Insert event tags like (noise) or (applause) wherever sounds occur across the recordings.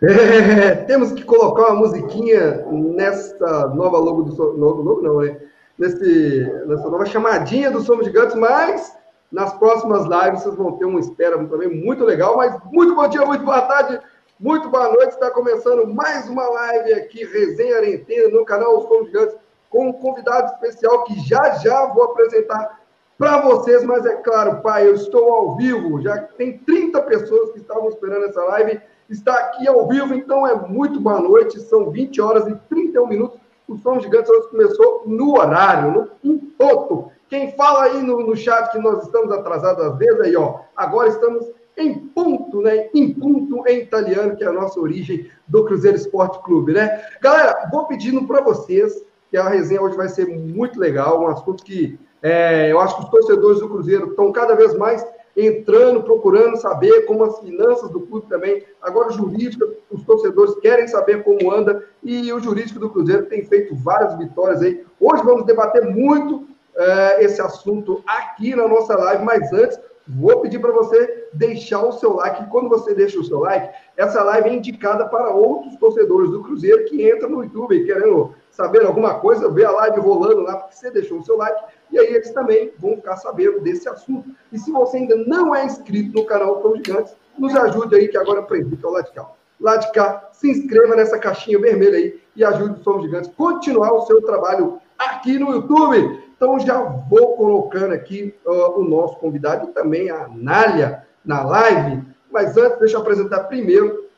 (laughs) Temos que colocar uma musiquinha nessa nova logo do novo logo não, né? Nesse, nessa nova chamadinha do Somos Gigantes, mas nas próximas lives vocês vão ter uma espera também muito legal. Mas muito bom dia, muito boa tarde, muito boa noite. Está começando mais uma live aqui, Resenha Arentena, no canal Somos Gigantes, com um convidado especial que já já vou apresentar para vocês. Mas é claro, pai, eu estou ao vivo, já tem 30 pessoas que estavam esperando essa live está aqui ao vivo, então é muito boa noite, são 20 horas e 31 minutos. O Som Gigantes hoje começou no horário, no, ponto. Quem fala aí no, no chat que nós estamos atrasados às vezes, aí, ó, agora estamos em ponto, né? Em ponto em italiano, que é a nossa origem do Cruzeiro Esporte Clube, né? Galera, vou pedindo para vocês, que a resenha hoje vai ser muito legal, um assunto que é, eu acho que os torcedores do Cruzeiro estão cada vez mais entrando, procurando saber como as finanças do clube também. Agora, o jurídico, os torcedores querem saber como anda e o jurídico do Cruzeiro tem feito várias vitórias aí. Hoje vamos debater muito é, esse assunto aqui na nossa live, mas antes, vou pedir para você deixar o seu like. Quando você deixa o seu like, essa live é indicada para outros torcedores do Cruzeiro que entram no YouTube querendo saber alguma coisa, ver a live rolando lá, porque você deixou o seu like e aí eles também vão ficar sabendo desse assunto. E se você ainda não é inscrito no canal Tão Gigantes, nos ajude aí, que agora aprendi que é o lado de cá. Lá de cá, se inscreva nessa caixinha vermelha aí e ajude o Somos Gigantes a continuar o seu trabalho aqui no YouTube. Então já vou colocando aqui uh, o nosso convidado e também a Anália na live. Mas antes, deixa eu apresentar primeiro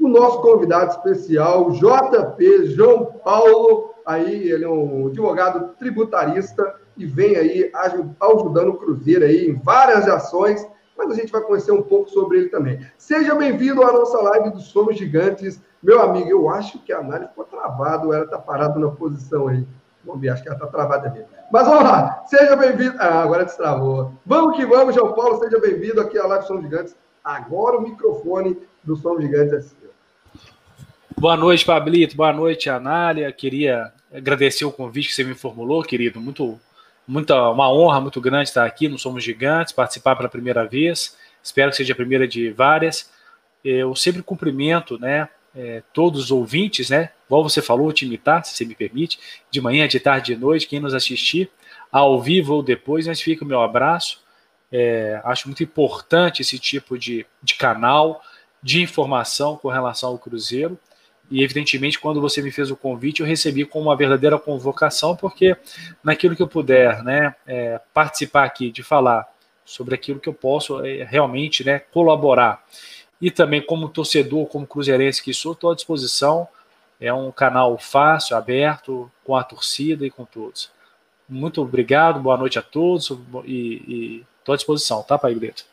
o nosso convidado especial, JP João Paulo. Aí ele é um advogado tributarista e vem aí ajudando o Cruzeiro aí em várias ações, mas a gente vai conhecer um pouco sobre ele também. Seja bem-vindo à nossa live do Somos Gigantes. Meu amigo, eu acho que a análise ficou travada, ela está parada na posição aí. Vamos ver, acho que ela está travada mesmo. Mas vamos lá, seja bem-vindo. Ah, agora destravou. Vamos que vamos, João Paulo, seja bem-vindo aqui à live Somos Gigantes. Agora o microfone do Somos Gigantes é seu. Boa noite, Pablito. Boa noite, Anália. Queria agradecer o convite que você me formulou, querido. Muito Muita, uma honra muito grande estar aqui no Somos Gigantes, participar pela primeira vez. Espero que seja a primeira de várias. Eu sempre cumprimento, né, é, todos os ouvintes, né, igual você falou, te imitar, se você me permite, de manhã, de tarde, de noite, quem nos assistir, ao vivo ou depois, mas fica o meu abraço. É, acho muito importante esse tipo de, de canal de informação com relação ao Cruzeiro. E, evidentemente, quando você me fez o convite, eu recebi como uma verdadeira convocação, porque naquilo que eu puder né, é, participar aqui, de falar sobre aquilo que eu posso é, realmente né, colaborar. E também, como torcedor, como cruzeirense que sou, estou à disposição. É um canal fácil, aberto, com a torcida e com todos. Muito obrigado, boa noite a todos e estou à disposição, tá, Pai Grito?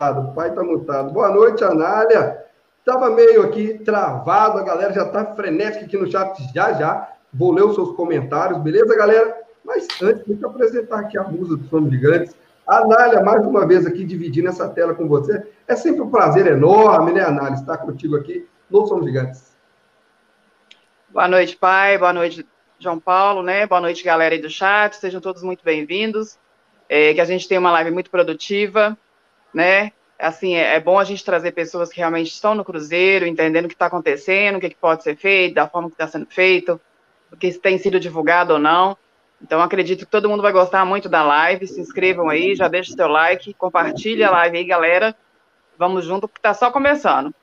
O pai está mutado. Boa noite, Anália. Estava meio aqui travado, a galera já está frenética aqui no chat já já. Vou ler os seus comentários, beleza, galera? Mas antes, deixa eu apresentar aqui a musa dos Somos Gigantes. Anália, mais uma vez aqui dividindo essa tela com você. É sempre um prazer enorme, né, Anália, estar contigo aqui no Somos Gigantes. Boa noite, pai. Boa noite, João Paulo, né? Boa noite, galera aí do chat. Sejam todos muito bem-vindos. É, que a gente tenha uma live muito produtiva né? Assim, é, é, bom a gente trazer pessoas que realmente estão no Cruzeiro, entendendo o que está acontecendo, o que, que, pode ser feito, da forma que está sendo feito, o que tem sido divulgado ou não. Então, acredito que todo mundo vai gostar muito da live. Se inscrevam aí, já deixa o seu like, compartilha a live aí, galera. Vamos junto, porque está só começando.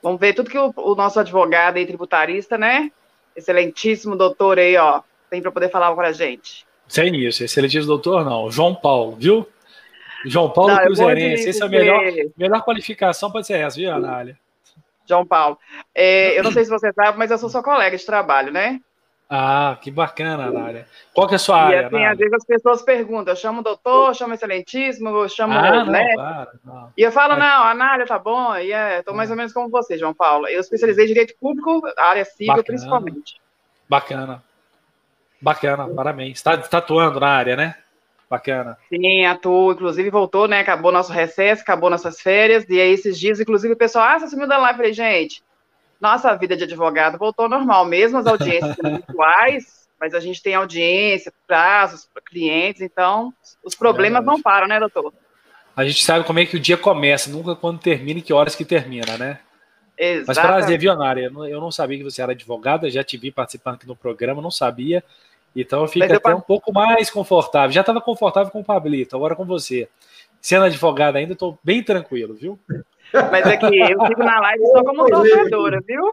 Vamos ver tudo que o, o, nosso advogado e tributarista, né? Excelentíssimo doutor aí, ó, tem para poder falar com a gente. Sem isso, excelentíssimo doutor não, João Paulo, viu? João Paulo Não, Cruzeirense, essa é a melhor, melhor qualificação pode ser essa, viu, Anália? João Paulo. É, eu não (clears throat) sei se você sabe, mas eu sou sua colega de trabalho, né? Ah, que bacana, Anália. Qual que é a sua e, área, assim, às vezes as pessoas perguntam, eu chamo doutor, chamo excelentíssimo, eu chamo ah, né? Não, claro, não. E eu falo, não, Anália, tá bom, e é, tô mais ou menos como você, João Paulo. Eu especializei em direito público, área civil, bacana. principalmente. Bacana. Bacana, parabéns. Está tá atuando na área, né? Bacana. Sim, atuo, inclusive voltou, né? Acabou nosso recesso, acabou nossas férias, e aí esses dias, inclusive, o pessoal, ah, você sumiu da live, falei, gente, nossa vida de advogado voltou normal, mesmo as audiências (laughs) virtuais, mas a gente tem audiência, prazos clientes, então os problemas não param, né, doutor? a gente sabe como é que o dia começa, nunca quando termina e que horas que termina, né? Exatamente. Mas prazer, viu, Nara? Eu não sabia que você era advogada, já te vi participando aqui no programa, não sabia. Então eu fico eu até um pouco mais confortável. Já estava confortável com o Pablito, agora com você. Sendo advogada ainda, estou bem tranquilo, viu? Mas é que eu fico na live só como torcedora, viu?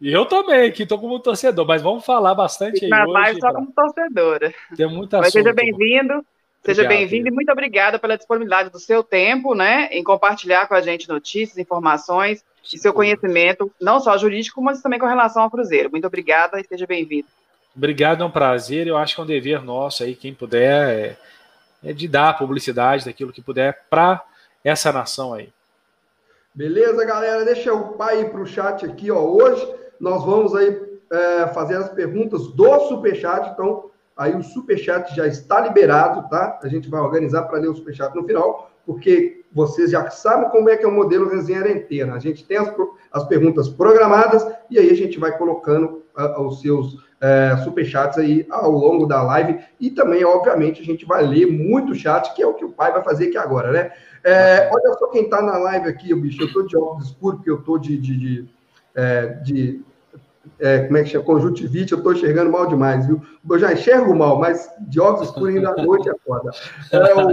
E eu também, que estou como torcedor, mas vamos falar bastante aí. Na hoje, live só pra... como torcedora. Tem muita Mas seja bem-vindo. Seja bem-vindo e muito obrigada pela disponibilidade do seu tempo, né, em compartilhar com a gente notícias, informações e seu conhecimento, não só jurídico, mas também com relação ao Cruzeiro. Muito obrigada e seja bem-vindo. Obrigado, é um prazer. Eu acho que é um dever nosso aí, quem puder, é, é de dar publicidade daquilo que puder para essa nação aí. Beleza, galera? Deixa o pai para o chat aqui, ó. Hoje nós vamos aí é, fazer as perguntas do Superchat, então aí o Superchat já está liberado, tá? A gente vai organizar para ler o Superchat no final, porque vocês já sabem como é que é o modelo resenha arentena. A gente tem as, as perguntas programadas e aí a gente vai colocando uh, os seus é, superchats aí ao longo da live. E também, obviamente, a gente vai ler muito chat, que é o que o pai vai fazer aqui agora, né? É, olha só quem tá na live aqui, bicho. Eu tô de óculos escuros, porque eu tô de, de, de, é, de é, como é que chama? Conjuntivite, eu estou enxergando mal demais, viu? Eu já enxergo mal, mas de óculos escuros ainda à noite é foda. É, o,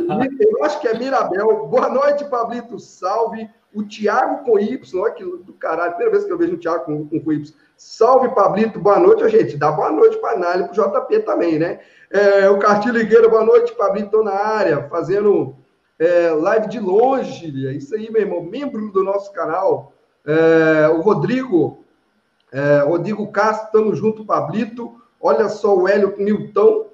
eu acho que é Mirabel. Boa noite, Pablito. Salve. O Thiago com Y, olha que do caralho. Primeira vez que eu vejo um Thiago com, com, Y. Salve, Pablito. Boa noite, gente. Dá boa noite para Nália e para o JP também, né? É, o Cartilho Ligueira, boa noite, Pablito. Estou na área, fazendo é, live de longe. É isso aí, meu irmão. Membro do nosso canal. É, o Rodrigo, é, Rodrigo Castro, estamos junto, Pablito. Olha só o Hélio Nilton,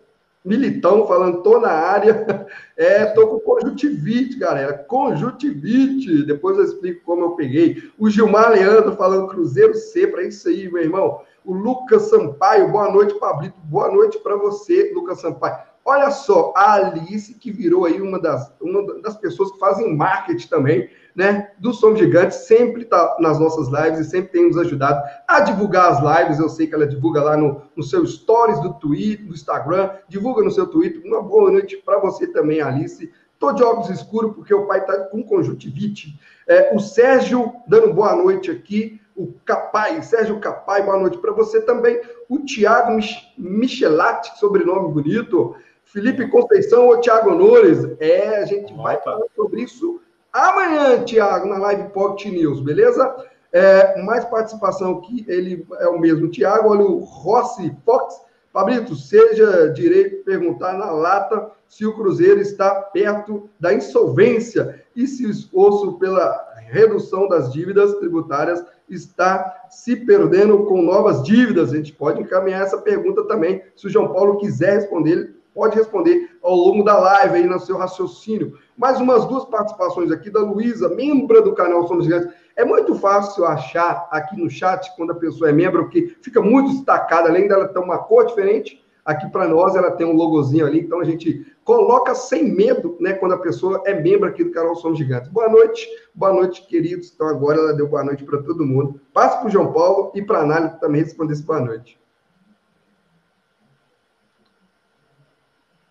Militão falando, tô na área. (laughs) É, tô com conjuntivite, galera. Conjuntivite. Depois eu explico como eu peguei. O Gilmar Leandro falando Cruzeiro C, para isso aí, meu irmão. O Lucas Sampaio, boa noite, Pablito. Boa noite para você, Lucas Sampaio. Olha só, a Alice, que virou aí uma das, uma das pessoas que fazem marketing também né, do Som Gigante, sempre está nas nossas lives e sempre tem nos ajudado a divulgar as lives. Eu sei que ela divulga lá no, no seu stories do Twitter, do Instagram, divulga no seu Twitter. Uma boa noite para você também, Alice. Tô de óculos escuros porque o pai está com conjuntivite. É, o Sérgio dando boa noite aqui. O Capai, Sérgio Capai, boa noite para você também. O Tiago Mich Michelati, sobrenome bonito. Felipe Conceição ou Tiago Nunes. É, a gente Opa. vai falar sobre isso amanhã, Tiago, na live Pocket News, beleza? É, mais participação aqui, ele é o mesmo Tiago, olha o Rossi Fox. Pablito, seja direito perguntar na lata se o Cruzeiro está perto da insolvência e se o esforço pela redução das dívidas tributárias está se perdendo com novas dívidas. A gente pode encaminhar essa pergunta também. Se o João Paulo quiser responder, pode responder ao longo da live aí no seu raciocínio. Mais umas duas participações aqui da Luísa, membro do canal Somos Gigantes. É muito fácil achar aqui no chat quando a pessoa é membro, porque fica muito destacada, além dela ter uma cor diferente, aqui para nós ela tem um logozinho ali, então a gente coloca sem medo, né, quando a pessoa é membro aqui do canal Somos Gigantes. Boa noite, boa noite, queridos. Então agora ela deu boa noite para todo mundo. Passe para o João Paulo e para a Anália também responder esse boa noite.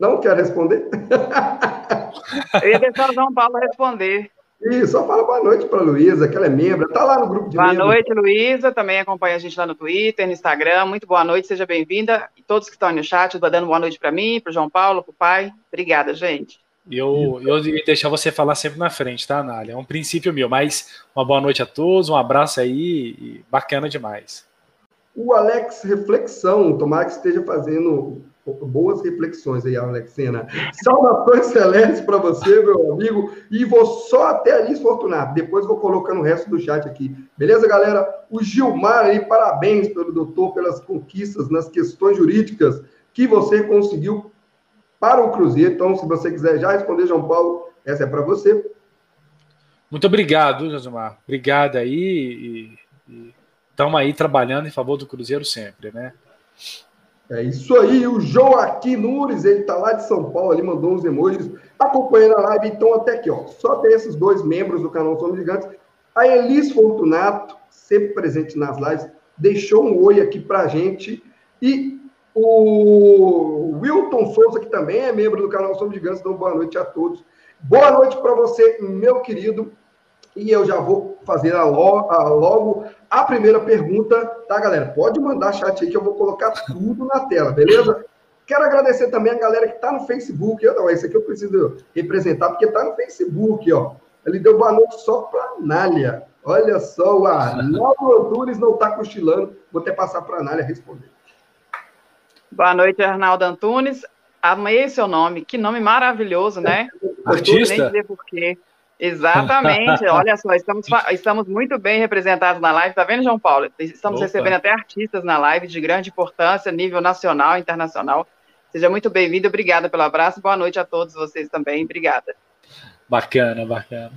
Não quer responder? Eu ia deixar o João Paulo responder. Isso, só fala boa noite para a Luísa, que ela é membro, está lá no grupo de Boa membros. noite, Luísa, também acompanha a gente lá no Twitter, no Instagram, muito boa noite, seja bem-vinda. E todos que estão aí no chat, dando boa noite para mim, para o João Paulo, para o pai. Obrigada, gente. Eu, eu ia deixar você falar sempre na frente, tá, Nália? É um princípio meu, mas uma boa noite a todos, um abraço aí, bacana demais. O Alex Reflexão, tomara que esteja fazendo boas reflexões aí, Alexena. Saudações celestes para você, meu amigo. E vou só até ali, Fortunato. Depois vou colocando o resto do chat aqui. Beleza, galera? O Gilmar aí, parabéns pelo doutor, pelas conquistas nas questões jurídicas que você conseguiu para o Cruzeiro. Então, se você quiser já responder, João Paulo, essa é para você. Muito obrigado, Josimar. Obrigado aí. Estamos aí trabalhando em favor do Cruzeiro sempre, né? É isso aí, o Joaquim Nunes, ele tá lá de São Paulo, ele mandou uns emojis, acompanhando a live, então até aqui, ó, só tem esses dois membros do canal Somos Gigantes, a Elis Fortunato, sempre presente nas lives, deixou um oi aqui pra gente, e o Wilton Souza, que também é membro do canal Somos Gigantes, então boa noite a todos. Boa noite para você, meu querido. E eu já vou fazer a logo, a logo a primeira pergunta, tá, galera? Pode mandar chat aí que eu vou colocar tudo na tela, beleza? Quero agradecer também a galera que está no Facebook. Eu, não, esse aqui eu preciso representar, porque está no Facebook, ó. Ele deu boa noite só para Nália. Olha só, o Arnaldo (laughs) Antunes não está cochilando. Vou até passar para a Nália responder. Boa noite, Arnaldo Antunes. Amei seu nome. Que nome maravilhoso, né? Artista? Nem dizer por quê. Exatamente. (laughs) Olha só, estamos, estamos muito bem representados na live. Tá vendo, João Paulo? Estamos Opa. recebendo até artistas na live de grande importância, nível nacional e internacional. Seja muito bem-vindo. Obrigada pelo abraço. Boa noite a todos vocês também. Obrigada. Bacana, bacana.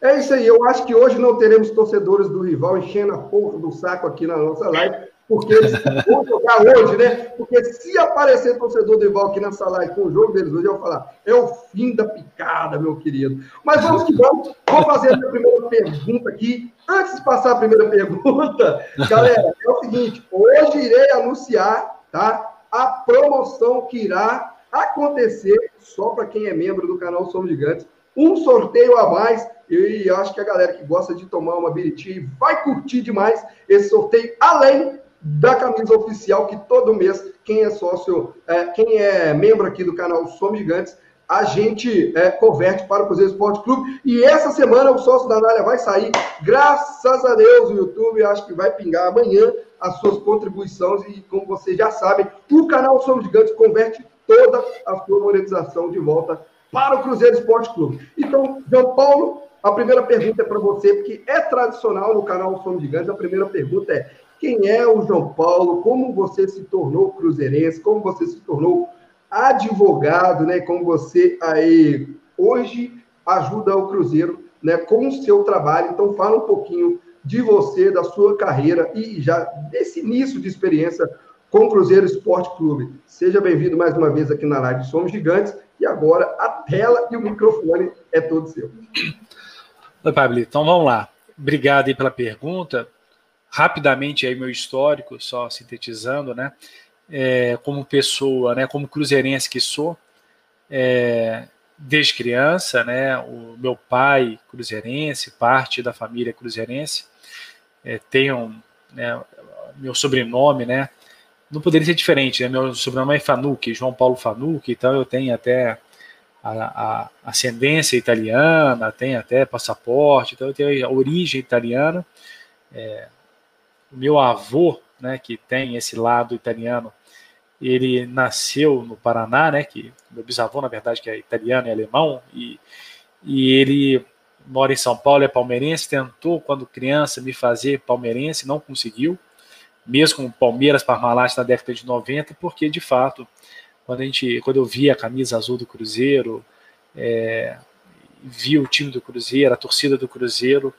É isso aí. Eu acho que hoje não teremos torcedores do rival enchendo a porra do saco aqui na nossa live, porque eles vão jogar hoje, né? Porque se aparecer torcedor do rival aqui nessa live com o jogo deles hoje, eu vou falar, é o fim da picada, meu querido. Mas vamos que vamos. Vou fazer a minha primeira pergunta aqui. Antes de passar a primeira pergunta, galera, é o seguinte: hoje irei anunciar, tá? A promoção que irá acontecer só para quem é membro do canal Somos Gigantes um sorteio a mais. E acho que a galera que gosta de tomar uma biritinha vai curtir demais esse sorteio, além da camisa oficial que todo mês, quem é sócio, é, quem é membro aqui do canal Somos Gigantes, a gente é, converte para o Cruzeiro Esporte Clube. E essa semana o sócio da Nália vai sair, graças a Deus, o YouTube acho que vai pingar amanhã as suas contribuições. E como vocês já sabem, o canal Somos Gigantes converte toda a sua monetização de volta para o Cruzeiro Esporte Clube. Então, João Paulo, a primeira pergunta é para você, porque é tradicional no canal Somos Gigantes. A primeira pergunta é: quem é o João Paulo? Como você se tornou cruzeirense? Como você se tornou advogado, né? Como você aí hoje ajuda o Cruzeiro, né? Com o seu trabalho. Então, fala um pouquinho de você, da sua carreira e já desse início de experiência com o Cruzeiro Esporte Clube. Seja bem-vindo mais uma vez aqui na live Somos Gigantes e agora a tela e o microfone é todo seu. Oi, Pablo. Então vamos lá. Obrigado aí pela pergunta. Rapidamente aí meu histórico, só sintetizando, né? É, como pessoa, né? Como cruzeirense que sou, é, desde criança, né? O meu pai cruzeirense, parte da família cruzeirense, é, um, né, meu sobrenome, né? não poderia ser diferente, né? Meu sobrenome é Fanucchi, João Paulo Fanucchi, então eu tenho até a, a, ascendência italiana, tenho até passaporte, então eu tenho a origem italiana. É, meu avô, né, que tem esse lado italiano, ele nasceu no Paraná, né, que meu bisavô, na verdade, que é italiano e alemão, e, e ele mora em São Paulo, é palmeirense, tentou, quando criança, me fazer palmeirense, não conseguiu, mesmo com o Palmeiras Parmalat na década de 90, porque de fato, quando a gente, quando eu vi a camisa azul do Cruzeiro, é, vi o time do Cruzeiro, a torcida do Cruzeiro,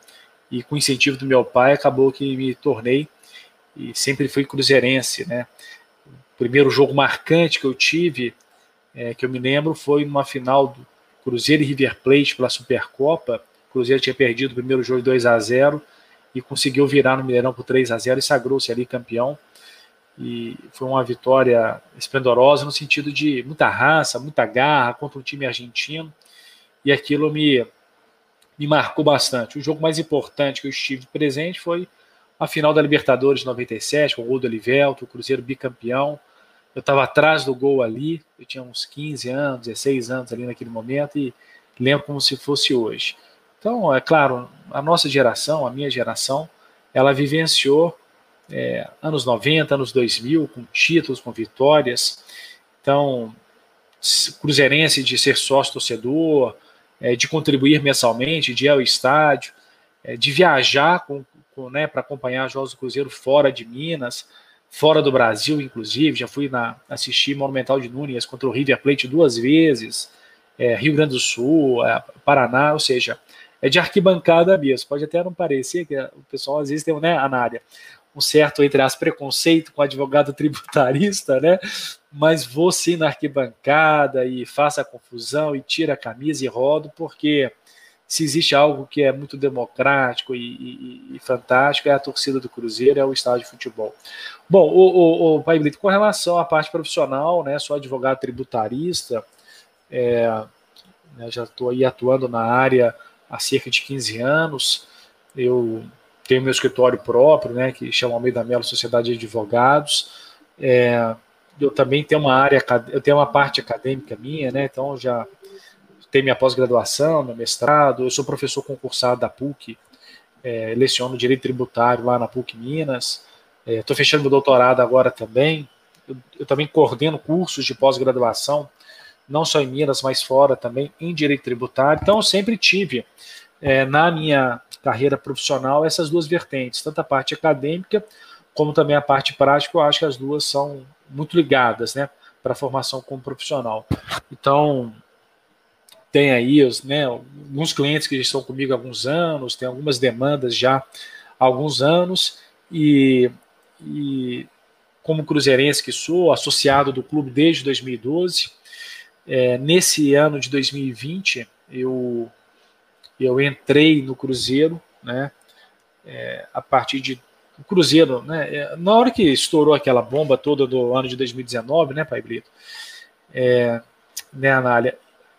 e com incentivo do meu pai, acabou que me tornei e sempre fui cruzeirense, né? O primeiro jogo marcante que eu tive, é, que eu me lembro, foi numa final do Cruzeiro e River Plate pela Supercopa. O Cruzeiro tinha perdido o primeiro jogo 2 a 0 e conseguiu virar no Mineirão por 3 a 0 e sagrou-se ali campeão. E foi uma vitória esplendorosa no sentido de muita raça, muita garra contra um time argentino. E aquilo me, me marcou bastante. O jogo mais importante que eu estive presente foi a final da Libertadores de 97, com o gol do Olivelto, o Cruzeiro bicampeão. Eu estava atrás do gol ali, eu tinha uns 15 anos, 16 anos ali naquele momento, e lembro como se fosse hoje. Então, é claro, a nossa geração, a minha geração, ela vivenciou é, anos 90, anos 2000, com títulos, com vitórias. Então, cruzeirense de ser sócio-torcedor, é, de contribuir mensalmente, de ir ao estádio, é, de viajar com, com, né, para acompanhar jogos do Cruzeiro fora de Minas, fora do Brasil, inclusive. Já fui na, assistir Monumental de Núñez contra o River Plate duas vezes, é, Rio Grande do Sul, é, Paraná, ou seja, é de arquibancada mesmo. Pode até não parecer, que o pessoal às vezes tem, né, Anária, um certo, entre as preconceito com advogado tributarista, né? Mas vou sim na arquibancada e faça a confusão e tira a camisa e rodo, porque se existe algo que é muito democrático e, e, e fantástico, é a torcida do Cruzeiro, é o estádio de futebol. Bom, o, o, o Pai Brito, com relação à parte profissional, né? Sou advogado tributarista, é, né, já estou aí atuando na área há cerca de 15 anos. Eu tenho meu escritório próprio, né, que chama Almeida Melo Sociedade de Advogados. É, eu também tenho uma área, eu tenho uma parte acadêmica minha, né, então já tenho minha pós-graduação, meu mestrado, eu sou professor concursado da PUC, é, leciono Direito Tributário lá na PUC Minas, estou é, fechando meu doutorado agora também, eu, eu também coordeno cursos de pós-graduação, não só em Minas, mas fora também, em Direito Tributário, então eu sempre tive é, na minha carreira profissional essas duas vertentes, tanto a parte acadêmica como também a parte prática, eu acho que as duas são muito ligadas, né, para a formação como profissional. Então, tem aí os, né, alguns clientes que estão comigo há alguns anos, tem algumas demandas já há alguns anos, e, e como cruzeirense que sou, associado do clube desde 2012, é, nesse ano de 2020, eu, eu entrei no Cruzeiro, né, é, a partir de o Cruzeiro, né? É, na hora que estourou aquela bomba toda do ano de 2019, né, Pai Brito? É, né, Anália?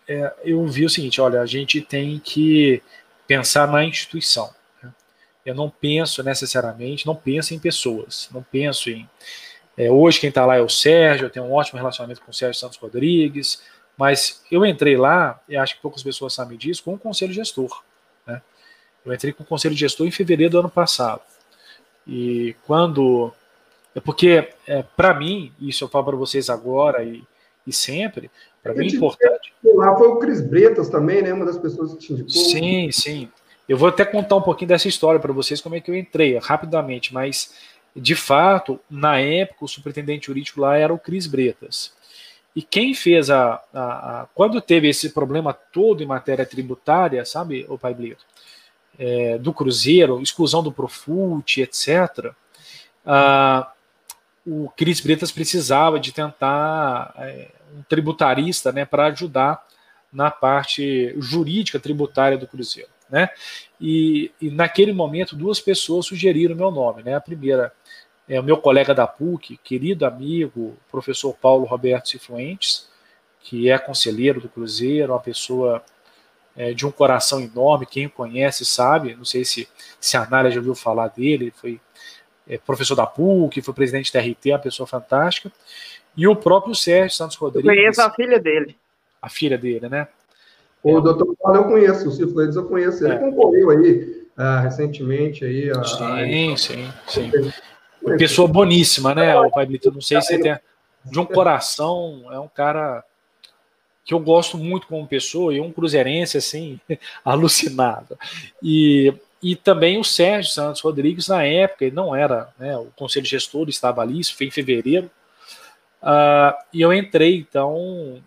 É, eu vi o seguinte: olha, a gente tem que pensar na instituição. Né? Eu não penso necessariamente, não penso em pessoas, não penso em. É, hoje quem está lá é o Sérgio, eu tenho um ótimo relacionamento com o Sérgio Santos Rodrigues, mas eu entrei lá, e acho que poucas pessoas sabem disso, com o conselho gestor. Né? Eu entrei com o conselho gestor em fevereiro do ano passado. E quando. É porque, é, para mim, isso eu falo para vocês agora e, e sempre, para mim é importante. Lá foi o Cris Bretas também, né? Uma das pessoas que te indicou. Sim, sim. Eu vou até contar um pouquinho dessa história para vocês, como é que eu entrei, rapidamente, mas de fato, na época, o superintendente jurídico lá era o Cris Bretas. E quem fez a, a, a, Quando teve esse problema todo em matéria tributária, sabe, o Pai Brito? É, do Cruzeiro, exclusão do Profut, etc., ah, o Cris Bretas precisava de tentar é, um tributarista né, para ajudar na parte jurídica tributária do Cruzeiro. Né? E, e, naquele momento, duas pessoas sugeriram meu nome. Né? A primeira é o meu colega da PUC, querido amigo, professor Paulo Roberto Cifuentes, que é conselheiro do Cruzeiro, uma pessoa é, de um coração enorme, quem o conhece sabe, não sei se, se a Nália já ouviu falar dele, foi é, professor da PUC, foi presidente da RT, uma pessoa fantástica, e o próprio Sérgio Santos Rodrigues. Eu conheço a filha dele. A filha dele, né? O é, doutor Paulo eu conheço, o Cifro eu conheço, ele é. concorreu aí uh, recentemente aí. A, sim, a... sim, sim. Pessoa boníssima, né, o Pai Não sei se tem de um coração, é um cara que eu gosto muito como pessoa, e um cruzeirense assim, (laughs) alucinado. E, e também o Sérgio Santos Rodrigues, na época, ele não era, né, o conselho gestor estava ali, isso foi em fevereiro, uh, e eu entrei, então,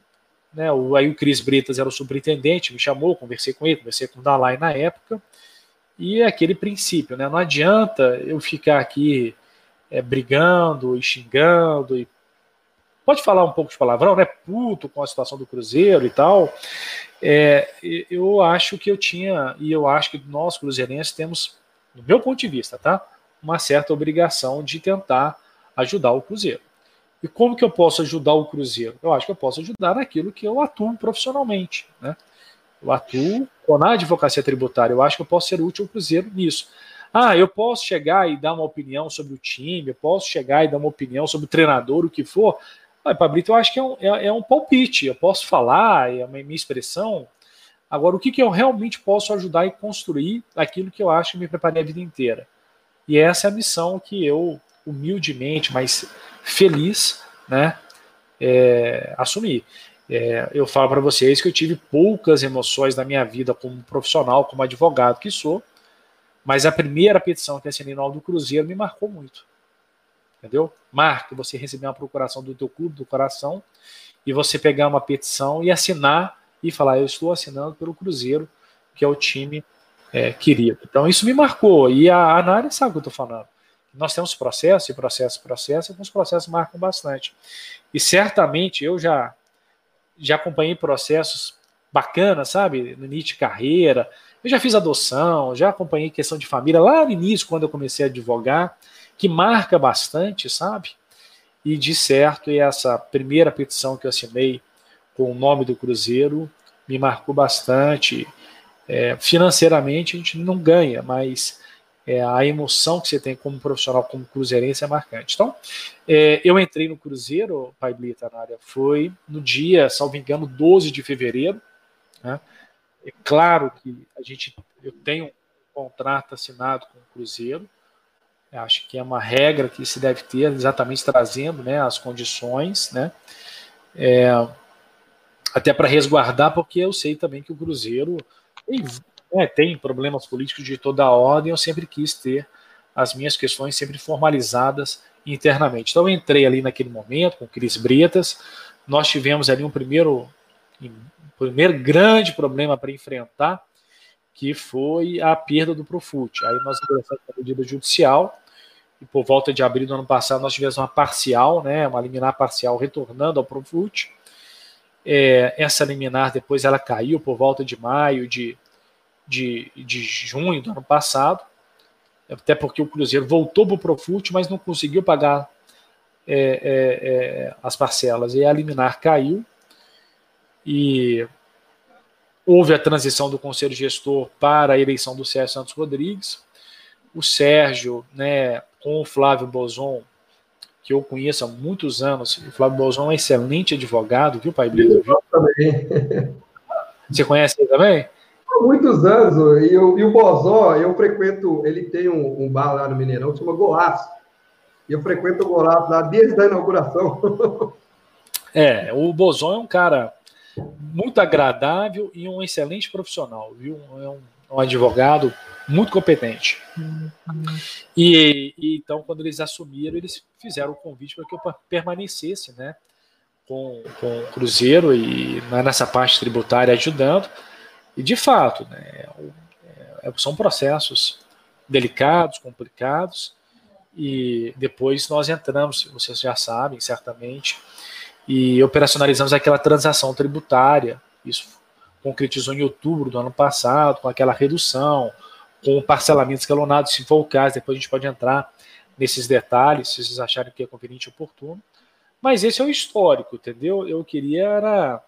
né, o, aí o Cris Bretas era o superintendente, me chamou, conversei com ele, conversei com o Dalai na época, e é aquele princípio, né, não adianta eu ficar aqui é, brigando e xingando e pode falar um pouco de palavrão, né? Puto com a situação do Cruzeiro e tal. É, eu acho que eu tinha, e eu acho que nós, cruzeirenses, temos, do meu ponto de vista, tá? Uma certa obrigação de tentar ajudar o Cruzeiro. E como que eu posso ajudar o Cruzeiro? Eu acho que eu posso ajudar naquilo que eu atuo profissionalmente, né? Eu atuo na advocacia tributária, eu acho que eu posso ser útil ao Cruzeiro nisso. Ah, eu posso chegar e dar uma opinião sobre o time, eu posso chegar e dar uma opinião sobre o treinador, o que for. Olha, Pablito, eu acho que é um, é, é um palpite. Eu posso falar, é uma minha expressão. Agora, o que, que eu realmente posso ajudar e construir aquilo que eu acho que me preparei a vida inteira? E essa é a missão que eu, humildemente, mas feliz, né, é, assumi. É, eu falo para vocês que eu tive poucas emoções na minha vida como profissional, como advogado que sou, mas a primeira petição que assinei no Aldo Cruzeiro me marcou muito entendeu? Marca você receber uma procuração do teu clube do coração e você pegar uma petição e assinar e falar, eu estou assinando pelo Cruzeiro, que é o time é, querido. Então isso me marcou e a análise sabe o que eu estou falando. Nós temos processo e processo, processo, e alguns processos marcam bastante. E certamente eu já já acompanhei processos bacanas, sabe? No início de carreira. Eu já fiz adoção, já acompanhei questão de família lá no início, quando eu comecei a advogar que marca bastante, sabe? E de certo, essa primeira petição que eu assinei com o nome do Cruzeiro me marcou bastante. É, financeiramente a gente não ganha, mas é, a emoção que você tem como profissional, como cruzeirense é marcante. Então, é, eu entrei no Cruzeiro, Pai Blita, na área, foi no dia, salvo engano, 12 de fevereiro. Né? É claro que a gente, eu tenho um contrato assinado com o Cruzeiro, acho que é uma regra que se deve ter, exatamente trazendo né, as condições, né? É, até para resguardar, porque eu sei também que o Cruzeiro tem, né, tem problemas políticos de toda a ordem, eu sempre quis ter as minhas questões sempre formalizadas internamente. Então eu entrei ali naquele momento com o Cris Bretas, nós tivemos ali um primeiro, um primeiro grande problema para enfrentar, que foi a perda do Profut. Aí nós ingressamos a medida judicial, e por volta de abril do ano passado nós tivemos uma parcial, né, uma liminar parcial retornando ao Profut. É, essa liminar depois ela caiu por volta de maio de, de, de junho do ano passado, até porque o Cruzeiro voltou para o Profut, mas não conseguiu pagar é, é, é, as parcelas. E a liminar caiu e houve a transição do Conselho Gestor para a eleição do Sérgio Santos Rodrigues. O Sérgio, né, com o Flávio Bozon, que eu conheço há muitos anos. O Flávio Bozon é um excelente advogado, viu, Pai Brito? Eu também. Você conhece ele também? Há muitos anos. E, eu, e o Bozon, eu frequento, ele tem um, um, bar lá no Mineirão que chama Golaço. E eu frequento o Golaço lá desde a inauguração. É, o Bozon é um cara muito agradável e um excelente profissional, viu? É um, um advogado muito competente. E, e, então, quando eles assumiram, eles fizeram o convite para que eu permanecesse, né, com, com o Cruzeiro e nessa parte tributária ajudando. E de fato, né, é, é, são processos delicados, complicados. E depois nós entramos, vocês já sabem, certamente, e operacionalizamos aquela transação tributária. Isso concretizou em outubro do ano passado, com aquela redução, com parcelamento escalonado, se for o caso, depois a gente pode entrar nesses detalhes, se vocês acharem que é conveniente e oportuno. Mas esse é o histórico, entendeu? Eu queria era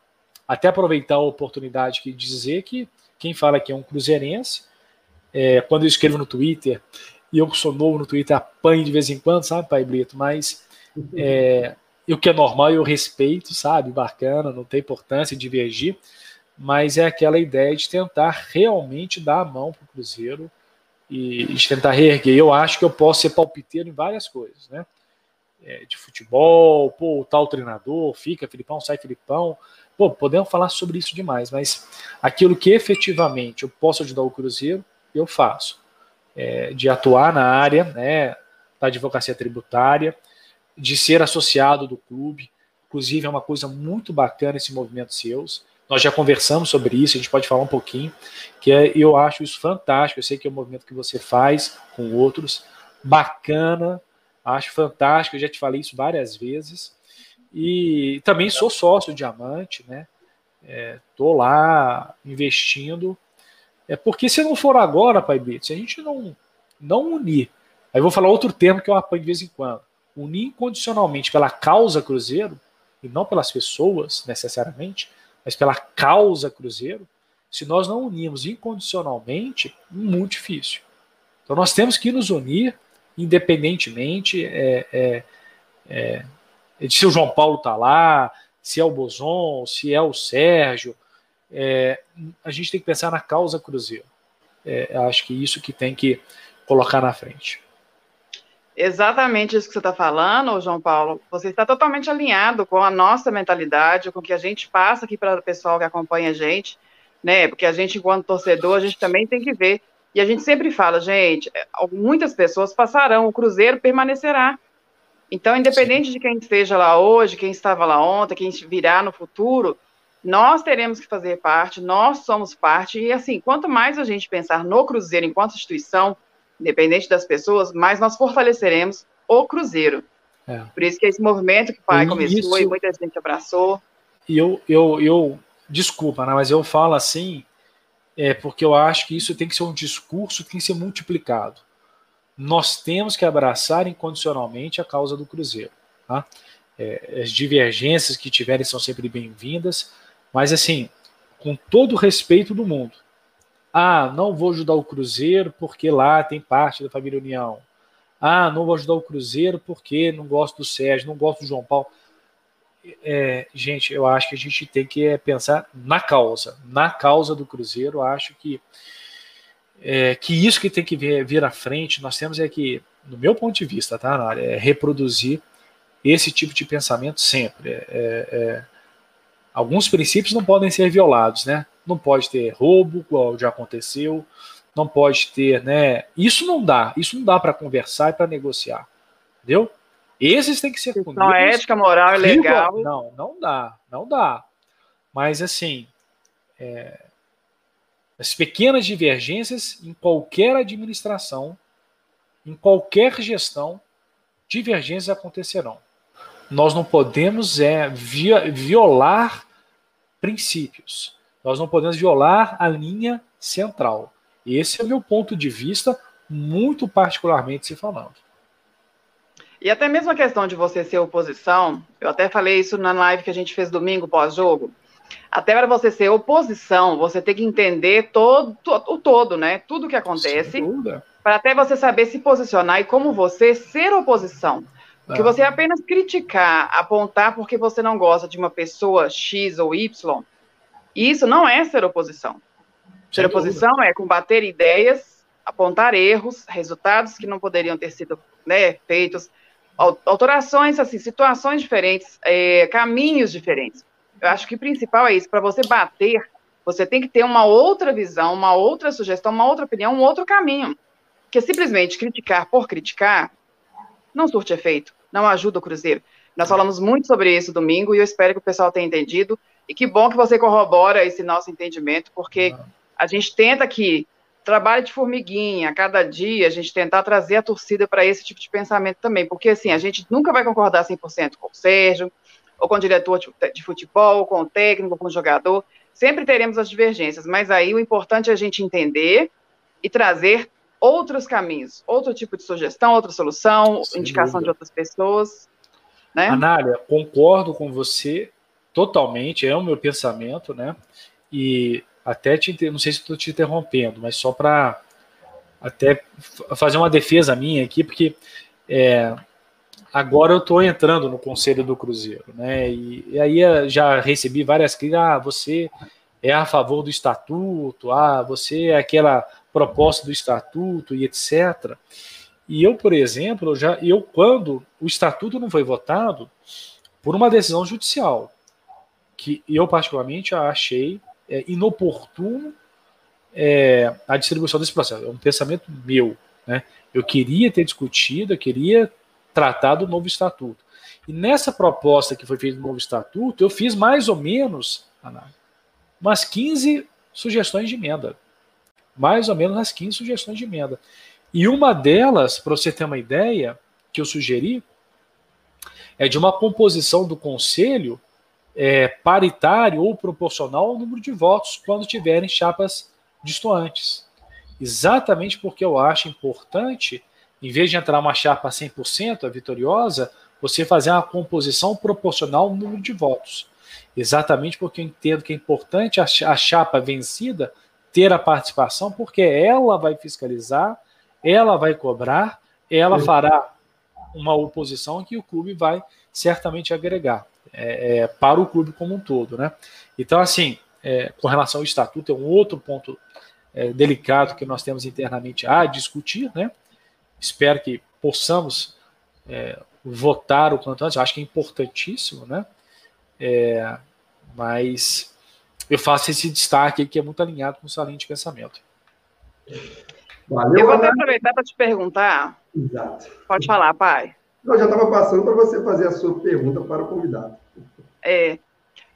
até aproveitar a oportunidade de dizer que quem fala que é um cruzeirense, é, quando eu escrevo no Twitter, e eu que sou novo no Twitter, apanho de vez em quando, sabe, Pai Brito? Mas é, o que é normal eu respeito, sabe? Bacana, não tem importância divergir mas é aquela ideia de tentar realmente dar a mão para o Cruzeiro e, de tentar reerguer. Eu acho que eu posso ser palpiteiro em várias coisas, né? É, de futebol, pô, tal treinador, fica Filipão, sai Filipão. Pô, podemos falar sobre isso demais, mas aquilo que efetivamente eu posso ajudar o Cruzeiro, eu faço. É, de atuar na área né, da advocacia tributária, de ser associado do clube. Inclusive, é uma coisa muito bacana esse movimento seus nós já conversamos sobre isso, a gente pode falar um pouquinho, que é, eu acho isso fantástico. Eu sei que é um movimento que você faz com outros, bacana, acho fantástico. Eu já te falei isso várias vezes. E também sou sócio diamante, né? Estou é, lá investindo. É porque se não for agora, Pai Brito, se a gente não, não unir, aí vou falar outro termo que eu apanho de vez em quando, unir incondicionalmente pela causa Cruzeiro, e não pelas pessoas necessariamente, mas pela causa Cruzeiro, se nós não unirmos incondicionalmente, muito difícil. Então nós temos que nos unir independentemente é, é, é, de se o João Paulo está lá, se é o Boson, se é o Sérgio. É, a gente tem que pensar na causa Cruzeiro. É, acho que isso que tem que colocar na frente. Exatamente isso que você está falando, João Paulo. Você está totalmente alinhado com a nossa mentalidade, com o que a gente passa aqui para o pessoal que acompanha a gente, né? Porque a gente, enquanto torcedor, a gente também tem que ver. E a gente sempre fala, gente, é, muitas pessoas passarão, o Cruzeiro permanecerá. Então, independente Sim. de quem esteja lá hoje, quem estava lá ontem, quem virá no futuro, nós teremos que fazer parte, nós somos parte. E assim, quanto mais a gente pensar no Cruzeiro enquanto instituição, independente das pessoas, mais nós fortaleceremos o Cruzeiro. É. Por isso que esse movimento que o pai e começou isso... e muita gente abraçou. E eu, eu, eu desculpa, né, mas eu falo assim, é porque eu acho que isso tem que ser um discurso que tem que ser multiplicado. Nós temos que abraçar incondicionalmente a causa do Cruzeiro. Tá? É, as divergências que tiverem são sempre bem-vindas, mas assim, com todo o respeito do mundo. Ah, não vou ajudar o Cruzeiro porque lá tem parte da família União. Ah, não vou ajudar o Cruzeiro porque não gosto do Sérgio, não gosto do João Paulo. É, gente, eu acho que a gente tem que é, pensar na causa, na causa do Cruzeiro. Acho que é, que isso que tem que vir, vir à frente, nós temos é que, no meu ponto de vista, tá, é reproduzir esse tipo de pensamento sempre. É, é, é, alguns princípios não podem ser violados, né? Não pode ter roubo, igual já aconteceu, não pode ter, né? Isso não dá, isso não dá para conversar e para negociar, entendeu? Esses têm que ser punidos. Não é ética, moral e legal. Não, não dá, não dá. Mas assim, é, as pequenas divergências em qualquer administração, em qualquer gestão, divergências acontecerão. Nós não podemos é, via, violar princípios. Nós não podemos violar a linha central. Esse é o meu ponto de vista, muito particularmente se falando. E até mesmo a questão de você ser oposição, eu até falei isso na live que a gente fez domingo pós-jogo. Até para você ser oposição, você tem que entender todo, o todo, né? Tudo que acontece. Para até você saber se posicionar e como você ser oposição. Porque ah. você apenas criticar, apontar porque você não gosta de uma pessoa X ou Y, isso não é ser oposição. Ser oposição é combater ideias, apontar erros, resultados que não poderiam ter sido né, feitos, alterações, assim, situações diferentes, é, caminhos diferentes. Eu acho que o principal é isso, para você bater, você tem que ter uma outra visão, uma outra sugestão, uma outra opinião, um outro caminho. Porque simplesmente criticar por criticar não surte efeito não ajuda o Cruzeiro. Nós falamos muito sobre isso domingo e eu espero que o pessoal tenha entendido. E que bom que você corrobora esse nosso entendimento, porque a gente tenta aqui, trabalho de formiguinha, a cada dia, a gente tentar trazer a torcida para esse tipo de pensamento também, porque assim, a gente nunca vai concordar 100% com o Sérgio, ou com o diretor de futebol, com o técnico, com o jogador, sempre teremos as divergências, mas aí o importante é a gente entender e trazer outros caminhos, outro tipo de sugestão, outra solução, Sem indicação dúvida. de outras pessoas. Né? Anália, concordo com você totalmente, é o meu pensamento, né? E até te, não sei se estou te interrompendo, mas só para até fazer uma defesa minha aqui, porque é, agora eu estou entrando no Conselho do Cruzeiro, né? E, e aí eh, já recebi várias críticas, ah, você é a favor do estatuto, ah, você é aquela proposta do estatuto e etc. E eu, por exemplo, já eu quando o estatuto não foi votado por uma decisão judicial, que eu particularmente achei é, inoportuno é, a distribuição desse processo. É um pensamento meu, né? Eu queria ter discutido, eu queria tratar do novo estatuto. E nessa proposta que foi feita do novo estatuto, eu fiz mais ou menos, umas 15 sugestões de emenda mais ou menos as 15 sugestões de emenda. E uma delas, para você ter uma ideia, que eu sugeri, é de uma composição do conselho é, paritário ou proporcional ao número de votos quando tiverem chapas distoantes. Exatamente porque eu acho importante, em vez de entrar uma chapa 100% a vitoriosa, você fazer uma composição proporcional ao número de votos. Exatamente porque eu entendo que é importante a chapa vencida ter a participação, porque ela vai fiscalizar, ela vai cobrar, ela fará uma oposição que o clube vai certamente agregar é, é, para o clube como um todo, né? Então, assim, é, com relação ao estatuto, é um outro ponto é, delicado que nós temos internamente a discutir, né? Espero que possamos é, votar o quanto antes, eu acho que é importantíssimo, né? É, mas eu faço esse destaque que é muito alinhado com o salão de pensamento. Valeu, eu vou até aproveitar para te perguntar. Exato. Pode falar, pai. Eu já estava passando para você fazer a sua pergunta para o convidado. É.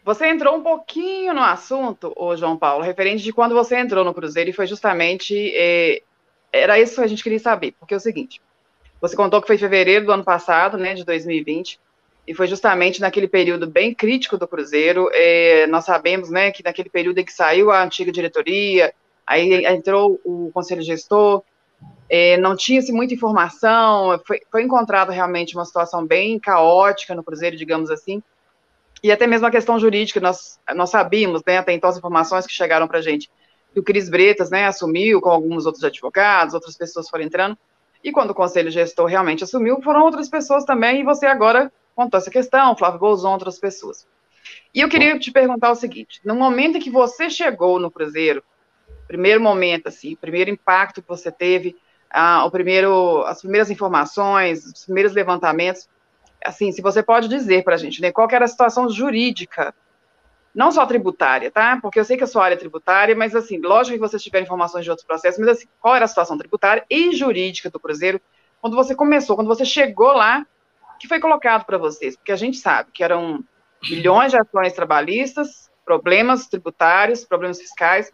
Você entrou um pouquinho no assunto, ô João Paulo, referente de quando você entrou no Cruzeiro, e foi justamente. É, era isso que a gente queria saber, porque é o seguinte: você contou que foi em fevereiro do ano passado, né, de 2020 e foi justamente naquele período bem crítico do Cruzeiro. É, nós sabemos, né, que naquele período em que saiu a antiga diretoria, aí entrou o conselho gestor, é, não tinha-se muita informação, foi, foi encontrado realmente uma situação bem caótica no Cruzeiro, digamos assim. E até mesmo a questão jurídica, nós, nós sabíamos, né, até então as informações que chegaram para a gente, que o Cris Bretas, né, assumiu com alguns outros advogados, outras pessoas foram entrando, e quando o conselho gestor realmente assumiu, foram outras pessoas também, e você agora contou essa questão, Flávio Bolzon, outras pessoas. E eu queria te perguntar o seguinte, no momento em que você chegou no Cruzeiro, primeiro momento, assim, primeiro impacto que você teve, ah, o primeiro, as primeiras informações, os primeiros levantamentos, assim, se você pode dizer para a gente, né, qual era a situação jurídica, não só tributária, tá? Porque eu sei que a sua área é tributária, mas assim, lógico que vocês tiveram informações de outros processos, mas assim, qual era a situação tributária e jurídica do Cruzeiro quando você começou, quando você chegou lá, que foi colocado para vocês? Porque a gente sabe que eram milhões de ações trabalhistas, problemas tributários, problemas fiscais,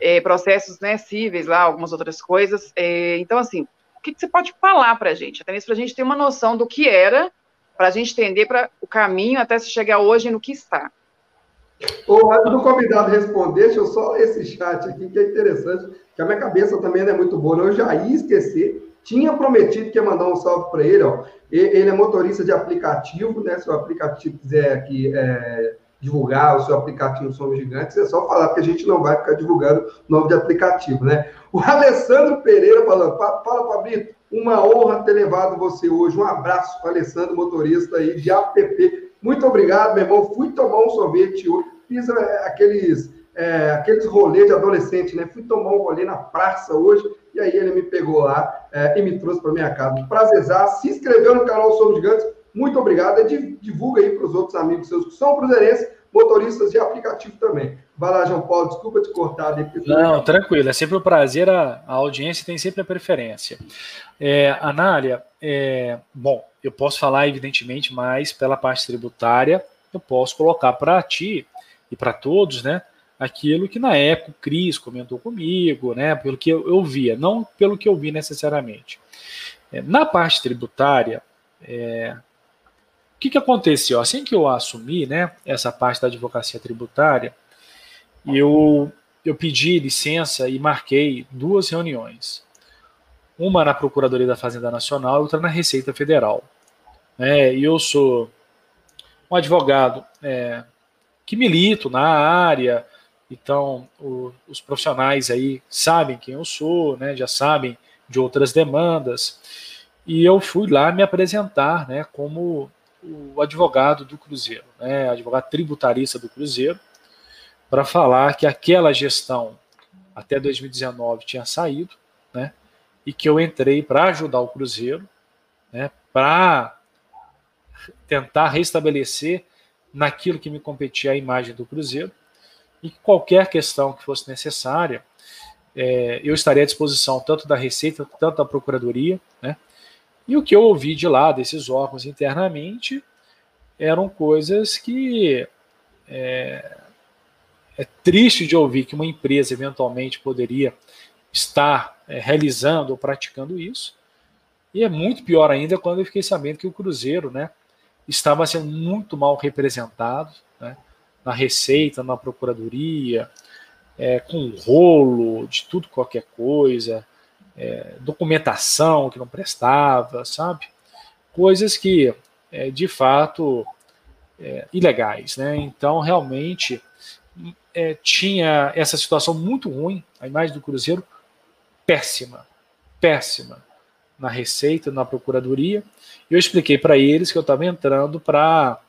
eh, processos né, cíveis lá, algumas outras coisas. Eh, então, assim, o que, que você pode falar para a gente? Até mesmo para a gente ter uma noção do que era para a gente entender para o caminho até se chegar hoje no que está. Ô, antes do convidado responder, deixa eu só esse chat aqui, que é interessante, que a minha cabeça também não é muito boa, não. eu já ia esquecer, tinha prometido que ia mandar um salve para ele, ó. Ele é motorista de aplicativo, né? Se o aplicativo quiser aqui é, divulgar o seu aplicativo Somos Gigantes, é só falar, porque a gente não vai ficar divulgando nome de aplicativo, né? O Alessandro Pereira falando, fala, Fabrício, uma honra ter levado você hoje. Um abraço, Alessandro, motorista aí de app. Muito obrigado, meu irmão. Fui tomar um sorvete hoje. Fiz é, aqueles, é, aqueles rolês de adolescente, né? Fui tomar um rolê na praça hoje e aí ele me pegou lá é, e me trouxe para minha casa. Prazerzaço. Se inscreveu no canal Somos Gigantes. Muito obrigado. E divulga aí para os outros amigos seus que são cruzeirenses, motoristas de aplicativo também. Vai lá, João Paulo, desculpa te cortar. Depois. Não, tranquilo, é sempre um prazer, a, a audiência tem sempre a preferência. É, Anália, é, bom, eu posso falar evidentemente mais pela parte tributária, eu posso colocar para ti e para todos, né, aquilo que na época o Cris comentou comigo, né, pelo que eu, eu via, não pelo que eu vi necessariamente. É, na parte tributária, é, que, que aconteceu? Assim que eu assumi, né, essa parte da advocacia tributária, eu, eu pedi licença e marquei duas reuniões. Uma na Procuradoria da Fazenda Nacional e outra na Receita Federal. É, e eu sou um advogado é, que milito na área, então o, os profissionais aí sabem quem eu sou, né, já sabem de outras demandas, e eu fui lá me apresentar né, como o advogado do Cruzeiro, né, advogado tributarista do Cruzeiro, para falar que aquela gestão até 2019 tinha saído, né? E que eu entrei para ajudar o Cruzeiro, né? Para tentar restabelecer naquilo que me competia a imagem do Cruzeiro e que qualquer questão que fosse necessária, é, eu estaria à disposição tanto da Receita, tanto da Procuradoria, né? E o que eu ouvi de lá, desses órgãos internamente, eram coisas que é, é triste de ouvir que uma empresa eventualmente poderia estar é, realizando ou praticando isso. E é muito pior ainda quando eu fiquei sabendo que o Cruzeiro né, estava sendo muito mal representado né, na Receita, na Procuradoria, é, com rolo de tudo, qualquer coisa, é, documentação que não prestava, sabe? Coisas que, é, de fato, é, ilegais. Né? Então, realmente, é, tinha essa situação muito ruim, a imagem do Cruzeiro péssima, péssima na Receita, na Procuradoria. Eu expliquei para eles que eu estava entrando para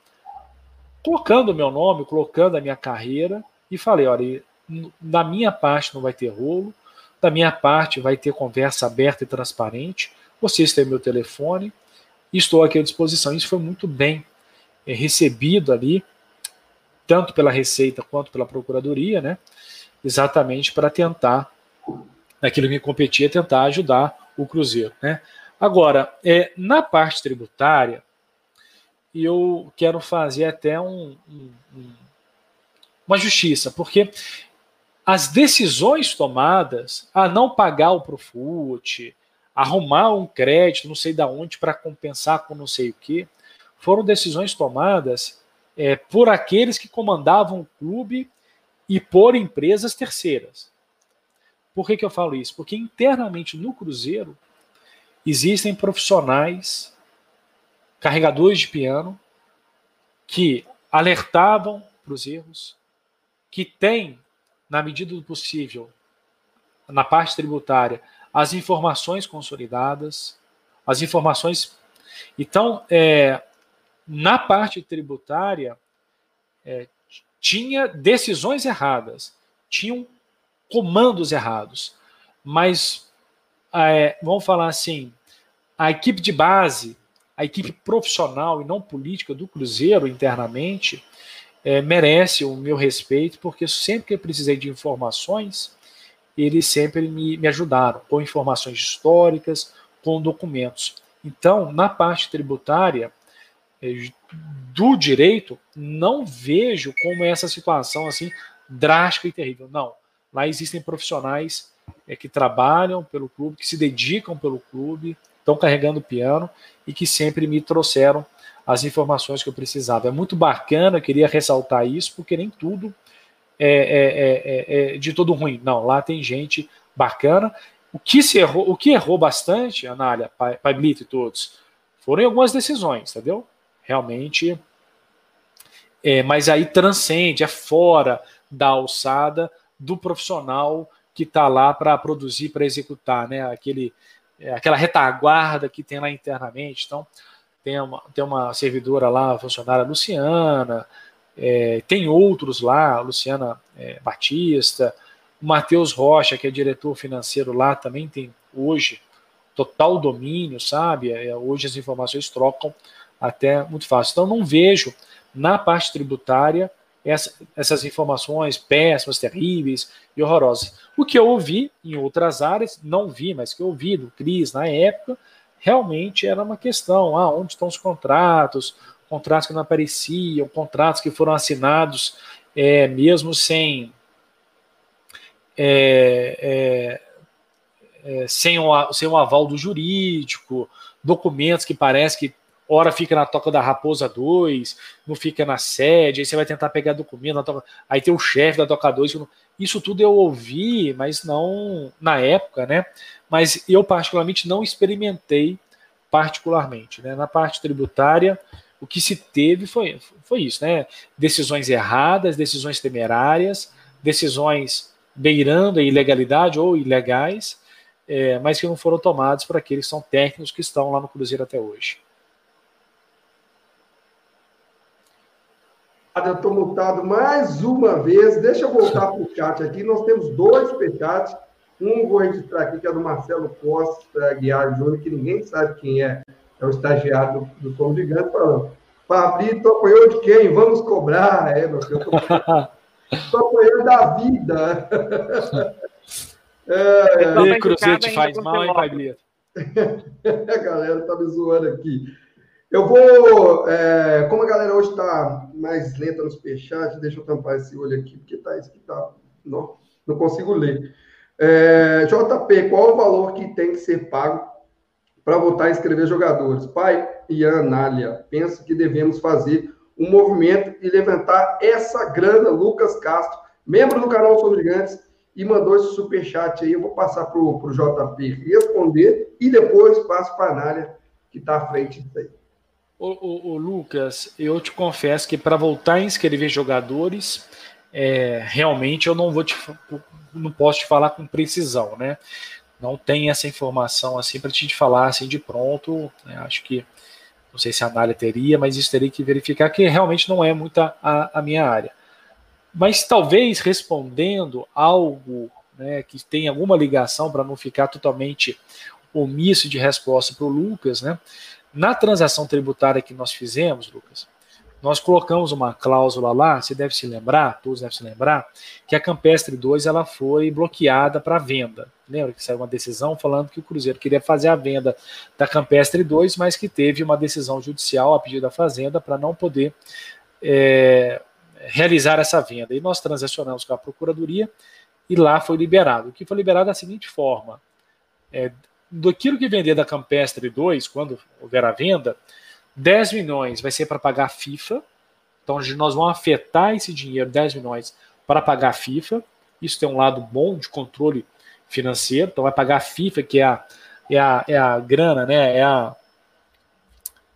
colocando o meu nome, colocando a minha carreira e falei, olha, da minha parte não vai ter rolo, da minha parte vai ter conversa aberta e transparente. Vocês têm meu telefone, estou aqui à disposição. Isso foi muito bem é, recebido ali tanto pela Receita quanto pela Procuradoria, né? Exatamente para tentar, naquilo que me competia, tentar ajudar o Cruzeiro, né? Agora, é, na parte tributária, eu quero fazer até um, um, uma justiça, porque as decisões tomadas a não pagar o Profut, arrumar um crédito, não sei da onde, para compensar com não sei o que, foram decisões tomadas é, por aqueles que comandavam o clube e por empresas terceiras. Por que, que eu falo isso? Porque internamente no Cruzeiro existem profissionais, carregadores de piano, que alertavam para os erros, que tem, na medida do possível, na parte tributária, as informações consolidadas, as informações. Então, é, na parte tributária, é, tinha decisões erradas, tinham comandos errados, mas, é, vamos falar assim, a equipe de base, a equipe profissional e não política do Cruzeiro internamente, é, merece o meu respeito, porque sempre que eu precisei de informações, eles sempre me, me ajudaram com informações históricas, com documentos. Então, na parte tributária eh, do direito, não vejo como essa situação assim drástica e terrível. Não. Lá existem profissionais é, que trabalham pelo clube, que se dedicam pelo clube, estão carregando o piano e que sempre me trouxeram as informações que eu precisava. É muito bacana, eu queria ressaltar isso, porque nem tudo é, é, é, é, de todo ruim. Não, lá tem gente bacana. O que, se errou, o que errou bastante, Anália, Pai, Pai Blito e todos, foram algumas decisões, entendeu? Realmente. É, mas aí transcende, é fora da alçada do profissional que está lá para produzir, para executar, né? Aquele, é, aquela retaguarda que tem lá internamente. Então, tem uma, tem uma servidora lá, funcionária Luciana, é, tem outros lá, Luciana é, Batista, o Matheus Rocha, que é diretor financeiro lá, também tem hoje total domínio, sabe? É, hoje as informações trocam até muito fácil. Então, não vejo na parte tributária essa, essas informações péssimas, terríveis e horrorosas. O que eu ouvi em outras áreas, não vi, mas que eu ouvi do Cris na época, realmente era uma questão: ah, onde estão os contratos, contratos que não apareciam, contratos que foram assinados é, mesmo sem é, é, é sem, o, sem o aval do jurídico, documentos que parece que hora fica na toca da Raposa 2, não fica na sede, aí você vai tentar pegar documento, toca, aí tem o chefe da toca 2. Isso tudo eu ouvi, mas não na época, né? Mas eu particularmente não experimentei particularmente, né? Na parte tributária, o que se teve foi, foi isso, né? Decisões erradas, decisões temerárias, decisões beirando a ilegalidade ou ilegais, é, mas que não foram tomadas por aqueles que são técnicos que estão lá no Cruzeiro até hoje. Eu estou mutado mais uma vez. Deixa eu voltar para o chat aqui. Nós temos dois superchats. Um vou registrar aqui, que é do Marcelo Costa Guiar Júnior, que ninguém sabe quem é é o estagiário do, do Som Gigante, falando: Pablito apanhou de quem? Vamos cobrar. É, meu filho, estou apanhando (laughs) da vida. (laughs) é, é. Cruzeiro faz mal, hein, Pablito? (laughs) a galera tá me zoando aqui. Eu vou. É, como a galera hoje está mais lenta no superchat, deixa eu tampar esse olho aqui, porque tá isso que tá. Não, não consigo ler. É, JP, qual o valor que tem que ser pago para voltar a inscrever jogadores. Pai e Anália, penso que devemos fazer um movimento e levantar essa grana. Lucas Castro, membro do canal Sobre Gigantes, e mandou esse superchat aí. Eu vou passar para o JP responder e depois passo para a Anália, que está à frente disso aí. Ô, ô, ô, Lucas, eu te confesso que para voltar a inscrever jogadores, é, realmente eu não vou te, não posso te falar com precisão, né? não tem essa informação assim para te falar assim de pronto. Né? Acho que não sei se a Anália teria, mas isso teria que verificar que realmente não é muito a, a minha área. Mas talvez respondendo algo né, que tem alguma ligação para não ficar totalmente omisso de resposta para o Lucas, né? Na transação tributária que nós fizemos, Lucas, nós colocamos uma cláusula lá, você deve se lembrar, todos devem se lembrar, que a Campestre 2 ela foi bloqueada para venda. Lembra que saiu uma decisão falando que o Cruzeiro queria fazer a venda da Campestre 2, mas que teve uma decisão judicial a pedido da Fazenda para não poder é, realizar essa venda. E nós transacionamos com a Procuradoria e lá foi liberado. O que foi liberado da seguinte forma: é, daquilo que vender da Campestre 2, quando houver a venda, 10 milhões vai ser para pagar a FIFA. Então nós vamos afetar esse dinheiro, 10 milhões, para pagar a FIFA. Isso tem um lado bom de controle financeiro. Então vai pagar a FIFA, que é a, é a, é a grana, né? É a,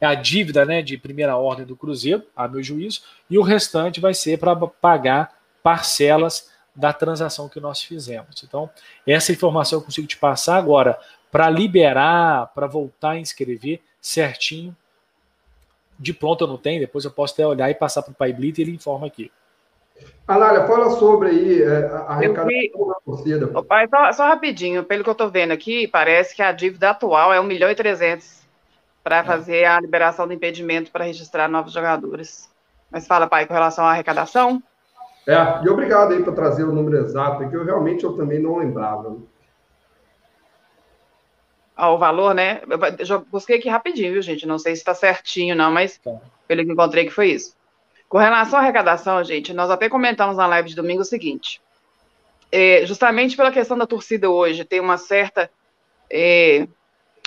é a dívida né, de primeira ordem do Cruzeiro, a meu juízo, e o restante vai ser para pagar parcelas da transação que nós fizemos. Então, essa informação eu consigo te passar agora para liberar, para voltar a inscrever certinho. De pronto eu não tenho, depois eu posso até olhar e passar para o Pai Blita e ele informa aqui. Anália, fala sobre aí é, a arrecadação da torcida. pai, só, só, rapidinho, pelo que eu estou vendo aqui, parece que a dívida atual é 1 milhão e 300 para é. fazer a liberação do impedimento para registrar novos jogadores. Mas fala, pai, com relação à arrecadação? É, e obrigado aí por trazer o número exato, que eu realmente eu também não lembrava. Ah, o valor, né? Eu já busquei aqui rapidinho, viu, gente? Não sei se está certinho, não, mas tá. pelo que encontrei que foi isso. Com relação à arrecadação, gente, nós até comentamos na live de domingo o seguinte: é, justamente pela questão da torcida hoje, tem uma certa é,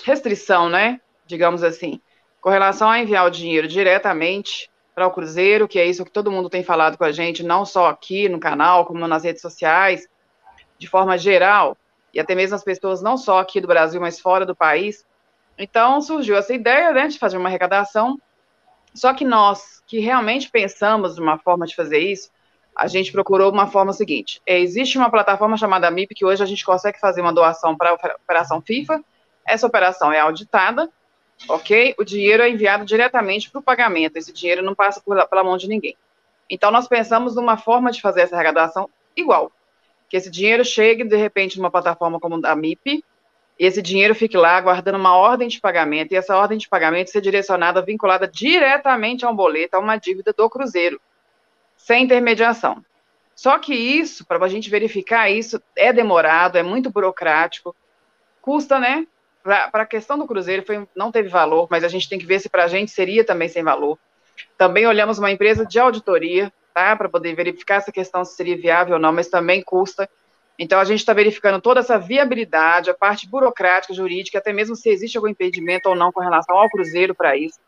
restrição, né? Digamos assim, com relação a enviar o dinheiro diretamente para o Cruzeiro, que é isso que todo mundo tem falado com a gente, não só aqui no canal, como nas redes sociais, de forma geral, e até mesmo as pessoas não só aqui do Brasil, mas fora do país. Então surgiu essa ideia né, de fazer uma arrecadação só que nós, que realmente pensamos numa forma de fazer isso, a gente procurou uma forma seguinte: é, existe uma plataforma chamada MIP que hoje a gente consegue fazer uma doação para a operação FIFA. Essa operação é auditada, ok? O dinheiro é enviado diretamente para o pagamento. Esse dinheiro não passa pela mão de ninguém. Então nós pensamos numa forma de fazer essa arrecadação igual, que esse dinheiro chegue de repente numa plataforma como a MIP, esse dinheiro fique lá guardando uma ordem de pagamento e essa ordem de pagamento ser direcionada, vinculada diretamente a um boleto, a uma dívida do Cruzeiro, sem intermediação. Só que isso, para a gente verificar isso, é demorado, é muito burocrático, custa, né? Para a questão do Cruzeiro, foi, não teve valor, mas a gente tem que ver se para a gente seria também sem valor. Também olhamos uma empresa de auditoria, tá? Para poder verificar essa questão se seria viável ou não, mas também custa. Então, a gente está verificando toda essa viabilidade, a parte burocrática, jurídica, até mesmo se existe algum impedimento ou não com relação ao Cruzeiro para isso.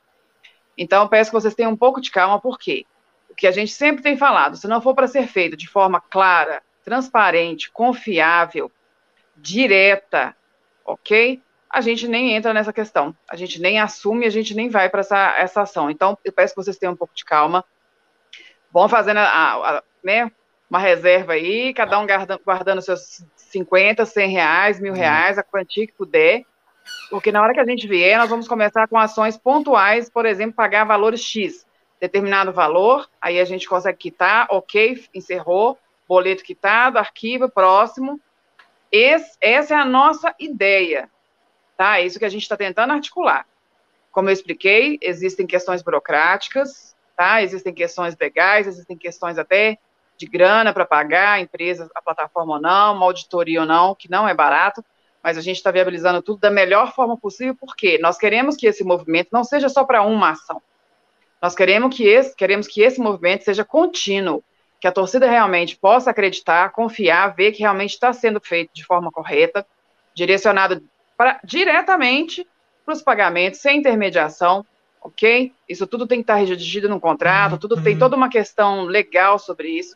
Então, peço que vocês tenham um pouco de calma, porque o que a gente sempre tem falado, se não for para ser feito de forma clara, transparente, confiável, direta, ok? A gente nem entra nessa questão, a gente nem assume, a gente nem vai para essa, essa ação. Então, eu peço que vocês tenham um pouco de calma. Vão fazendo a, a, né, uma reserva aí, cada um guardando, guardando seus 50, 100 reais, mil uhum. reais, a quantia que puder, porque na hora que a gente vier, nós vamos começar com ações pontuais, por exemplo, pagar valores X, determinado valor, aí a gente consegue quitar, ok, encerrou, boleto quitado, arquivo, próximo. Esse, essa é a nossa ideia, tá? É isso que a gente está tentando articular. Como eu expliquei, existem questões burocráticas, tá? Existem questões legais, existem questões até de grana para pagar a empresa, a plataforma ou não, uma auditoria ou não, que não é barato, mas a gente está viabilizando tudo da melhor forma possível, porque nós queremos que esse movimento não seja só para uma ação. Nós queremos que, esse, queremos que esse movimento seja contínuo, que a torcida realmente possa acreditar, confiar, ver que realmente está sendo feito de forma correta, direcionado pra, diretamente para os pagamentos, sem intermediação, ok? Isso tudo tem que estar redigido no contrato, tudo tem uhum. toda uma questão legal sobre isso.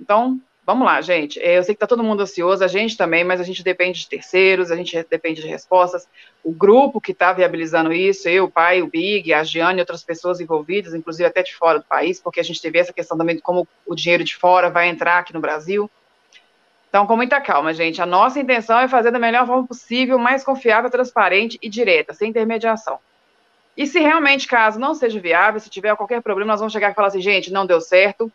Então, vamos lá, gente. Eu sei que está todo mundo ansioso, a gente também, mas a gente depende de terceiros, a gente depende de respostas. O grupo que está viabilizando isso, eu, o pai, o Big, a Giane e outras pessoas envolvidas, inclusive até de fora do país, porque a gente teve essa questão também de como o dinheiro de fora vai entrar aqui no Brasil. Então, com muita calma, gente. A nossa intenção é fazer da melhor forma possível, mais confiável, transparente e direta, sem intermediação. E se realmente, caso não seja viável, se tiver qualquer problema, nós vamos chegar e falar assim, gente, não deu certo,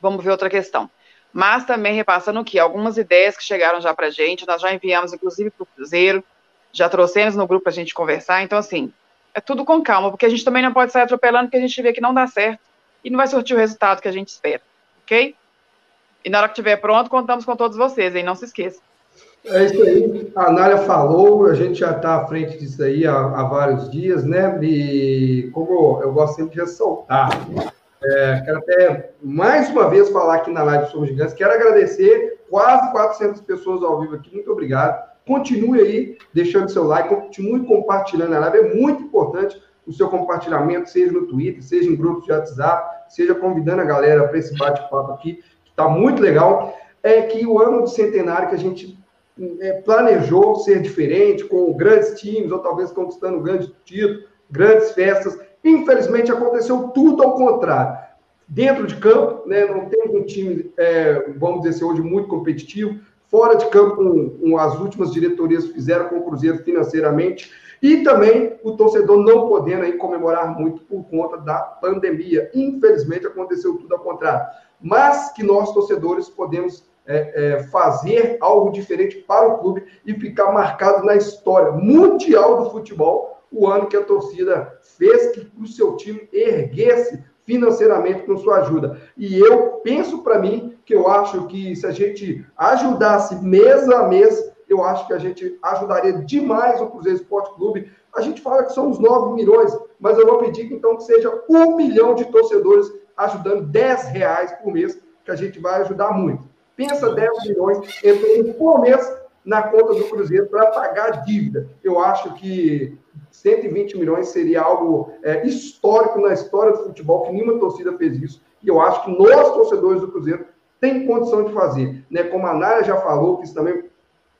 vamos ver outra questão. Mas também repassando que algumas ideias que chegaram já para a gente, nós já enviamos, inclusive, para o Cruzeiro, já trouxemos no grupo para a gente conversar. Então, assim, é tudo com calma, porque a gente também não pode sair atropelando, porque a gente vê que não dá certo e não vai surtir o resultado que a gente espera, ok? E na hora que estiver pronto, contamos com todos vocês, hein? Não se esqueça. É isso aí. A Nália falou, a gente já está à frente disso aí há, há, vários dias, né? E como eu gosto sempre de ressaltar, é, quero até mais uma vez falar aqui na live Somos Gigantes. Quero agradecer quase 400 pessoas ao vivo aqui. Muito obrigado. Continue aí deixando seu like, continue compartilhando a live. É muito importante o seu compartilhamento, seja no Twitter, seja em grupos de WhatsApp, seja convidando a galera para esse bate-papo aqui, que está muito legal. É que o ano do centenário que a gente planejou ser diferente, com grandes times, ou talvez conquistando grandes títulos, grandes festas. Infelizmente, aconteceu tudo ao contrário. Dentro de campo, né, não temos um time, é, vamos dizer assim, hoje muito competitivo. Fora de campo, as últimas diretorias fizeram com o Cruzeiro financeiramente. E também o torcedor não podendo aí comemorar muito por conta da pandemia. Infelizmente, aconteceu tudo ao contrário. Mas que nós, torcedores, podemos é, é, fazer algo diferente para o clube e ficar marcado na história mundial do futebol o ano que a torcida fez que o seu time erguesse financeiramente com sua ajuda. E eu penso para mim que eu acho que se a gente ajudasse mês a mês, eu acho que a gente ajudaria demais o Cruzeiro Esporte Clube. A gente fala que são uns 9 milhões, mas eu vou pedir então que seja um milhão de torcedores ajudando 10 reais por mês, que a gente vai ajudar muito. Pensa 10 milhões entrando por mês na conta do Cruzeiro para pagar a dívida. Eu acho que 120 milhões seria algo é, histórico na história do futebol, que nenhuma torcida fez isso. E eu acho que nós, torcedores do Cruzeiro, tem condição de fazer. Né? Como a Nara já falou, que isso também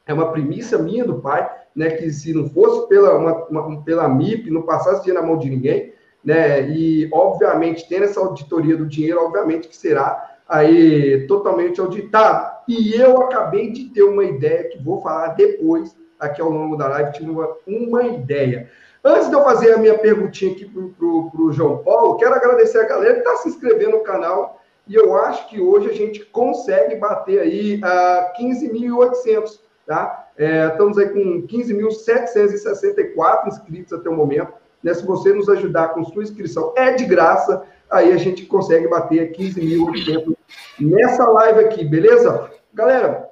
é uma primícia minha do pai, né? que se não fosse pela, uma, uma, pela MIP, não passasse dinheiro na mão de ninguém, né? e obviamente, tendo essa auditoria do dinheiro, obviamente que será aí totalmente auditado. E eu acabei de ter uma ideia que vou falar depois, aqui ao longo da live, tive uma, uma ideia. Antes de eu fazer a minha perguntinha aqui para o João Paulo, quero agradecer a galera que está se inscrevendo no canal. E eu acho que hoje a gente consegue bater aí a uh, 15.800, tá? É, estamos aí com 15.764 inscritos até o momento. Né? Se você nos ajudar com sua inscrição, é de graça aí a gente consegue bater 15.800 nessa live aqui, beleza? Galera,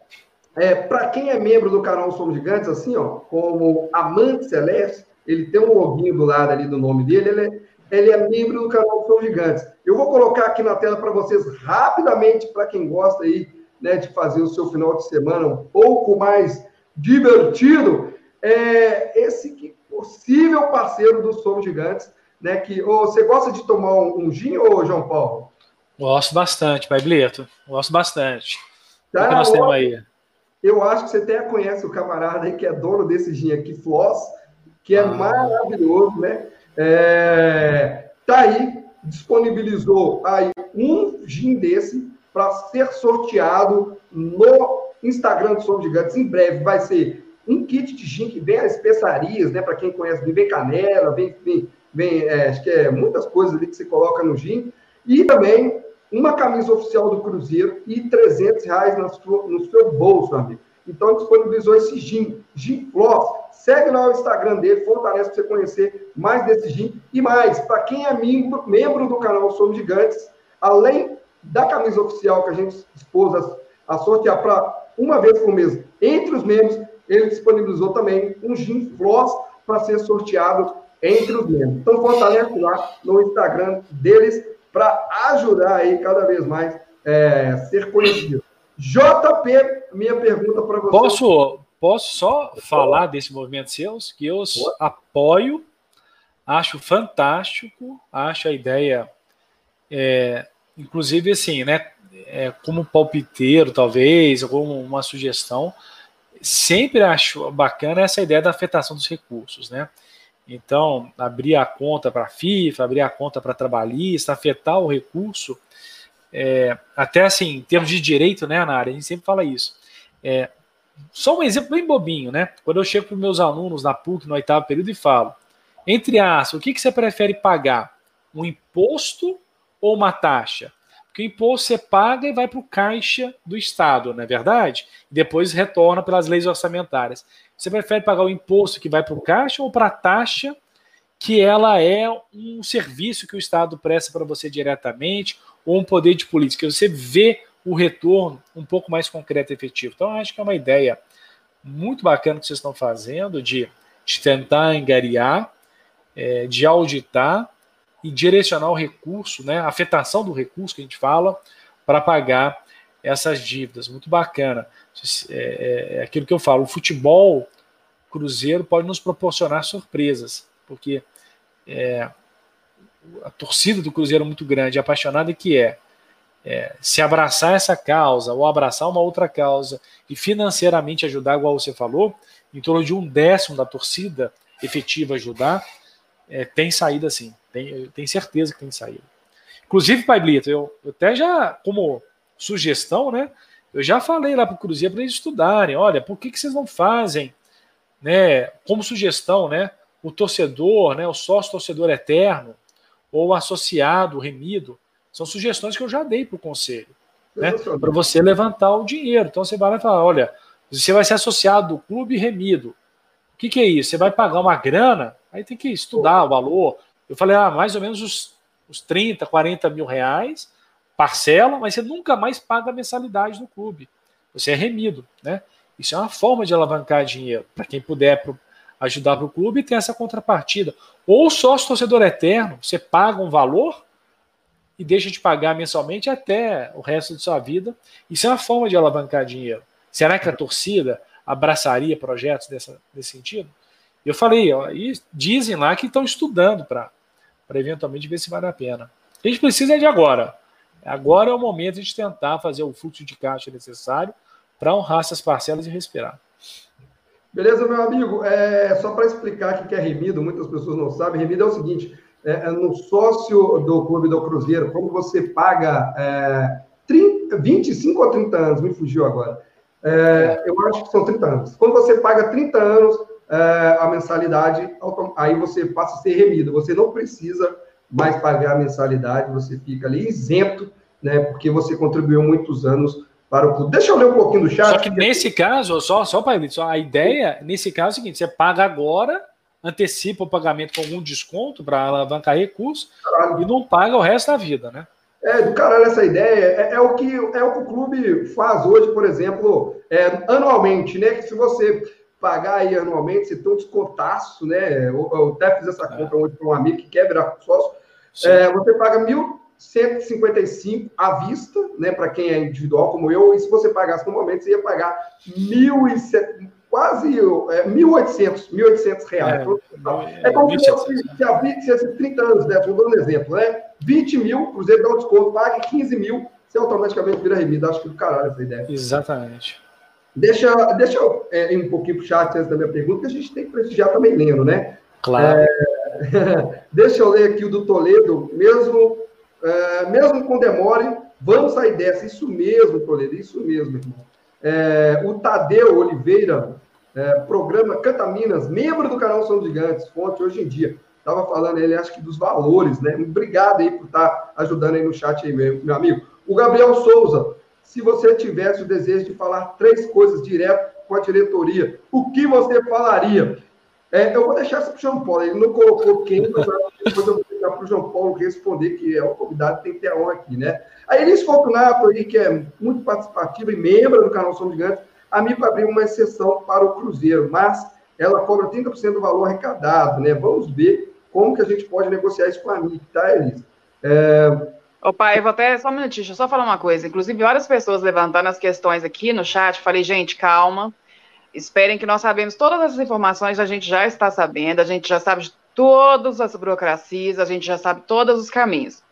é, para quem é membro do canal Somos Gigantes, assim, ó, como Amante Celeste, ele tem um login do lado ali do nome dele, ele é, ele é membro do canal Somos Gigantes. Eu vou colocar aqui na tela para vocês rapidamente, para quem gosta aí, né, de fazer o seu final de semana um pouco mais divertido, é esse possível parceiro do Somos Gigantes, né? Que oh, você gosta de tomar um, um gin, ô João Paulo? Gosto bastante, Pai Bleto. Gosto bastante. Tá, o que nós temos aí? Eu acho que você até conhece o camarada aí que é dono desse gin aqui, Floss, que é ah. maravilhoso, né? É, tá aí, disponibilizou aí um gin desse para ser sorteado no Instagram do Som Gigantes. Em breve vai ser um kit de gin que vem as especiarias, né? Para quem conhece, vem canela, vem, vem vem, é, acho que é muitas coisas ali que você coloca no gin, e também uma camisa oficial do Cruzeiro e 300 reais no seu, no seu bolso, amigo. Então, disponibilizou esse gin, Gin Floss. Segue lá o Instagram dele, fortalece para você conhecer mais desse gin. E mais, para quem é membro, membro do canal Somos Gigantes, além da camisa oficial que a gente dispôs a, a sortear para uma vez por mês entre os membros, ele disponibilizou também um gin Floss para ser sorteado entre os membros. Então, fortalece lá no Instagram deles para ajudar aí cada vez mais é, ser conhecido. JP, minha pergunta para você. Posso, posso só falar desse movimento seus? Que eu Pode. apoio, acho fantástico, acho a ideia, é, inclusive assim, né? É, como palpiteiro, talvez, ou como uma sugestão, sempre acho bacana essa ideia da afetação dos recursos, né? Então, abrir a conta para a FIFA, abrir a conta para trabalhista, afetar o recurso, é, até assim, em termos de direito, né, na área, a gente sempre fala isso. É, só um exemplo bem bobinho, né? Quando eu chego para os meus alunos na PUC, no oitavo período, e falo, entre aspas, o que, que você prefere pagar? Um imposto ou uma taxa? Porque o imposto você paga e vai para o caixa do Estado, não é verdade? Depois retorna pelas leis orçamentárias. Você prefere pagar o imposto que vai para o caixa ou para a taxa que ela é um serviço que o Estado presta para você diretamente ou um poder de política? Você vê o retorno um pouco mais concreto e efetivo. Então, acho que é uma ideia muito bacana que vocês estão fazendo de, de tentar engariar, é, de auditar e direcionar o recurso, né, a afetação do recurso que a gente fala, para pagar essas dívidas. Muito bacana. É, é, é, aquilo que eu falo, o futebol Cruzeiro pode nos proporcionar surpresas, porque é, a torcida do Cruzeiro é muito grande, apaixonada, e que é, é, se abraçar essa causa ou abraçar uma outra causa e financeiramente ajudar, igual você falou, em torno de um décimo da torcida efetiva ajudar, é, tem saída sim. Tem, tenho certeza que tem saída. Inclusive, Pai Blito, eu, eu até já, como sugestão, né? Eu já falei lá para o Cruzeiro para eles estudarem. Olha, por que, que vocês não fazem, né? Como sugestão, né? O torcedor, né? O sócio torcedor eterno ou associado, remido, são sugestões que eu já dei para o conselho, né? Para você levantar o dinheiro. Então você vai lá e fala, olha, você vai ser associado do clube remido. O que, que é isso? Você vai pagar uma grana, aí tem que estudar o valor. Eu falei, ah, mais ou menos os, os 30, 40 mil reais parcela, mas você nunca mais paga a mensalidade no clube. Você é remido, né? Isso é uma forma de alavancar dinheiro para quem puder pro, ajudar para o clube e tem essa contrapartida. Ou sócio torcedor eterno, você paga um valor e deixa de pagar mensalmente até o resto de sua vida. Isso é uma forma de alavancar dinheiro. Será que a torcida abraçaria projetos dessa, desse sentido? Eu falei, ó, e dizem lá que estão estudando para eventualmente ver se vale a pena. A gente precisa de agora. Agora é o momento de tentar fazer o fluxo de caixa necessário para honrar essas parcelas e respirar. Beleza, meu amigo? É, só para explicar o que é remido, muitas pessoas não sabem. Remido é o seguinte: é, é no sócio do Clube do Cruzeiro, como você paga é, 30, 25 ou 30 anos, me fugiu agora. É, eu acho que são 30 anos. Quando você paga 30 anos a mensalidade, aí você passa a ser remido. Você não precisa mais pagar a mensalidade, você fica ali isento, né? Porque você contribuiu muitos anos para o clube. Deixa eu ler um pouquinho do chat. Só que nesse caso, só, só para só a ideia, nesse caso é o seguinte: você paga agora, antecipa o pagamento com algum desconto para alavancar recursos caralho. e não paga o resto da vida, né? É, do caralho essa ideia. É, é, o, que, é o que o clube faz hoje, por exemplo, é, anualmente, né? Que se você pagar aí anualmente, você tem um descontaço, né? Eu, eu até fiz essa conta hoje para um amigo que quer virar sócio. É, você paga 1.155 à vista, né, para quem é individual como eu, e se você pagasse normalmente, você ia pagar 1.700, quase é, 1.800, 1.800 reais. É, é como se fosse se, se, 30 anos, né? Estou dando um exemplo, né? 20 mil, Cruzeiro dá um desconto, pague 15 mil, você automaticamente vira remida. Acho que do caralho essa ideia. Exatamente. Deixa, deixa eu é, ir um pouquinho para o chat antes da minha pergunta, que a gente tem que prestigiar também lendo, né? Claro. É, (laughs) Deixa eu ler aqui o do Toledo, mesmo, é, mesmo com demore, vamos sair dessa. Isso mesmo, Toledo, isso mesmo, irmão. É, o Tadeu Oliveira, é, programa Canta Minas, membro do canal São Gigantes, fonte hoje em dia. Estava falando ele, acho que dos valores, né? Obrigado aí por estar tá ajudando aí no chat aí, meu, meu amigo. O Gabriel Souza, se você tivesse o desejo de falar três coisas direto com a diretoria, o que você falaria? É, eu vou deixar isso para o João Paulo. Ele não colocou quem, mas depois eu vou deixar para o João Paulo responder, que é o convidado, tem que ter a honra aqui, né? A Elis Fortunato, aí, que é muito participativa e membro do canal São Gigantes, a MIPA abriu uma exceção para o Cruzeiro, mas ela cobra 30% do valor arrecadado, né? Vamos ver como que a gente pode negociar isso com a MIP, tá, Elis? É... Ô, pai, vou até só um minutinho, deixa eu só falar uma coisa. Inclusive, várias pessoas levantando as questões aqui no chat. Falei, gente, calma. Esperem que nós sabemos todas essas informações, a gente já está sabendo, a gente já sabe de todas as burocracias, a gente já sabe todos os caminhos.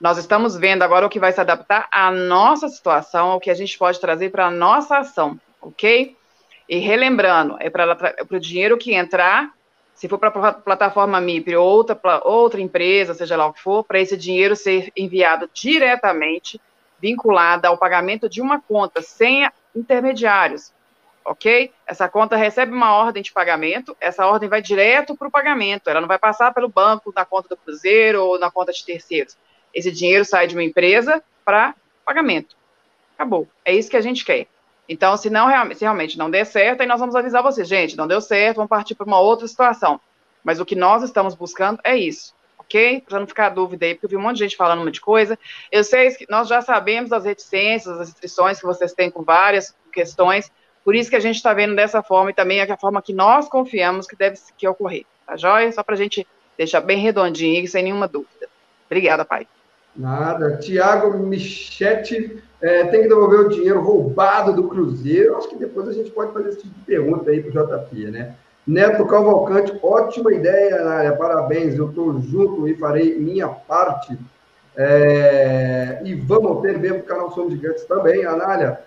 Nós estamos vendo agora o que vai se adaptar à nossa situação, o que a gente pode trazer para a nossa ação, ok? E relembrando, é para o dinheiro que entrar, se for para a plataforma MIP ou outra, outra empresa, seja lá o que for, para esse dinheiro ser enviado diretamente, vinculado ao pagamento de uma conta, sem intermediários ok? Essa conta recebe uma ordem de pagamento, essa ordem vai direto para o pagamento, ela não vai passar pelo banco, na conta do Cruzeiro ou na conta de terceiros. Esse dinheiro sai de uma empresa para pagamento. Acabou. É isso que a gente quer. Então, se, não, se realmente não der certo, aí nós vamos avisar você, gente, não deu certo, vamos partir para uma outra situação. Mas o que nós estamos buscando é isso, ok? Para não ficar dúvida aí, porque eu vi um monte de gente falando um monte de coisa. Eu sei que nós já sabemos das reticências, das restrições que vocês têm com várias questões, por isso que a gente está vendo dessa forma e também é a forma que nós confiamos que deve que ocorrer. Tá joia? Só para a gente deixar bem redondinho e sem nenhuma dúvida. Obrigada, pai. Nada. Tiago Michetti é, tem que devolver o dinheiro roubado do Cruzeiro. Acho que depois a gente pode fazer esse tipo de pergunta aí para o JP, né? Neto Cavalcante, ótima ideia, Anália. Parabéns, eu estou junto e farei minha parte. É, e vamos ter mesmo o canal Somos Gigantes também, Anália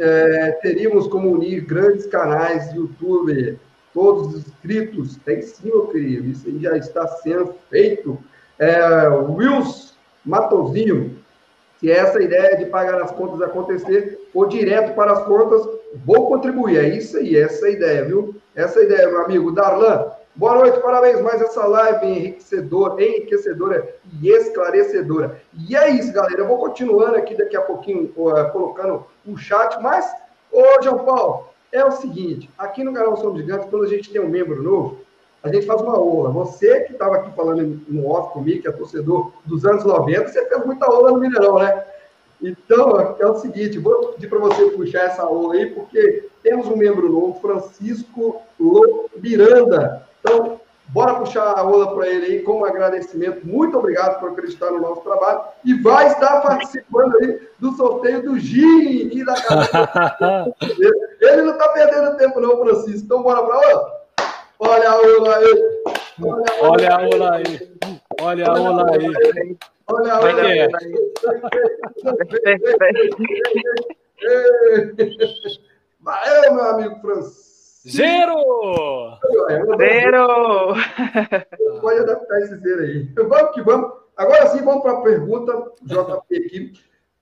é, teríamos como unir grandes canais YouTube todos inscritos. Tem sim, meu querido, isso aí já está sendo feito. É, Wilson Matozinho, se essa ideia de pagar as contas acontecer, for direto para as contas, vou contribuir. É isso aí, essa é ideia, viu? Essa é ideia, meu amigo. Darlan, boa noite, parabéns mais essa live enriquecedora, enriquecedora e esclarecedora. E é isso, galera. Eu vou continuando aqui daqui a pouquinho, colocando o chat, mas, ô, João Paulo, é o seguinte, aqui no canal Somos Gigantes, quando a gente tem um membro novo, a gente faz uma aula. Você que estava aqui falando no off comigo, que é torcedor dos anos 90, você fez muita aula no Mineirão, né? Então, é o seguinte, vou pedir para você puxar essa aula aí, porque temos um membro novo, Francisco Miranda. Então, bora puxar a aula para ele aí como agradecimento. Muito obrigado por acreditar no nosso trabalho. E vai estar participando aí do sorteio do GIM e da (laughs) Ele não está perdendo tempo, não, Francisco. Então, bora para a aula? Olha a ola aí. Olha a ola aí. Olha a ola aí. Olha a ola aí. Valeu, meu amigo Francisco. Zero! Zero! Pode adaptar esse zero aí. Vamos que vamos. Agora sim, vamos para a pergunta, JP aqui.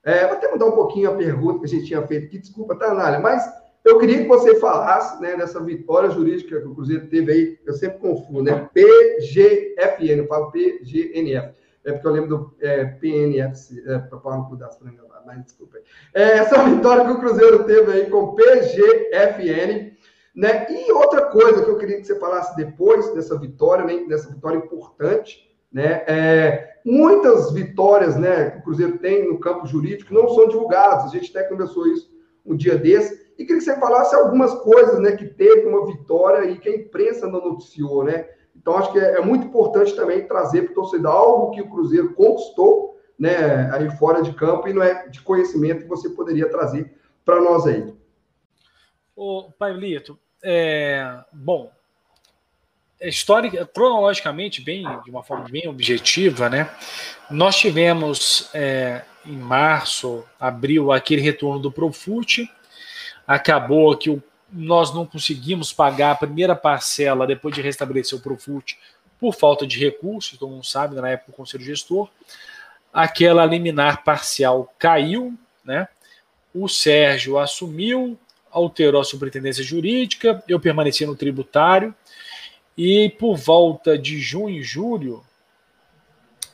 É, vou até mudar um pouquinho a pergunta que a gente tinha feito aqui. Desculpa, tá, Nália? Mas eu queria que você falasse né, dessa vitória jurídica que o Cruzeiro teve aí, eu sempre confundo, né? PGFN, eu falo PGNF. É porque eu lembro do é, PNF, é, para falar no das frangas lá, mas desculpa. É, essa (laughs) vitória que o Cruzeiro teve aí com PGFN. Né? E outra coisa que eu queria que você falasse depois dessa vitória, né, dessa vitória importante, né? É, muitas vitórias né, que o Cruzeiro tem no campo jurídico não são divulgadas. A gente até conversou isso um dia desse. E queria que você falasse algumas coisas, né, que teve uma vitória e que a imprensa não noticiou, né? Então, acho que é, é muito importante também trazer para o torcedor algo que o Cruzeiro conquistou, né, aí fora de campo e não é de conhecimento que você poderia trazer para nós aí. Ô, Pailito, é, bom, histórica, cronologicamente, bem, de uma forma bem objetiva, né? Nós tivemos é, em março, abril, aquele retorno do Profute, acabou que o, nós não conseguimos pagar a primeira parcela depois de restabelecer o Profut por falta de recursos, todo mundo sabe, na época do Conselho Gestor. Aquela liminar parcial caiu, né? o Sérgio assumiu, alterou a superintendência jurídica, eu permaneci no tributário, e por volta de junho e julho,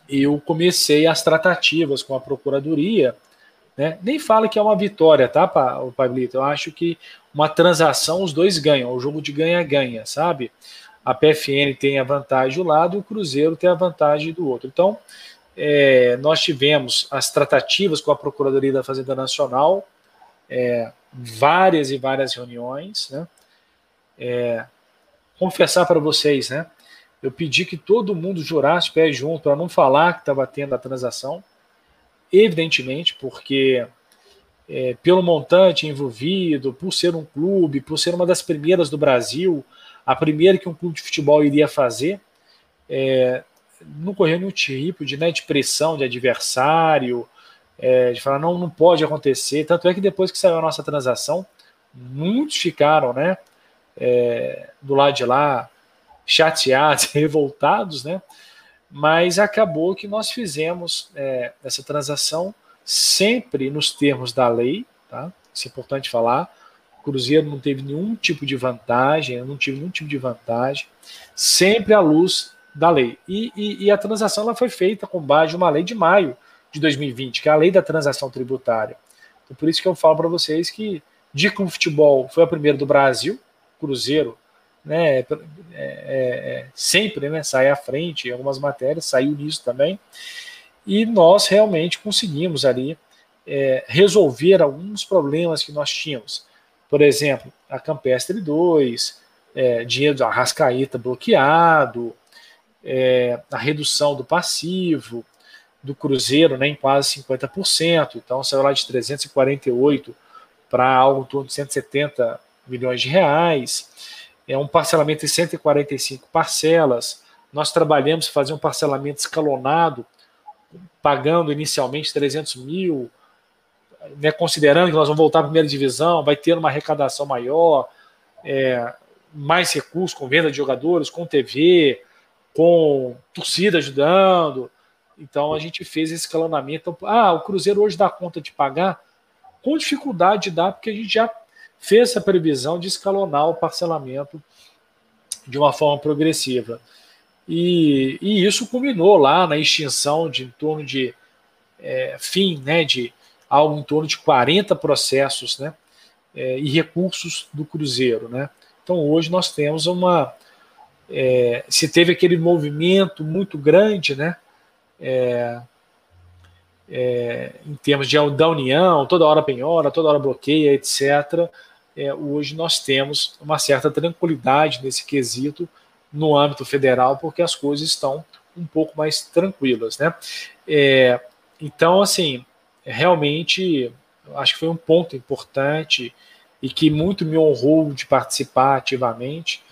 eu comecei as tratativas com a Procuradoria né? Nem fala que é uma vitória, tá, Pablito? Eu acho que uma transação os dois ganham, o jogo de ganha-ganha, sabe? A PFN tem a vantagem do lado e o Cruzeiro tem a vantagem do outro. Então, é, nós tivemos as tratativas com a Procuradoria da Fazenda Nacional, é, várias e várias reuniões, né? É, confessar para vocês, né? Eu pedi que todo mundo jurasse pé junto para não falar que estava tendo a transação evidentemente, porque é, pelo montante envolvido, por ser um clube, por ser uma das primeiras do Brasil, a primeira que um clube de futebol iria fazer, é, não correu nenhum tipo de, né, de pressão de adversário, é, de falar não, não pode acontecer. Tanto é que depois que saiu a nossa transação, muitos ficaram né, é, do lado de lá chateados, (laughs) revoltados, né? Mas acabou que nós fizemos é, essa transação sempre nos termos da lei, tá? Isso é importante falar. O Cruzeiro não teve nenhum tipo de vantagem, não tive nenhum tipo de vantagem, sempre à luz da lei. E, e, e a transação ela foi feita com base em uma lei de maio de 2020, que é a lei da transação tributária. Então, por isso que eu falo para vocês que Dica Futebol foi a primeira do Brasil, Cruzeiro né, é, é, é, sempre né, sai à frente em algumas matérias, saiu nisso também, e nós realmente conseguimos ali é, resolver alguns problemas que nós tínhamos. Por exemplo, a Campestre 2, é, dinheiro do Arrascaeta bloqueado, é, a redução do passivo, do Cruzeiro né, em quase 50%, então saiu lá de 348 para algo em torno de 170 milhões de reais é um parcelamento em 145 parcelas. Nós trabalhamos fazer um parcelamento escalonado, pagando inicialmente 300 mil, né, considerando que nós vamos voltar à primeira divisão, vai ter uma arrecadação maior, é, mais recursos, com venda de jogadores, com TV, com torcida ajudando. Então a gente fez esse escalonamento. Ah, o Cruzeiro hoje dá conta de pagar? Com dificuldade dá, porque a gente já fez essa previsão de escalonar o parcelamento de uma forma progressiva. E, e isso culminou lá na extinção de em torno de é, fim, né, de algo em torno de 40 processos, né, é, e recursos do Cruzeiro, né. Então hoje nós temos uma é, se teve aquele movimento muito grande, né, é, é, em termos de da união, toda hora penhora, toda hora bloqueia, etc. É, hoje nós temos uma certa tranquilidade nesse quesito no âmbito federal, porque as coisas estão um pouco mais tranquilas, né? É, então, assim, realmente, acho que foi um ponto importante e que muito me honrou de participar ativamente.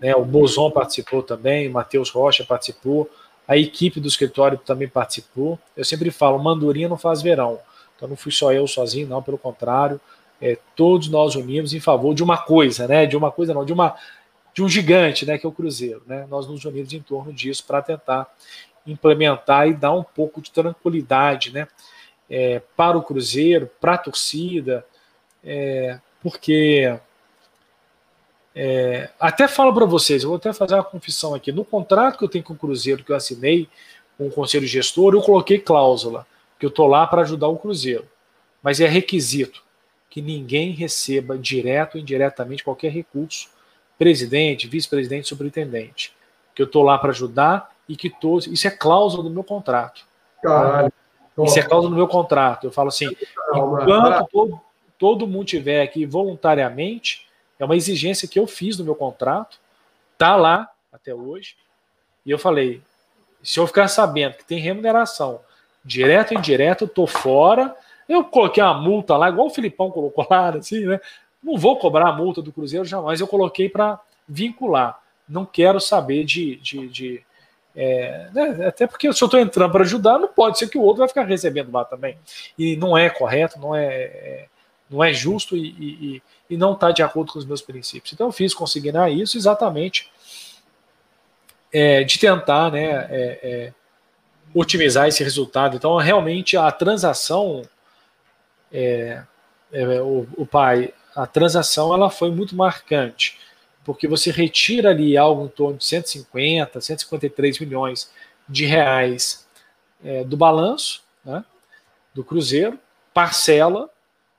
Né? O Bozon participou também, o Matheus Rocha participou, a equipe do escritório também participou. Eu sempre falo, mandurinha não faz verão. Então não fui só eu sozinho, não, pelo contrário. É, todos nós unimos em favor de uma coisa, né? De uma coisa não, de uma de um gigante, né, que é o Cruzeiro. Né? Nós nos unimos em torno disso para tentar implementar e dar um pouco de tranquilidade né, é, para o Cruzeiro, para a torcida, é, porque é, até falo para vocês, eu vou até fazer uma confissão aqui. No contrato que eu tenho com o Cruzeiro, que eu assinei com o Conselho Gestor, eu coloquei cláusula que eu estou lá para ajudar o Cruzeiro. Mas é requisito que ninguém receba direto ou indiretamente qualquer recurso presidente, vice-presidente, superintendente. Que eu estou lá para ajudar e que tô, isso é cláusula do meu contrato. Caralho. Isso é cláusula do meu contrato. Eu falo assim, enquanto todo, todo mundo tiver aqui voluntariamente, é uma exigência que eu fiz no meu contrato, tá lá até hoje. E eu falei, se eu ficar sabendo que tem remuneração direta ou indireta, eu tô fora. Eu coloquei uma multa lá, igual o Filipão colocou lá, assim, né? Não vou cobrar a multa do Cruzeiro jamais, eu coloquei para vincular. Não quero saber de. de, de é, né? Até porque se eu estou entrando para ajudar, não pode ser que o outro vai ficar recebendo lá também. E não é correto, não é, é não é justo e, e, e não está de acordo com os meus princípios. Então eu fiz consignar isso exatamente é, de tentar né, é, é, otimizar esse resultado. Então realmente a transação, é, é, o, o pai a transação ela foi muito marcante, porque você retira ali algo em torno de 150, 153 milhões de reais é, do balanço né, do Cruzeiro, parcela,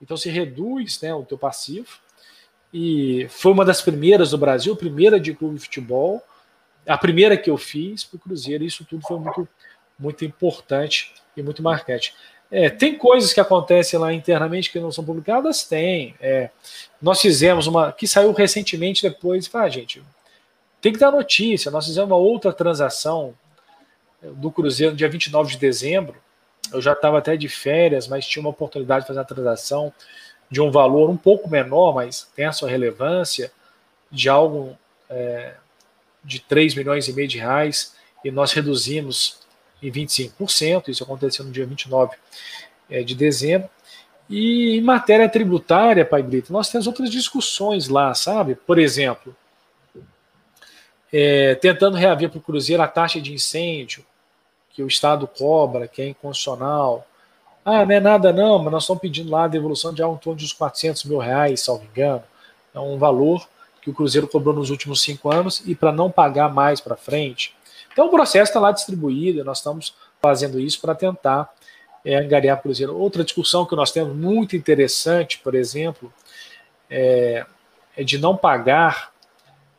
então se reduz né, o teu passivo, e foi uma das primeiras do Brasil, primeira de clube de futebol, a primeira que eu fiz para o Cruzeiro, isso tudo foi muito, muito importante e muito marcante. É, tem coisas que acontecem lá internamente que não são publicadas? Tem. É, nós fizemos uma que saiu recentemente depois. Ah, gente, tem que dar notícia. Nós fizemos uma outra transação do Cruzeiro no dia 29 de dezembro. Eu já estava até de férias, mas tinha uma oportunidade de fazer uma transação de um valor um pouco menor, mas tem a sua relevância, de algo é, de 3 milhões e meio de reais, e nós reduzimos em 25%, isso aconteceu no dia 29 é, de dezembro. E em matéria tributária, Pai Brito, nós temos outras discussões lá, sabe? Por exemplo, é, tentando reaver para o Cruzeiro a taxa de incêndio que o Estado cobra, que é inconstitucional. Ah, não é nada não, mas nós estamos pedindo lá a devolução de algo em torno de uns 400 mil reais, salvo engano. É um valor que o Cruzeiro cobrou nos últimos cinco anos e para não pagar mais para frente. Então o processo está lá distribuído, nós estamos fazendo isso para tentar é, angariar Cruzeiro. Outra discussão que nós temos muito interessante, por exemplo, é, é de não pagar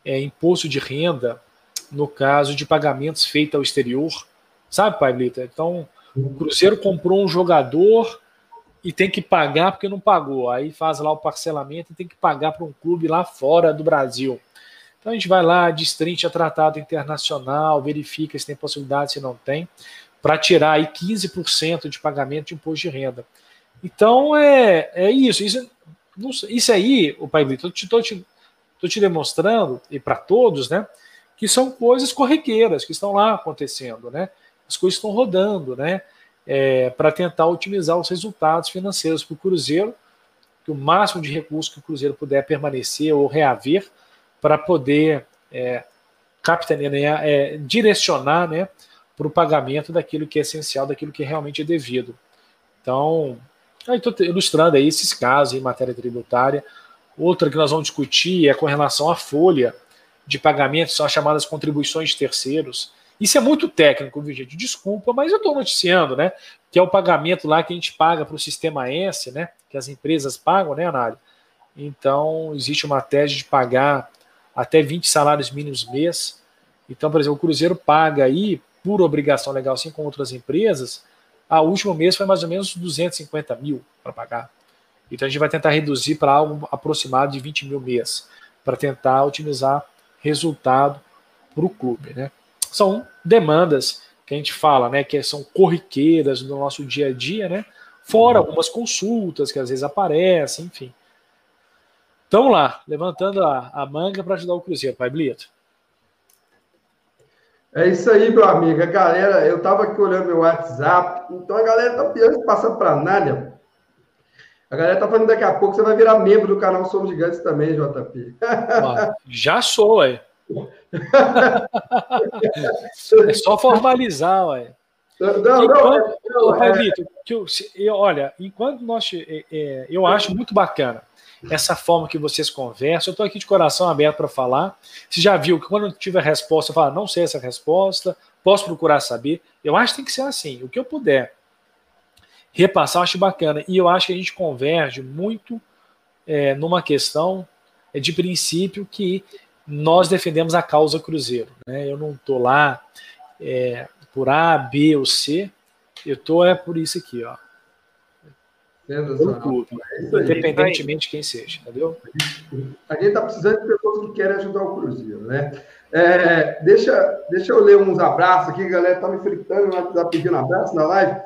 é, imposto de renda no caso de pagamentos feitos ao exterior. Sabe, Pablita? Então, o Cruzeiro comprou um jogador e tem que pagar porque não pagou. Aí faz lá o parcelamento e tem que pagar para um clube lá fora do Brasil. Então a gente vai lá, destrincha tratado internacional, verifica se tem possibilidade, se não tem, para tirar aí 15% de pagamento de imposto de renda. Então é, é isso. Isso, isso aí, o Pai Brito, estou te, tô te demonstrando, e para todos, né, que são coisas corriqueiras que estão lá acontecendo, né? As coisas estão rodando, né? É, para tentar otimizar os resultados financeiros para o Cruzeiro, que o máximo de recursos que o Cruzeiro puder permanecer ou reaver para poder é, capitanear, é, direcionar né, para o pagamento daquilo que é essencial, daquilo que realmente é devido. Então, estou ilustrando aí esses casos em matéria tributária. Outra que nós vamos discutir é com relação à folha de pagamento, são as chamadas contribuições de terceiros. Isso é muito técnico, viu, gente? Desculpa, mas eu estou noticiando, né? Que é o pagamento lá que a gente paga para o sistema S, né? Que as empresas pagam, né, Anália? Então, existe uma tese de pagar até 20 salários mínimos mês. Então, por exemplo, o Cruzeiro paga aí, por obrigação legal, assim como outras empresas, a último mês foi mais ou menos 250 mil para pagar. Então, a gente vai tentar reduzir para algo aproximado de 20 mil mês, para tentar otimizar resultado para o clube, né? São demandas que a gente fala, né, que são corriqueiras no nosso dia a dia, né? Fora algumas consultas que às vezes aparecem, enfim. Então lá, levantando a, a manga para ajudar o Cruzeiro, Pai Blito. É isso aí, meu amigo. A galera, eu estava aqui olhando meu WhatsApp, então a galera tá pedindo passar para Nádia. A galera tá falando daqui a pouco você vai virar membro do canal Somos Gigantes também, JP. já sou, ué. (laughs) é só formalizar, ué. Não, não, enquanto, não, não, é... que eu, eu, olha, enquanto nós, é, é, eu acho muito bacana essa forma que vocês conversam. Eu estou aqui de coração aberto para falar. Você já viu que quando tiver resposta, eu falo, não sei essa resposta, posso procurar saber. Eu acho que tem que ser assim, o que eu puder repassar, eu acho bacana. E eu acho que a gente converge muito é, numa questão é, de princípio que nós defendemos a causa Cruzeiro. Né? Eu não estou lá é, por A, B ou C, eu estou é por isso aqui, ó. Clube, é independentemente de quem seja, entendeu? A gente está precisando de pessoas que querem ajudar o Cruzeiro, né? É, deixa, deixa eu ler uns abraços aqui, a galera está me fritando, está pedindo abraço na live.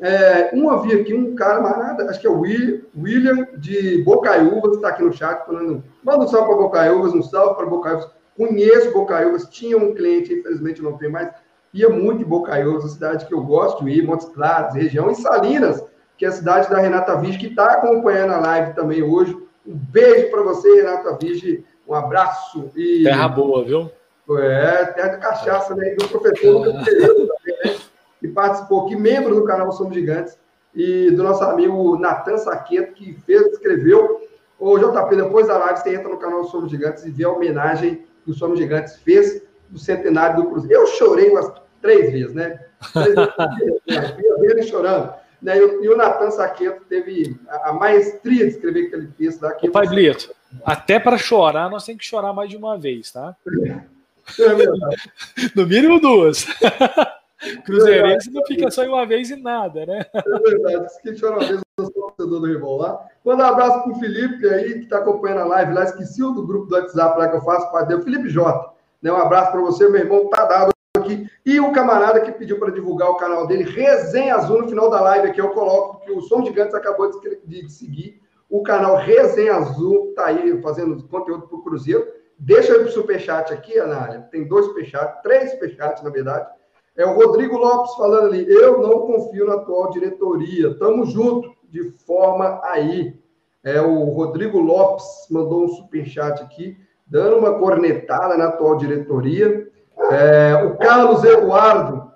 É, um havia aqui, um cara, mas nada, acho que é o William, de Bocaiúvas, está aqui no chat, falando, manda um salve para Bocaiúvas, um salve para Bocaiúvas. Conheço Bocaiúvas, tinha um cliente, infelizmente não tem mais, ia muito em Bocaiúvas, cidade que eu gosto de ir, Montes Claros, região, e Salinas, que é a cidade da Renata Vige, que está acompanhando a live também hoje. Um beijo para você, Renata Vige, um abraço. E... Terra boa, viu? É, terra de cachaça, né? E do professor Lucas Pereira também, né? Que participou aqui, membro do canal Somos Gigantes, e do nosso amigo Natan Saqueto, que fez, escreveu. Ô, JP, depois da live, você entra no canal Somos Gigantes e vê a homenagem que o Somos Gigantes fez do centenário do Cruzeiro. Eu chorei umas três vezes, né? Três vezes, né? chorando. Né? E, o, o Natan Saqueto teve a, a, maestria de escrever aquele texto lá. Ô, Pai Blito, até para chorar, nós temos que chorar mais de uma vez, tá? É (laughs) no mínimo duas. (laughs) Cruzeirense não fica só uma vez e nada, né? É verdade. Se quem chora uma vez, eu sou torcedor do rival lá. Manda um abraço pro Felipe aí, que está acompanhando a live lá. Esqueci o do grupo do WhatsApp lá que eu faço parte dele. Felipe J. Né? Um abraço para você, meu irmão. Tá dado aqui. E o camarada que pediu para divulgar o canal dele, Resenha Azul, no final da live aqui eu coloco, que o Som Gigantes acabou de, seguir. O canal Resenha Azul tá aí fazendo conteúdo para o Cruzeiro. Deixa ir para o superchat aqui, Anália. Tem dois superchats, três superchats, na verdade. É o Rodrigo Lopes falando ali. Eu não confio na atual diretoria. Tamo junto, de forma aí. É o Rodrigo Lopes mandou um superchat aqui, dando uma cornetada na atual diretoria. É, o Carlos Eduardo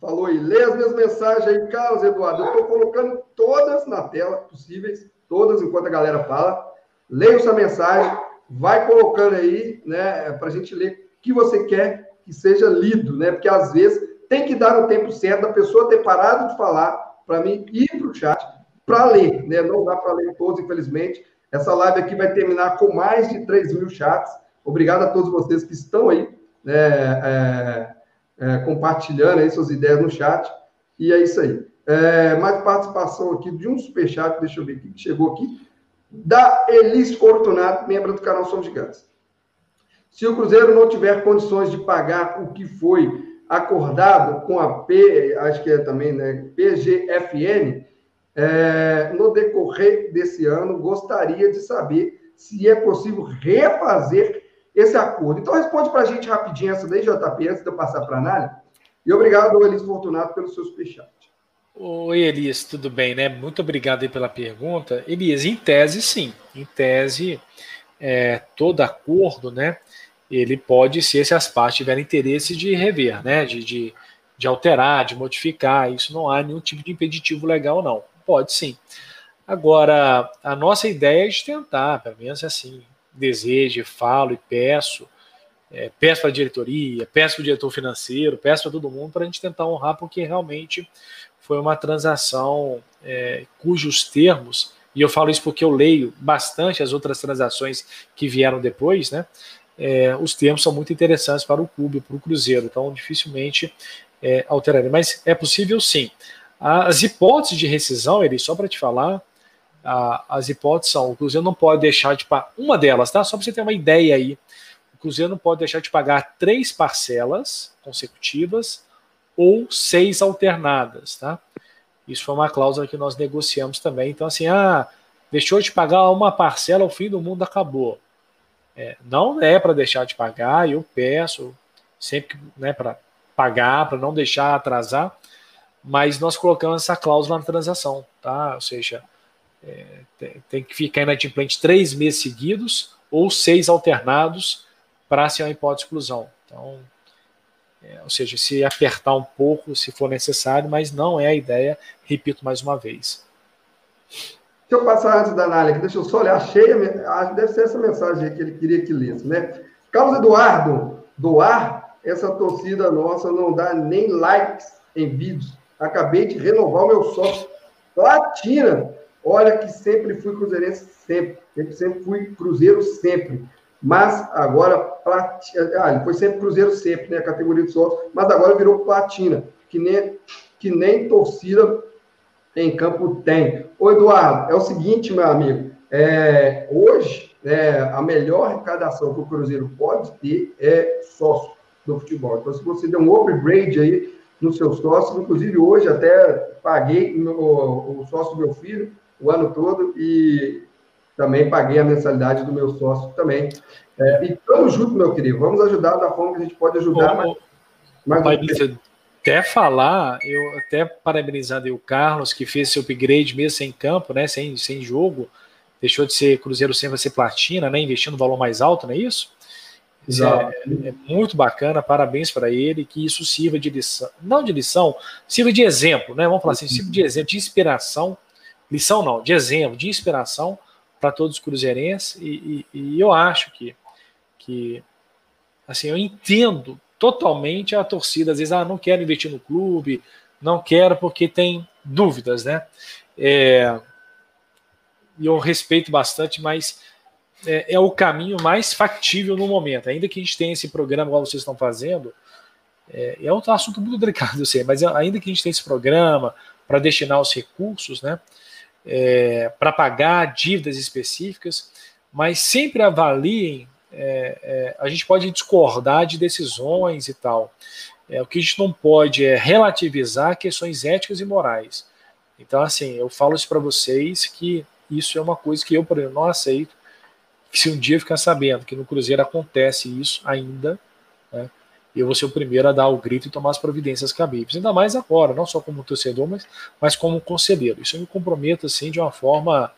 falou aí, lê as minhas mensagens aí, Carlos Eduardo. Eu estou colocando todas na tela possíveis, todas enquanto a galera fala. Leia sua mensagem, vai colocando aí, né, para a gente ler o que você quer que seja lido, né? Porque às vezes tem que dar o tempo certo da pessoa ter parado de falar para mim ir para o chat para ler, né? Não dá para ler todos, infelizmente. Essa live aqui vai terminar com mais de 3 mil chats. Obrigado a todos vocês que estão aí é, é, é, compartilhando aí suas ideias no chat. E é isso aí. É, mais participação aqui de um superchat, deixa eu ver aqui, que chegou aqui, da Elis Fortunato, membro do canal Somos Gigantes. Se o Cruzeiro não tiver condições de pagar o que foi acordado com a P, acho que é também, né, PGFN, é, no decorrer desse ano, gostaria de saber se é possível refazer esse acordo. Então, responde para a gente rapidinho essa daí, JP, antes de eu passar para a análise. E obrigado, Elis Fortunato, pelo seu superchat. Oi, Elias, tudo bem, né? Muito obrigado pela pergunta. Elias, em tese, sim. Em tese, é, todo acordo, né, ele pode ser se as partes tiverem interesse de rever, né, de, de, de alterar, de modificar. Isso não há nenhum tipo de impeditivo legal, não. Pode sim. Agora, a nossa ideia é de tentar, pelo menos assim, desejo, falo e peço, é, peço para a diretoria, peço para o diretor financeiro, peço para todo mundo para a gente tentar honrar, porque realmente foi uma transação é, cujos termos, e eu falo isso porque eu leio bastante as outras transações que vieram depois, né? É, os termos são muito interessantes para o clube, para o Cruzeiro, então dificilmente é, alteraria. Mas é possível sim. As hipóteses de rescisão, ele só para te falar, a, as hipóteses são: o Cruzeiro não pode deixar de pagar. Uma delas, tá? Só para você ter uma ideia aí. O Cruzeiro não pode deixar de pagar três parcelas consecutivas ou seis alternadas, tá? Isso foi uma cláusula que nós negociamos também. Então, assim, ah, deixou de pagar uma parcela, o fim do mundo acabou. É, não é para deixar de pagar, eu peço sempre né, para pagar, para não deixar atrasar, mas nós colocamos essa cláusula na transação, tá? Ou seja, é, tem, que ficar inadimplente três meses seguidos ou seis alternados para ser uma hipótese de exclusão. Então, é, ou seja, se apertar um pouco, se for necessário, mas não é a ideia, repito mais uma vez. Deixa eu passar antes da análise, deixa eu só olhar, achei, deve ser essa mensagem que ele queria que lesse, né? Carlos Eduardo, doar, essa torcida nossa não dá nem likes em vídeos. Acabei de renovar o meu sócio. Platina, olha que sempre fui cruzeirense, sempre. Sempre, sempre fui cruzeiro, sempre mas agora, platina, ah, ele foi sempre Cruzeiro sempre, né, a categoria de sócio, mas agora virou platina, que nem, que nem torcida em campo tem. Ô Eduardo, é o seguinte, meu amigo, é, hoje é, a melhor arrecadação que o Cruzeiro pode ter é sócio do futebol. Então, se você der um upgrade aí no seu sócio, inclusive hoje até paguei o sócio do meu filho o ano todo e também paguei a mensalidade do meu sócio também. É, e estamos juntos, meu querido. Vamos ajudar da forma que a gente pode ajudar. Ô, mas, mas até falar, eu até parabenizando o Carlos, que fez esse upgrade mesmo sem campo, né? Sem, sem jogo. Deixou de ser Cruzeiro sempre a ser platina, né? Investindo no valor mais alto, não é isso? Isso é, é, muito bacana, parabéns para ele, que isso sirva de lição, não de lição, sirva de exemplo, né? Vamos falar assim, sirva de exemplo, de inspiração, lição não, de exemplo, de inspiração para todos os cruzeirenses, e, e, e, eu acho que, que, assim, eu entendo totalmente a torcida, às vezes, ah, não quero investir no clube, não quero porque tem dúvidas, né? É, eu respeito bastante, mas é, é, o caminho mais factível no momento. Ainda que a gente tenha esse programa, igual vocês estão fazendo, é, é um assunto muito delicado, eu sei, mas ainda que a gente tenha esse programa para destinar os recursos, né? É, para pagar dívidas específicas, mas sempre avaliem. É, é, a gente pode discordar de decisões e tal. É, o que a gente não pode é relativizar questões éticas e morais. Então, assim, eu falo isso para vocês que isso é uma coisa que eu, por exemplo, não aceito. Que se um dia ficar sabendo que no Cruzeiro acontece isso ainda, né, eu vou ser o primeiro a dar o grito e tomar as providências cabíveis. Ainda mais agora, não só como torcedor, mas, mas como conselheiro. Isso eu me comprometo assim, de uma forma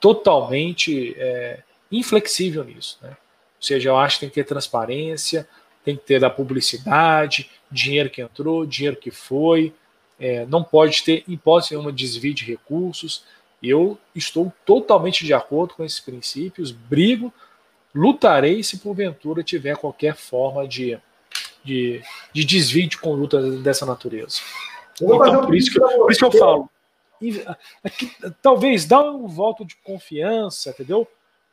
totalmente é, inflexível nisso. Né? Ou seja, eu acho que tem que ter transparência, tem que ter da publicidade, dinheiro que entrou, dinheiro que foi, é, não pode ter, hipótese nenhuma, desvio de recursos. Eu estou totalmente de acordo com esses princípios, brigo, lutarei se porventura tiver qualquer forma de de, de desvio de conduta dessa natureza. Então, por, isso que, por isso que eu falo. Aqui, talvez dá um voto de confiança, entendeu?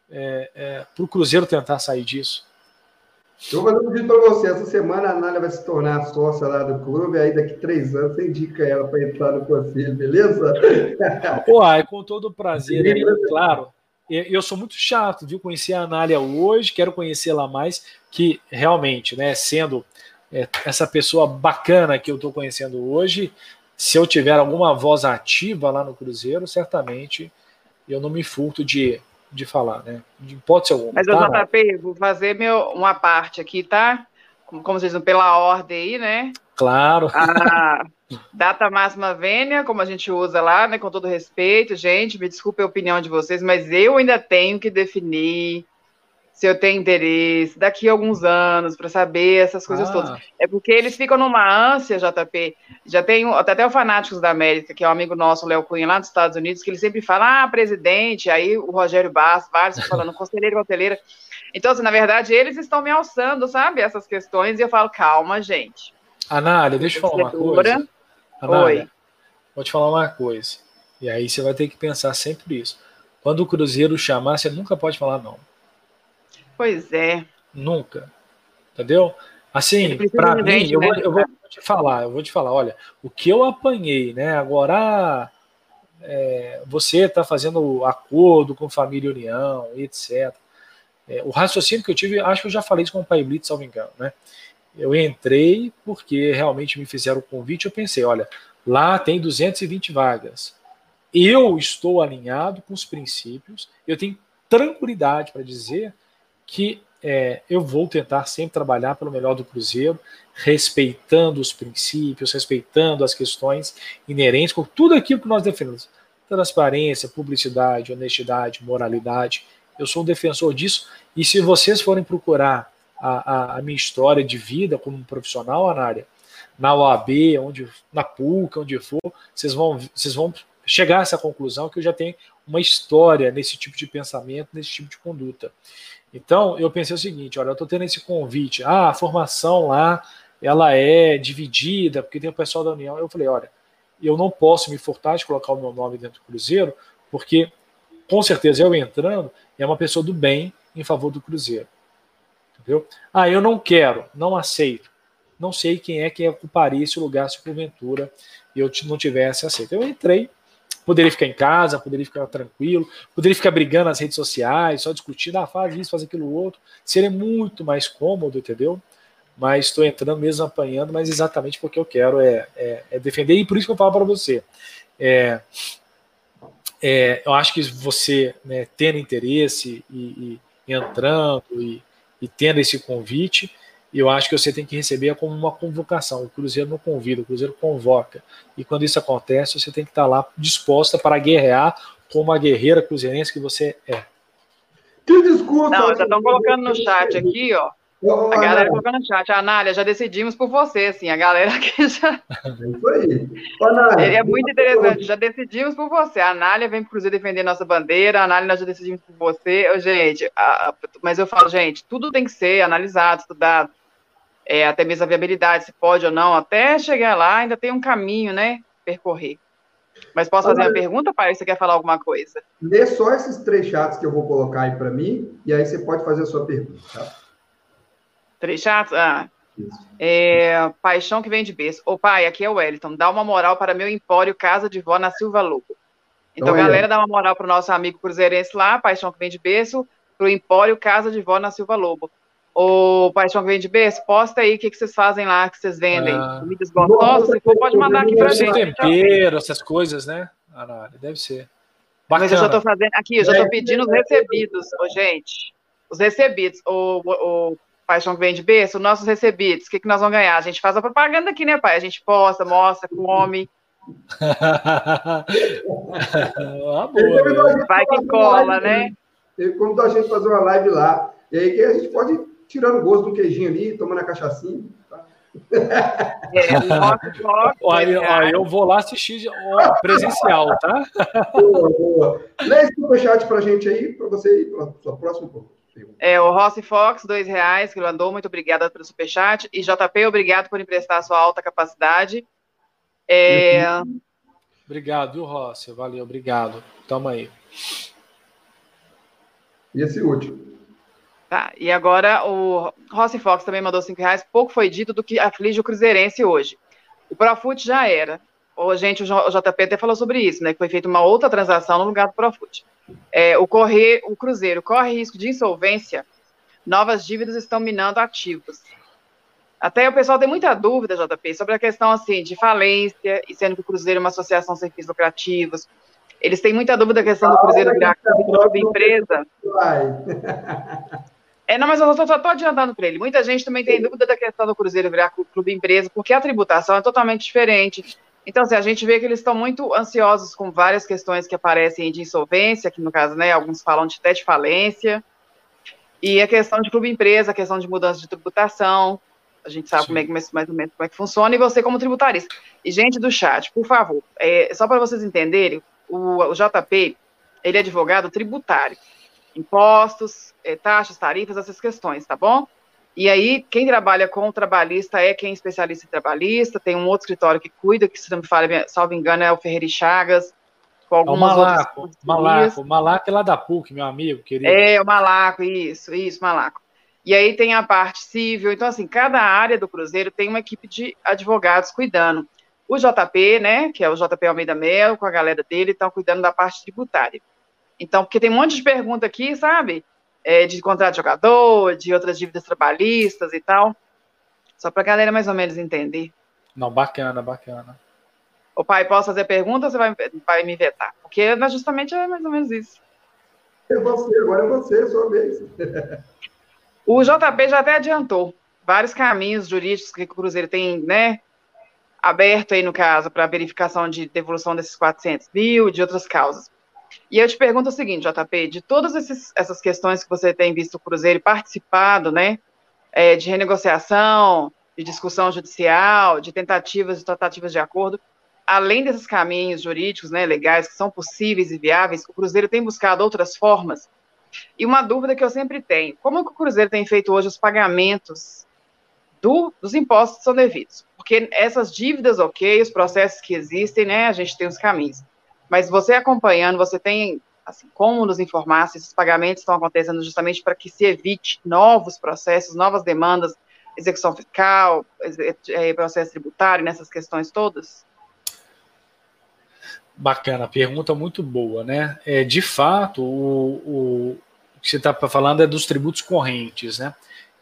É, é, para o Cruzeiro tentar sair disso. Eu vou fazer um pedido para você. Essa semana a Anália vai se tornar sócia lá do clube, aí daqui três anos você indica ela para entrar no conselho, beleza? É com todo prazer, aí, claro. Eu sou muito chato, viu? Conheci a Anália hoje, quero conhecê-la mais, que realmente, né, sendo é, essa pessoa bacana que eu estou conhecendo hoje, se eu tiver alguma voz ativa lá no Cruzeiro, certamente eu não me furto de, de falar, né? De hipótese alguma. Mas, tá, JP, vou fazer meu, uma parte aqui, tá? Como, como vocês dizem, pela ordem aí, né? Claro. A, (laughs) Data máxima vênia, como a gente usa lá, né? Com todo respeito, gente, me desculpe a opinião de vocês, mas eu ainda tenho que definir se eu tenho interesse daqui a alguns anos para saber essas coisas ah. todas. É porque eles ficam numa ânsia, JP. Já tem até o Fanáticos da América, que é um amigo nosso, Léo Cunha, lá dos Estados Unidos, que ele sempre fala, ah, presidente, aí o Rogério Bass, vários (laughs) falando, conselheiro, conselheira. Então, assim, na verdade, eles estão me alçando, sabe, essas questões, e eu falo, calma, gente. Anália, deixa eu falar uma coisa. Anália, Oi. Vou te falar uma coisa. E aí você vai ter que pensar sempre isso. Quando o Cruzeiro chamar, você nunca pode falar não. Pois é. Nunca. Entendeu? Assim, para mim, gente, eu, né? vou, eu, vou, te falar, eu vou te falar, olha, o que eu apanhei, né? Agora é, você está fazendo acordo com família União, etc. É, o raciocínio que eu tive, acho que eu já falei isso com o Pai Blitz, salvo engano, né? Eu entrei porque realmente me fizeram o convite, eu pensei, olha, lá tem 220 vagas. Eu estou alinhado com os princípios, eu tenho tranquilidade para dizer que é, eu vou tentar sempre trabalhar pelo melhor do Cruzeiro, respeitando os princípios, respeitando as questões inerentes com tudo aquilo que nós defendemos. Transparência, publicidade, honestidade, moralidade. Eu sou um defensor disso. E se vocês forem procurar a, a, a minha história de vida como profissional, Anária, na OAB, onde, na PUC, onde for, vocês vão, vocês vão chegar a essa conclusão que eu já tenho uma história nesse tipo de pensamento, nesse tipo de conduta. Então, eu pensei o seguinte, olha, eu estou tendo esse convite, ah, a formação lá, ela é dividida, porque tem o pessoal da União. Eu falei, olha, eu não posso me furtar de colocar o meu nome dentro do Cruzeiro, porque, com certeza, eu entrando, é uma pessoa do bem em favor do Cruzeiro. Entendeu? Ah, eu não quero, não aceito. Não sei quem é que ocuparia esse lugar se porventura eu não tivesse aceito. Eu entrei, Poderia ficar em casa, poderia ficar tranquilo, poderia ficar brigando nas redes sociais, só discutindo, ah, faz isso, faz aquilo outro. Seria muito mais cômodo, entendeu? Mas estou entrando mesmo apanhando, mas exatamente porque eu quero é, é, é defender, e por isso que eu falo para você. É, é, eu acho que você né, tendo interesse e, e entrando e, e tendo esse convite, eu acho que você tem que receber como uma convocação. O Cruzeiro não convida, o Cruzeiro convoca. E quando isso acontece, você tem que estar lá disposta para guerrear como a guerreira cruzeirense que você é. Que discurso! Não, já estão colocando no chat aqui, ó. A galera colocando no chat, Anália, já decidimos por você, assim, a galera (laughs) aqui já. É isso aí. Anália, é muito interessante, já decidimos por você. A Anália vem pro Cruzeiro defender nossa bandeira, a Anália nós já decidimos por você. Gente, a... mas eu falo, gente, tudo tem que ser analisado, estudado é, até mesmo a viabilidade, se pode ou não, até chegar lá ainda tem um caminho, né, percorrer. Mas posso fazer uma pergunta, pai? Você quer falar alguma coisa? Lê só esses três chats que eu vou colocar aí para mim, e aí você pode fazer a sua pergunta, tá? Três chats? Ah. É, paixão que vem de berço. Ô pai, aqui é o Wellington. Dá uma moral para meu empório Casa de Vó na Silva Lobo. Então, então galera, dá uma moral para o nosso amigo cruzeirense lá, paixão que vem de berço, para o empório Casa de Vó na Silva Lobo. Ô, Paixão que vem de berço, posta aí o que, que vocês fazem lá, que vocês vendem. Ah. Comidas gostosas, se for, pode mandar aqui pra gente. tempero, essas coisas, né? deve ser. Bacana. Mas eu já tô fazendo aqui, eu já tô pedindo os recebidos, ô, gente. Os recebidos, o, o Paixão que vem de berço, nossos recebidos, o que, que nós vamos ganhar? A gente faz a propaganda aqui, né, pai? A gente posta, mostra, come. (laughs) ah, boa, Vai que cola, né? Ele convidou a gente fazer uma live lá. E aí que a gente pode tirando o gosto do queijinho ali, tomando a cachaçinha. Tá? É, olha, eu vou lá assistir presencial, tá? Boa, boa. Lê esse superchat pra gente aí, para você ir para sua próxima É, o Rossi Fox, dois reais, que mandou, muito obrigada pelo superchat. E JP, obrigado por emprestar a sua alta capacidade. É... Obrigado, viu, Rossi? Valeu, obrigado. Toma aí. E esse último? Tá, e agora o Rossi Fox também mandou cinco reais. Pouco foi dito do que aflige o Cruzeirense hoje. O Profut já era. O, gente, o JP até falou sobre isso, né? Que foi feita uma outra transação no lugar do Profut. É, o, correr, o Cruzeiro corre risco de insolvência, novas dívidas estão minando ativos. Até o pessoal tem muita dúvida, JP, sobre a questão assim de falência, e sendo que o Cruzeiro é uma associação sem fins lucrativos. Eles têm muita dúvida da questão do Cruzeiro virar clube empresa. (laughs) É, não, mas eu estou adiantando para ele. Muita gente também tem dúvida da questão do Cruzeiro virar clube empresa, porque a tributação é totalmente diferente. Então, assim, a gente vê que eles estão muito ansiosos com várias questões que aparecem de insolvência, que no caso, né, alguns falam de até de falência, e a questão de clube empresa, a questão de mudança de tributação, a gente sabe como é que, mais, mais ou menos como é que funciona, e você como tributarista. E gente do chat, por favor, é, só para vocês entenderem, o, o JP, ele é advogado tributário impostos, é, taxas, tarifas, essas questões, tá bom? E aí, quem trabalha com o trabalhista é quem é especialista em trabalhista, tem um outro escritório que cuida, que se não me fala, salvo engano, é o Ferreira e Chagas, com algumas é o Malaco, outras Malaco, Malaco é lá da PUC, meu amigo, querido. É, o Malaco, isso, isso, Malaco. E aí tem a parte civil, então assim, cada área do Cruzeiro tem uma equipe de advogados cuidando. O JP, né, que é o JP Almeida Melo, com a galera dele, estão cuidando da parte tributária. Então, porque tem um monte de pergunta aqui, sabe? É, de contrato de jogador, de outras dívidas trabalhistas e tal. Só para a galera mais ou menos entender. Não, bacana, bacana. O pai, posso fazer pergunta ou você vai, vai me vetar? Porque justamente é mais ou menos isso. É você, agora é você, é sua vez. (laughs) o JP já até adiantou vários caminhos jurídicos que o Cruzeiro tem, né, aberto aí no caso para verificação de devolução desses 400 mil, de outras causas. E eu te pergunto o seguinte, JP, de todas esses, essas questões que você tem visto o Cruzeiro participado, né, é, de renegociação, de discussão judicial, de tentativas e tratativas de acordo, além desses caminhos jurídicos, né, legais, que são possíveis e viáveis, o Cruzeiro tem buscado outras formas. E uma dúvida que eu sempre tenho, como que o Cruzeiro tem feito hoje os pagamentos do, dos impostos que são devidos? Porque essas dívidas, ok, os processos que existem, né, a gente tem os caminhos. Mas você acompanhando, você tem assim, como nos informar se esses pagamentos estão acontecendo justamente para que se evite novos processos, novas demandas, execução fiscal, é, processo tributário, nessas questões todas? Bacana, pergunta muito boa, né? É, de fato, o, o que você está falando é dos tributos correntes, né?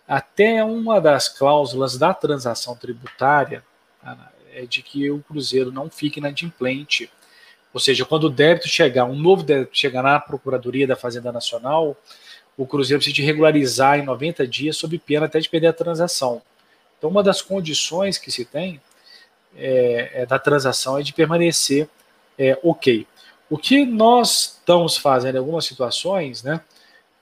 Até uma das cláusulas da transação tributária é de que o Cruzeiro não fique inadimplente ou seja, quando o débito chegar, um novo débito chegar na Procuradoria da Fazenda Nacional, o Cruzeiro precisa de regularizar em 90 dias, sob pena até de perder a transação. Então, uma das condições que se tem é, é da transação é de permanecer é, ok. O que nós estamos fazendo em algumas situações, né,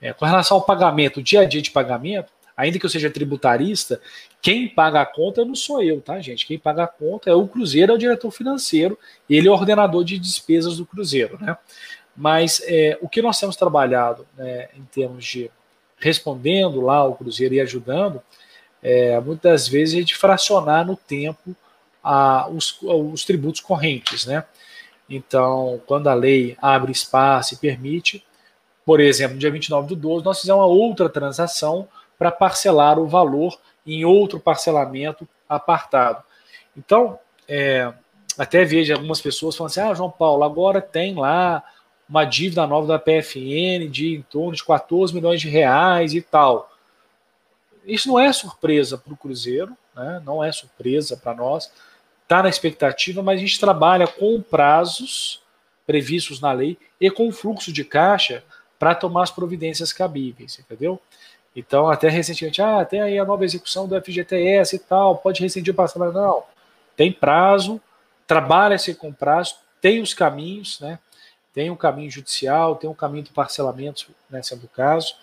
é, com relação ao pagamento, dia a dia de pagamento, ainda que eu seja tributarista, quem paga a conta não sou eu, tá, gente? Quem paga a conta é o Cruzeiro, é o diretor financeiro, ele é o ordenador de despesas do Cruzeiro, né? Mas é, o que nós temos trabalhado né, em termos de respondendo lá ao Cruzeiro e ajudando, é, muitas vezes a gente fracionar no tempo a, os, os tributos correntes, né? Então, quando a lei abre espaço e permite, por exemplo, no dia 29 do 12, nós fizemos uma outra transação para parcelar o valor em outro parcelamento apartado. Então, é, até vejo algumas pessoas falando assim: ah, João Paulo, agora tem lá uma dívida nova da PFN de em torno de 14 milhões de reais e tal. Isso não é surpresa para o Cruzeiro, né? não é surpresa para nós. Está na expectativa, mas a gente trabalha com prazos previstos na lei e com fluxo de caixa para tomar as providências cabíveis, entendeu? Então, até recentemente, ah, tem aí a nova execução do FGTS e tal, pode rescindir o parcelamento. Não, tem prazo, trabalha-se com prazo, tem os caminhos, né? Tem um caminho judicial, tem um caminho do parcelamento, né, sendo o caso,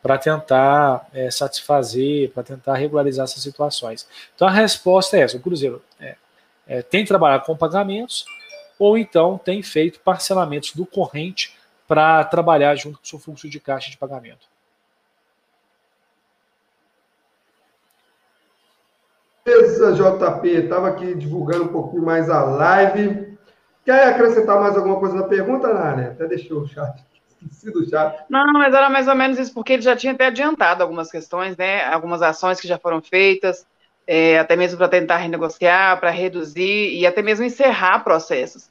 para tentar é, satisfazer, para tentar regularizar essas situações. Então, a resposta é essa: o Cruzeiro é, é, tem trabalhado com pagamentos, ou então tem feito parcelamentos do corrente para trabalhar junto com o seu fluxo de caixa de pagamento. Beleza, JP. Estava aqui divulgando um pouquinho mais a live. Quer acrescentar mais alguma coisa na pergunta, Nália? Até deixou o chat. (laughs) Não, mas era mais ou menos isso, porque ele já tinha até adiantado algumas questões, né? Algumas ações que já foram feitas, é, até mesmo para tentar renegociar, para reduzir e até mesmo encerrar processos.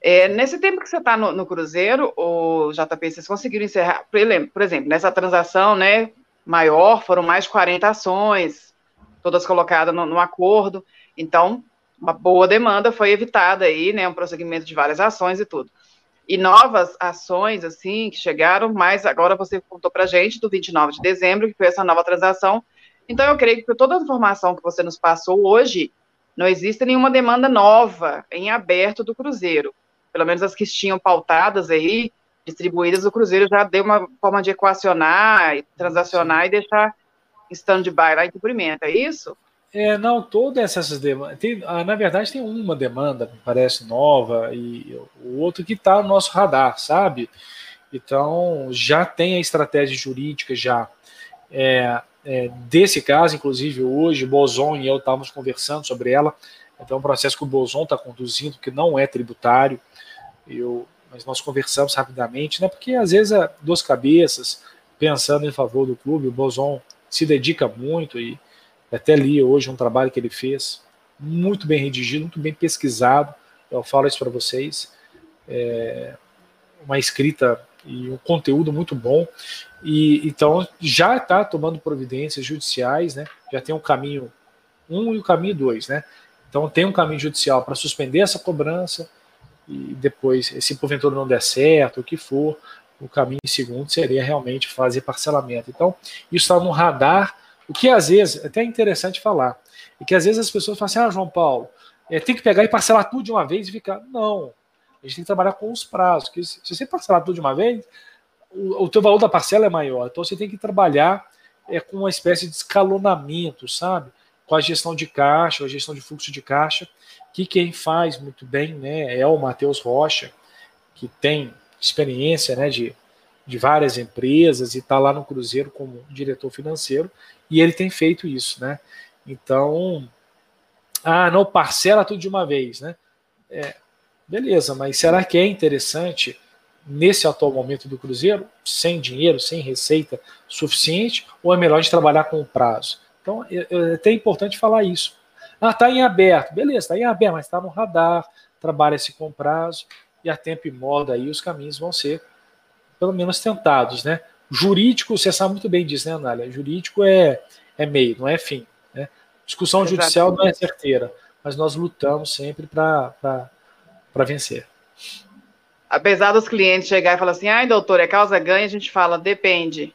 É, nesse tempo que você está no, no, Cruzeiro, o JP, vocês conseguiram encerrar, por exemplo, nessa transação né, maior, foram mais de 40 ações, todas colocadas no, no acordo. Então, uma boa demanda foi evitada aí, né? Um prosseguimento de várias ações e tudo. e novas ações, assim, que chegaram, mas agora você contou para gente do 29 de dezembro, que foi essa nova transação. Então, eu creio que toda a informação que você nos passou hoje, não existe nenhuma demanda nova em aberto do Cruzeiro. Pelo menos as que tinham pautadas aí, distribuídas, o Cruzeiro já deu uma forma de equacionar, transacionar e deixar stand-by lá em cumprimento, é isso? É, não, todas essas demandas. Ah, na verdade, tem uma demanda, me parece, nova, e o outro que está no nosso radar, sabe? Então, já tem a estratégia jurídica já. É, é, desse caso, inclusive, hoje, Bozon e eu estávamos conversando sobre ela. Então, é um processo que o Bozon está conduzindo, que não é tributário. Eu, mas nós conversamos rapidamente, né? Porque às vezes é duas cabeças pensando em favor do clube. O Bozon se dedica muito e até li hoje um trabalho que ele fez, muito bem redigido, muito bem pesquisado. Eu falo isso para vocês. É uma escrita e um conteúdo muito bom. E então já está tomando providências judiciais, né? Já tem o caminho um e o caminho dois, né? Então tem um caminho judicial para suspender essa cobrança e depois, se porventura não der certo, o que for, o caminho segundo seria realmente fazer parcelamento. Então isso está no radar o que às vezes, até é interessante falar, é que às vezes as pessoas falam assim, ah, João Paulo, é, tem que pegar e parcelar tudo de uma vez e ficar. Não. A gente tem que trabalhar com os prazos. Que se você parcelar tudo de uma vez, o, o teu valor da parcela é maior. Então você tem que trabalhar é, com uma espécie de escalonamento, sabe? Com a gestão de caixa, a gestão de fluxo de caixa, que quem faz muito bem né, é o Matheus Rocha, que tem experiência né, de, de várias empresas e está lá no Cruzeiro como diretor financeiro e ele tem feito isso, né? Então, ah, não parcela tudo de uma vez, né? É, beleza, mas será que é interessante nesse atual momento do Cruzeiro, sem dinheiro, sem receita suficiente, ou é melhor de trabalhar com o prazo? Então, é, é até importante falar isso. Ah, está em aberto, beleza, está em aberto, mas está no radar, trabalha-se com prazo, e a tempo e modo aí os caminhos vão ser, pelo menos, tentados, né? Jurídico, você sabe muito bem disso, né, Anália? Jurídico é, é meio, não é fim. Né? Discussão Exatamente. judicial não é certeira, mas nós lutamos sempre para vencer. Apesar dos clientes chegar e falar assim, ai, doutor, é causa ganha, a gente fala, depende.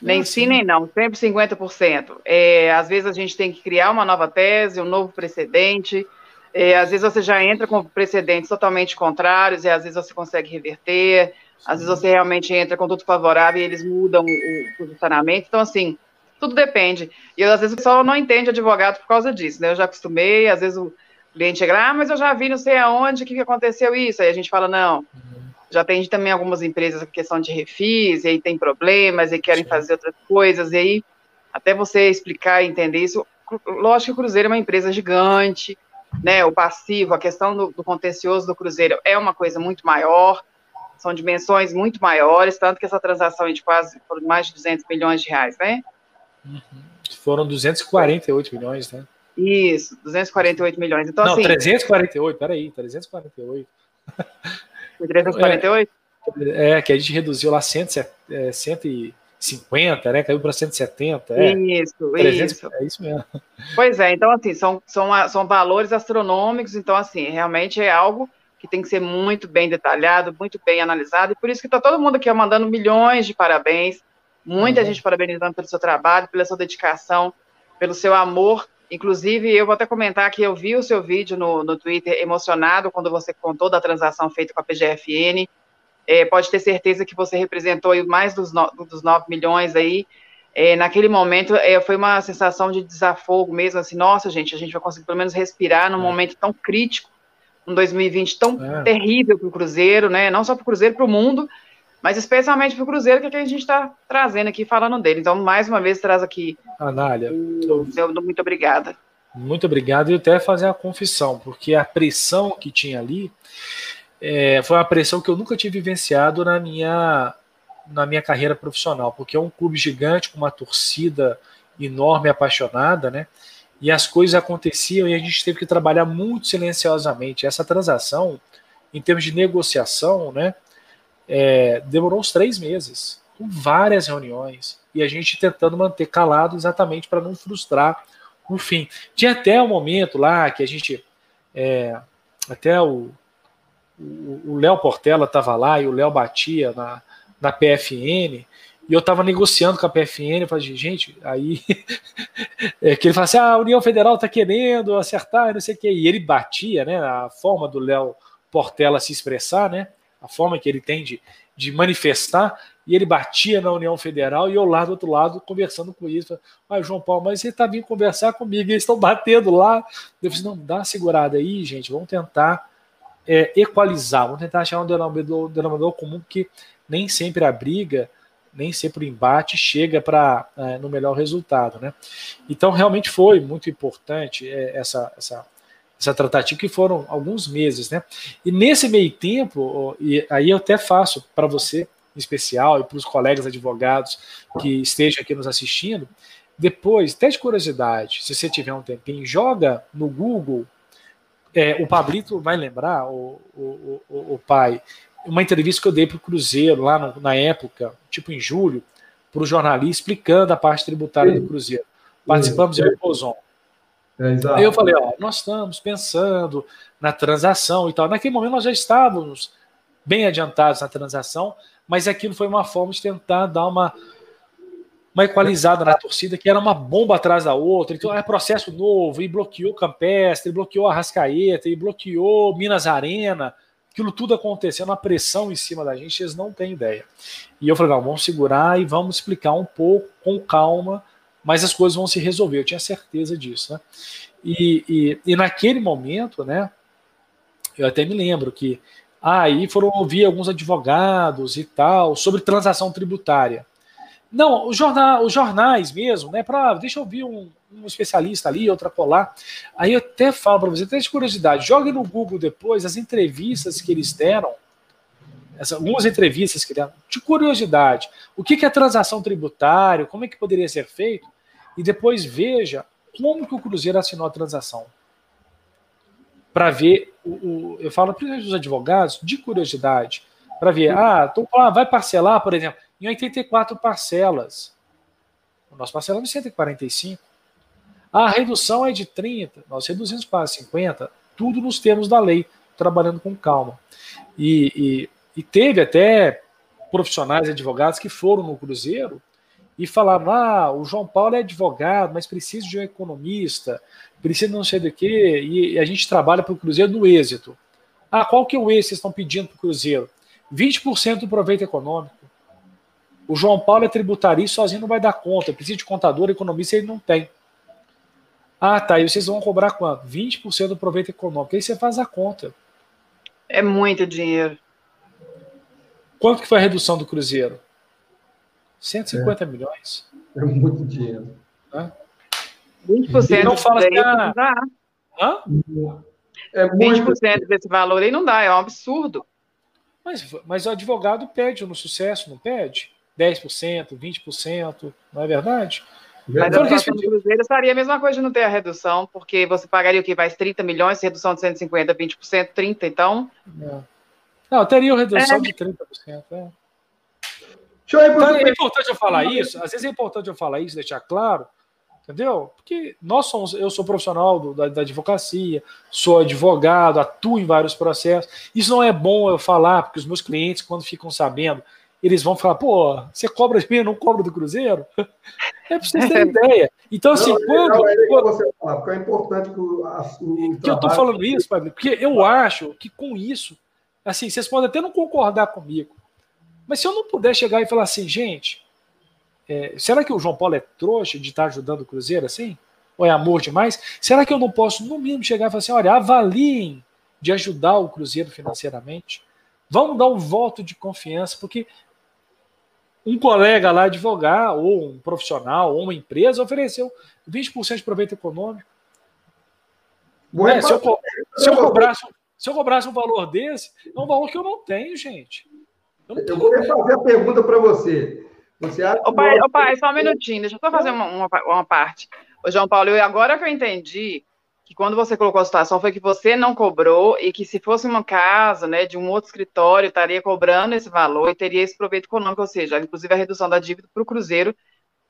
Nem sim, nem não, sempre 50%. É, às vezes a gente tem que criar uma nova tese, um novo precedente. É, às vezes você já entra com precedentes totalmente contrários e às vezes você consegue reverter. Às vezes você realmente entra com tudo favorável e eles mudam o posicionamento. Então, assim, tudo depende. E às vezes o pessoal não entende advogado por causa disso, né? Eu já acostumei, às vezes o cliente chega, ah, mas eu já vi não sei aonde, que, que aconteceu isso. Aí a gente fala, não. Já tem também algumas empresas com questão de refis, e aí tem problemas, e querem Sim. fazer outras coisas, e aí até você explicar e entender isso. Lógico que o Cruzeiro é uma empresa gigante, né? O passivo, a questão do, do contencioso do Cruzeiro é uma coisa muito maior são dimensões muito maiores, tanto que essa transação é de quase mais de 200 milhões de reais, né? Uhum. Foram 248 milhões, né? Isso, 248 milhões. Então, Não, assim, 348, peraí, 348. 348? É, é, que a gente reduziu lá 100, é, 150, né? Caiu para 170. É. Isso, 300, isso. É isso mesmo. Pois é, então, assim, são, são, são valores astronômicos, então, assim, realmente é algo que tem que ser muito bem detalhado, muito bem analisado, e por isso que está todo mundo aqui mandando milhões de parabéns, muita uhum. gente parabenizando pelo seu trabalho, pela sua dedicação, pelo seu amor. Inclusive, eu vou até comentar que eu vi o seu vídeo no, no Twitter emocionado quando você contou da transação feita com a PGFN. É, pode ter certeza que você representou mais dos, no, dos 9 milhões aí. É, naquele momento, é, foi uma sensação de desafogo mesmo, assim, nossa, gente, a gente vai conseguir pelo menos respirar num é. momento tão crítico um 2020 tão é. terrível para o Cruzeiro, né? Não só para o Cruzeiro, para o mundo, mas especialmente para o Cruzeiro, que é que a gente está trazendo aqui, falando dele. Então, mais uma vez, traz aqui. Anália. muito obrigada. Muito obrigado. E até fazer a confissão, porque a pressão que tinha ali é, foi uma pressão que eu nunca tive vivenciado na minha, na minha carreira profissional, porque é um clube gigante, com uma torcida enorme, apaixonada, né? e as coisas aconteciam e a gente teve que trabalhar muito silenciosamente. Essa transação, em termos de negociação, né, é, demorou uns três meses, com várias reuniões, e a gente tentando manter calado exatamente para não frustrar no fim. Tinha até um momento lá que a gente, é, até o, o Léo Portela estava lá e o Léo batia na, na PFN, e eu estava negociando com a PFN, eu falei, gente, aí (laughs) é que ele fala assim: ah, a União Federal está querendo acertar, não sei o quê. E ele batia, né? A forma do Léo Portela se expressar, né? A forma que ele tem de, de manifestar, e ele batia na União Federal e eu lá do outro lado conversando com isso. Ah, João Paulo, mas você está vindo conversar comigo, eles estão batendo lá. Eu falei, não, dá uma segurada aí, gente, vamos tentar é, equalizar, vamos tentar achar um denominador, denominador comum que nem sempre a briga nem sempre o embate chega para é, no melhor resultado, né? Então realmente foi muito importante é, essa, essa essa tratativa que foram alguns meses, né? E nesse meio tempo, e aí eu até faço para você em especial e para os colegas advogados que estejam aqui nos assistindo, depois, até de curiosidade, se você tiver um tempinho, joga no Google. É, o Pablito vai lembrar, o, o, o, o pai, uma entrevista que eu dei para o Cruzeiro, lá no, na época, tipo em julho, para o jornalista, explicando a parte tributária Sim. do Cruzeiro. Participamos Sim. de Repozon. É, Aí eu falei, ó, nós estamos pensando na transação e tal. Naquele momento nós já estávamos bem adiantados na transação, mas aquilo foi uma forma de tentar dar uma, uma equalizada na torcida, que era uma bomba atrás da outra. Então é processo novo, e bloqueou Campestre, e bloqueou Arrascaeta, e bloqueou Minas Arena aquilo tudo acontecendo, a pressão em cima da gente, eles não têm ideia. E eu falei, não, vamos segurar e vamos explicar um pouco, com calma, mas as coisas vão se resolver, eu tinha certeza disso, né? E, e, e naquele momento, né, eu até me lembro que aí foram ouvir alguns advogados e tal sobre transação tributária. Não, os, jornal, os jornais mesmo, né? Para deixa eu ouvir um, um especialista ali, outra colar. Aí eu até falo para você, até de curiosidade, jogue no Google depois as entrevistas que eles deram, as, algumas entrevistas que deram, de curiosidade. O que, que é transação tributária, como é que poderia ser feito, e depois veja como que o Cruzeiro assinou a transação. Para ver, o, o, eu falo principalmente dos advogados, de curiosidade, para ver, ah, tô, ah, vai parcelar, por exemplo, em 84 parcelas. Nós parcelamos em 145. A redução é de 30, nós reduzimos para 50, tudo nos termos da lei, trabalhando com calma. E, e, e teve até profissionais advogados que foram no Cruzeiro e falavam: ah, o João Paulo é advogado, mas precisa de um economista, precisa não sei do que, e a gente trabalha para o Cruzeiro no êxito. Ah, qual que é o êxito que vocês estão pedindo para o Cruzeiro? 20% do proveito econômico. O João Paulo é tributarista sozinho não vai dar conta, precisa de contador, economista ele não tem. Ah, tá. E vocês vão cobrar quanto? 20% do proveito econômico. Aí você faz a conta. É muito dinheiro. Quanto que foi a redução do Cruzeiro? 150 é. milhões. É muito dinheiro. Hã? 20% não fala assim, ah, não dá. Hã? É muito 20% desse valor aí não dá, é um absurdo. Mas, mas o advogado pede no sucesso, não pede? 10%, 20%, não é verdade? Mas a situação do Cruzeiro seria a mesma coisa de não ter a redução, porque você pagaria o que? Mais 30 milhões, redução de 150, 20%, 30%, então. É. Não, teria redução é. de 30%. É. Então, é importante eu falar isso, às vezes é importante eu falar isso, deixar claro, entendeu? Porque nós somos, eu sou profissional do, da, da, advocacia, sou advogado, atuo em vários processos. Isso não é bom eu falar, porque os meus clientes, quando ficam sabendo, eles vão falar, pô, você cobra de mim, não cobra do Cruzeiro? (laughs) É para vocês terem ideia. Então, assim, não, quando. Não, é quando você fala, porque é importante que o, a, o que eu estou falando isso, Pablo, porque eu acho que com isso, assim, vocês podem até não concordar comigo, mas se eu não puder chegar e falar assim, gente, é, será que o João Paulo é trouxa de estar ajudando o Cruzeiro assim? Ou é amor demais? Será que eu não posso, no mínimo, chegar e falar assim, olha, avaliem de ajudar o Cruzeiro financeiramente? Vamos dar um voto de confiança, porque um colega lá advogar, ou um profissional, ou uma empresa ofereceu 20% de proveito econômico. É, se, eu, se, eu cobrasse, se eu cobrasse um valor desse, é um valor que eu não tenho, gente. Eu, não tenho. eu vou fazer a pergunta para você. Você acha ô, pai, ô, pai, só um minutinho, deixa eu só fazer uma, uma, uma parte. Ô, João Paulo, eu, agora que eu entendi que quando você colocou a situação foi que você não cobrou e que se fosse uma casa, né, de um outro escritório, estaria cobrando esse valor e teria esse proveito econômico, ou seja, inclusive a redução da dívida para o Cruzeiro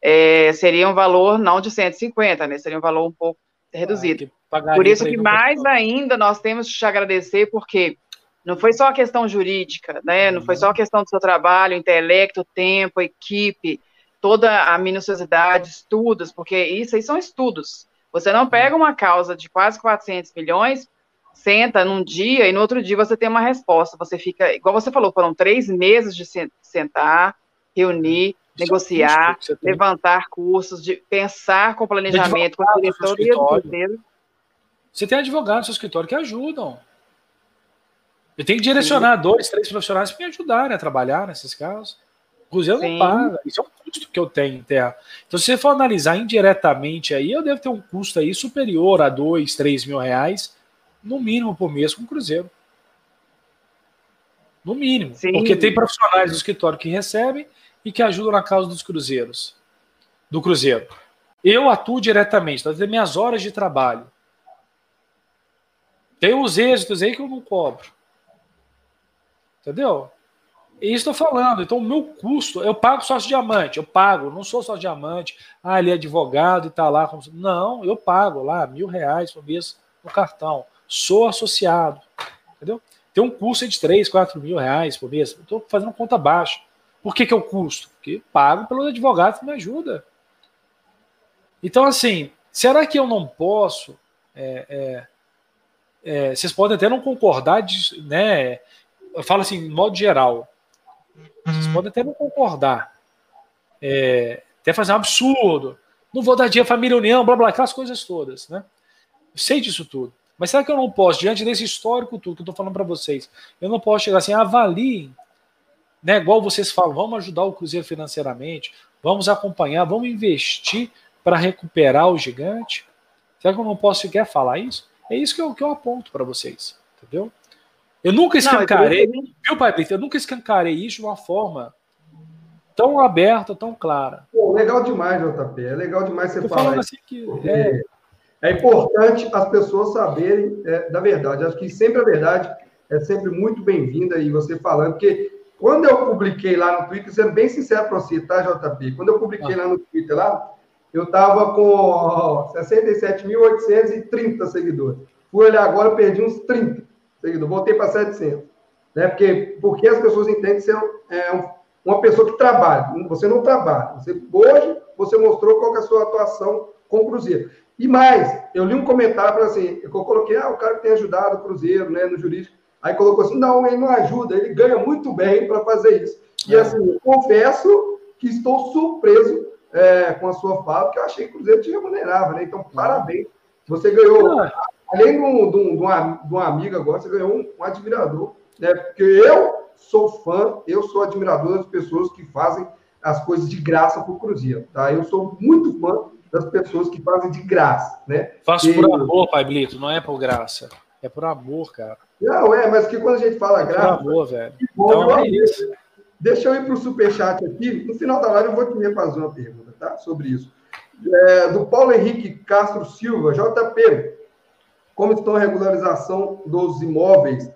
é, seria um valor não de 150, né, seria um valor um pouco reduzido. Ah, Por isso que mais ainda nós temos que te agradecer, porque Não foi só a questão jurídica, né? Não foi só a questão do seu trabalho, intelecto, tempo, equipe, toda a minuciosidade, estudos, porque isso aí são estudos. Você não pega uma causa de quase 400 milhões, senta num dia e no outro dia você tem uma resposta. Você fica, igual você falou, foram três meses de sentar, reunir, Isso é negociar, é custo levantar cursos, de pensar com planejamento, com a diretoria do Você tem advogados no seu escritório que ajudam. Eu tenho que direcionar Sim. dois, três profissionais para me ajudarem a trabalhar nesses casos. Cruzeiro Sim. não paga. Isso é um custo que eu tenho em terra. Então, se você for analisar indiretamente aí, eu devo ter um custo aí superior a dois, três mil reais, no mínimo por mês com o Cruzeiro. No mínimo. Sim. Porque tem profissionais do escritório que recebem e que ajudam na causa dos cruzeiros. Do Cruzeiro. Eu atuo diretamente, tá? minhas horas de trabalho. Tem os êxitos aí que eu não cobro. Entendeu? Estou falando. Então, o meu custo, eu pago sócio diamante, eu pago, não sou sócio diamante, ah, ele é advogado e está lá. Como... Não, eu pago lá mil reais por mês no cartão. Sou associado. Entendeu? Tem um custo de 3, 4 mil reais por mês. Estou fazendo conta baixa. Por que, que o custo? Porque pago pelo advogado que me ajuda. Então, assim, será que eu não posso? É, é, é, vocês podem até não concordar, de, né? Eu falo assim, de modo geral. Vocês uhum. podem até não concordar. É, até fazer um absurdo. Não vou dar dia família união, blá blá, aquelas coisas todas, né? Eu sei disso tudo. Mas será que eu não posso, diante desse histórico tudo que eu estou falando para vocês, eu não posso chegar assim, avaliem, né? Igual vocês falam, vamos ajudar o Cruzeiro financeiramente, vamos acompanhar, vamos investir para recuperar o gigante. Será que eu não posso sequer falar isso? É isso que eu, que eu aponto para vocês, entendeu? Eu nunca escancarei, não, viu, Pai Eu nunca escancarei isso de uma forma tão aberta, tão clara. Pô, legal demais, JP. É legal demais você Tô falar assim que é... é... importante as pessoas saberem é, da verdade. Acho que sempre a verdade é sempre muito bem-vinda e você falando, porque quando eu publiquei lá no Twitter, sendo bem sincero para você, tá, JP? Quando eu publiquei ah. lá no Twitter, lá, eu estava com 67.830 seguidores. Fui olhar agora, eu perdi uns 30 seguidor, voltei para 700. Né? Porque, porque as pessoas entendem que você é um, uma pessoa que trabalha. Você não trabalha. Você, hoje você mostrou qual é a sua atuação com o Cruzeiro. E mais, eu li um comentário assim, eu coloquei, ah, o cara que tem ajudado o Cruzeiro, né, no jurídico. Aí colocou assim, não, ele não ajuda, ele ganha muito bem para fazer isso. E é. assim, confesso que estou surpreso é, com a sua fala, porque eu achei que o Cruzeiro te remunerava, né? Então, parabéns. Você ganhou além de um, de, um, de, um, amigo agora, você ganhou um, um, admirador, né? Porque eu sou fã, eu sou admirador das pessoas que fazem as coisas de graça para o Cruzeiro, tá? Eu sou muito fã das pessoas que fazem de graça, né? Faço e... por amor, Pai Blito, não é por graça. É por amor, cara. Não, é, mas que quando a gente fala é graça. Por amor, velho. Bom, então, é isso. Deixa eu ir para o superchat aqui. No final da live eu vou te fazer uma pergunta, tá? Sobre isso. É, do Paulo Henrique Castro Silva, JP como estão a regularização dos imóveis,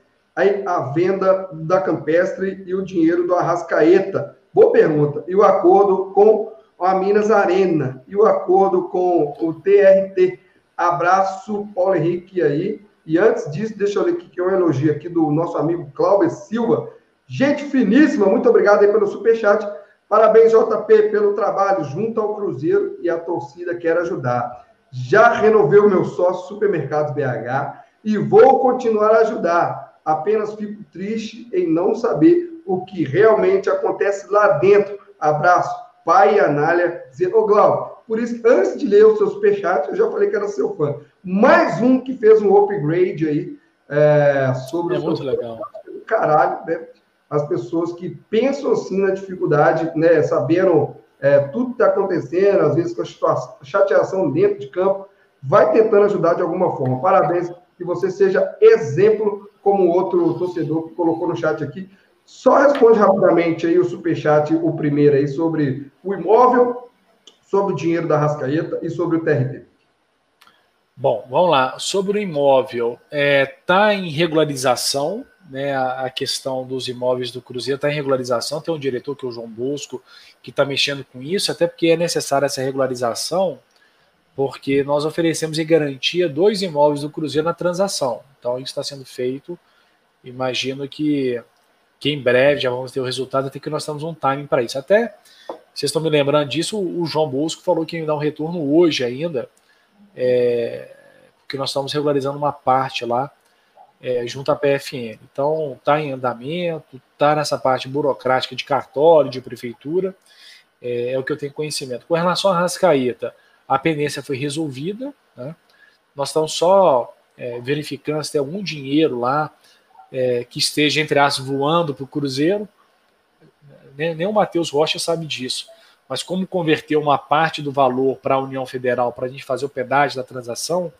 a, venda da Campestre e o dinheiro do Arrascaeta? Boa pergunta. E o acordo com a Minas Arena? E o acordo com o TRT? Abraço, Paulo Henrique aí. E antes disso, deixa eu ler aqui que é um elogio aqui do nosso amigo Cláudio Silva. Gente finíssima, muito obrigado aí pelo superchat. Parabéns, JP, pelo trabalho junto ao Cruzeiro e a torcida quer ajudar. Já renovei o meu sócio Supermercados BH e vou continuar a ajudar. Apenas fico triste em não saber o que realmente acontece lá dentro. Abraço, pai e Anália, dizendo, ô Glauco, por isso, antes de ler o seu superchat, eu já falei que era seu fã. Mais um que fez um upgrade aí é, sobre é o muito legal. Caralho, né? As pessoas que pensam assim na dificuldade, né? Sabendo é, tudo que está acontecendo, às vezes com a chateação dentro de campo, vai tentando ajudar de alguma forma. Parabéns, que você seja exemplo como outro torcedor que colocou no chat aqui. Só responde rapidamente aí o superchat, o primeiro aí, sobre o imóvel, sobre o dinheiro da Rascaeta e sobre o TRT. Bom, vamos lá. Sobre o imóvel, está é, tá em regularização, né, a, questão dos imóveis do Cruzeiro está em regularização. Tem um diretor que é o João Bosco que está mexendo com isso, até porque é necessária essa regularização, porque nós oferecemos em garantia dois imóveis do Cruzeiro na transação. Então isso está sendo feito imagino que, que em breve já vamos ter o resultado, até que nós temos um timing para isso. Até, vocês estão me lembrando disso, o João Bosco falou que ia dar um retorno hoje ainda, é, porque nós estamos regularizando uma parte lá é, junto à PFN. Então, está em andamento, está nessa parte burocrática de cartório, de prefeitura, é, é, o que eu tenho conhecimento. Com relação à Rascaeta, a pendência foi resolvida, né? nós estamos só é, verificando se tem algum dinheiro lá é, que esteja, entre aspas, voando para o Cruzeiro. Nem, nem o Matheus Rocha sabe disso. Mas como converter uma parte do valor para a União Federal para a gente fazer o pedágio da transação,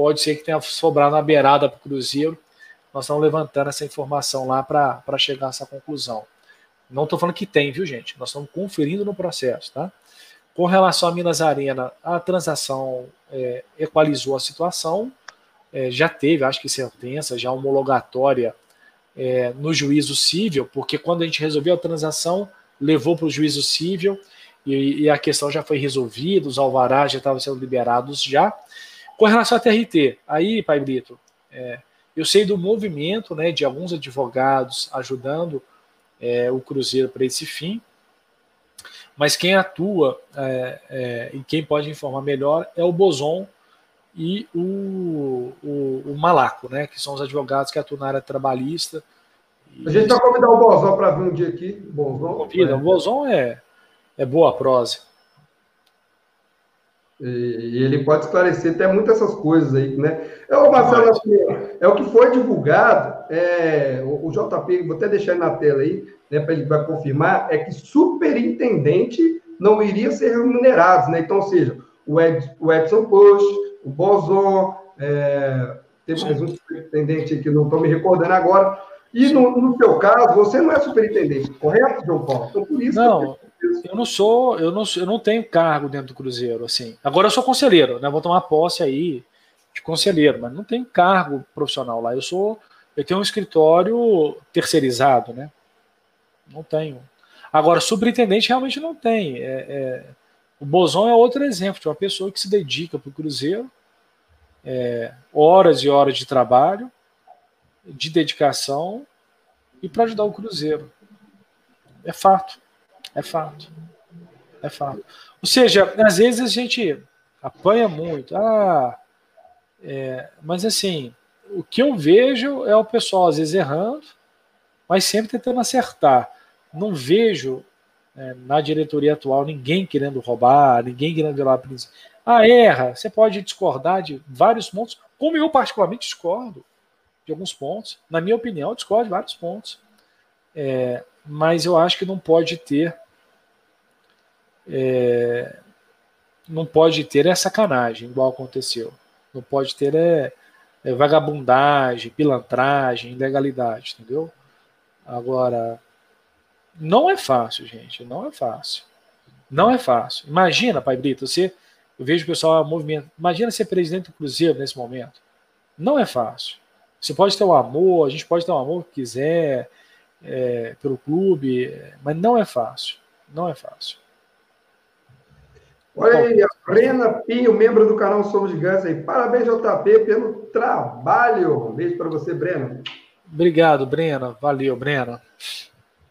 pode ser que tenha sobrado na beirada para o Cruzeiro. Nós estamos levantando essa informação lá para chegar a essa conclusão. Não estou falando que tem, viu, gente? Nós estamos conferindo no processo, tá? Com relação a Minas Arena, a transação é, equalizou a situação, é, já teve, acho que sentença, já homologatória é, no juízo civil, porque quando a gente resolveu a transação, levou para o juízo civil e, e, a questão já foi resolvida, os alvarás já estavam sendo liberados já. Com relação à TRT, aí, Pai Brito, é, eu sei do movimento né, de alguns advogados ajudando é, o Cruzeiro para esse fim, mas quem atua é, é, e quem pode informar melhor é o Boson e o, o, o, Malaco, né, que são os advogados que atuam na área trabalhista. A gente vai convidar o Bozon para vir um dia aqui. Bozon, Convida, o Bozon é, é boa prosa. E ele pode esclarecer até muitas essas coisas aí, né? É, o Marcelo, assim, é o que foi divulgado, é, o, JP, vou até deixar ele na tela aí, né, para ele vai confirmar, é que superintendente não iria ser remunerado, né? Então, ou seja, o, Ed, o Edson Bush, o Bozon, é, teve mais um superintendente que não estou me recordando agora, e no, no seu caso, você não é superintendente, correto, João Paulo? Então, por isso não. Eu não sou, eu não, eu não tenho cargo dentro do Cruzeiro, assim. Agora eu sou conselheiro, né? Vou tomar posse aí de conselheiro, mas não tenho cargo profissional lá. Eu sou, eu tenho um escritório terceirizado, né? Não tenho. Agora, superintendente realmente não tem. É, é, o Bozon é outro exemplo de uma pessoa que se dedica para o Cruzeiro, é, horas e horas de trabalho, de dedicação e para ajudar o Cruzeiro. É fato. É fato. É fato. Ou seja, às vezes a gente apanha muito. Ah, é, mas assim, o que eu vejo é o pessoal às vezes errando, mas sempre tentando acertar. Não vejo é, na diretoria atual ninguém querendo roubar, ninguém querendo violar a princípio. Ah, erra. Você pode discordar de vários pontos, como eu particularmente discordo de alguns pontos. Na minha opinião, discordo de vários pontos. É, mas eu acho que não pode ter é, não pode ter é sacanagem, igual aconteceu. Não pode ter é, é vagabundagem, pilantragem, ilegalidade, entendeu? Agora, não é fácil, gente, não é fácil. Não é fácil. Imagina, Pai Brito, você, eu vejo o pessoal movimento. Imagina ser presidente do Cruzeiro nesse momento. Não é fácil. Você pode ter o um amor, a gente pode ter o um amor que quiser é, pelo clube, mas não é fácil. Não é fácil. Olha aí, a Brena Pinho, membro do canal Somos Gigantes aí. Parabéns, JP, pelo trabalho. Um beijo para você, Brena. Obrigado, Brena. Valeu, Brena.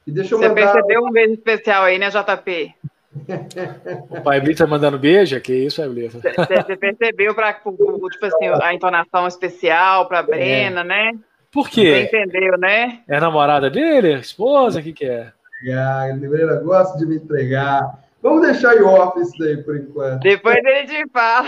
E deixa eu Você mandar... percebeu um beijo especial aí, né, JP? o Pai Blita tá mandando beijo? Que isso, Pai Blita? Você percebeu para tipo assim, a entonação especial para Brena, é. né? Por quê? Você entendeu, né? É namorada dele? Esposa? O que, que é? Ah, Brena gosta de me entregar. Vamos deixar em off isso daí por enquanto. Depois ele te fala.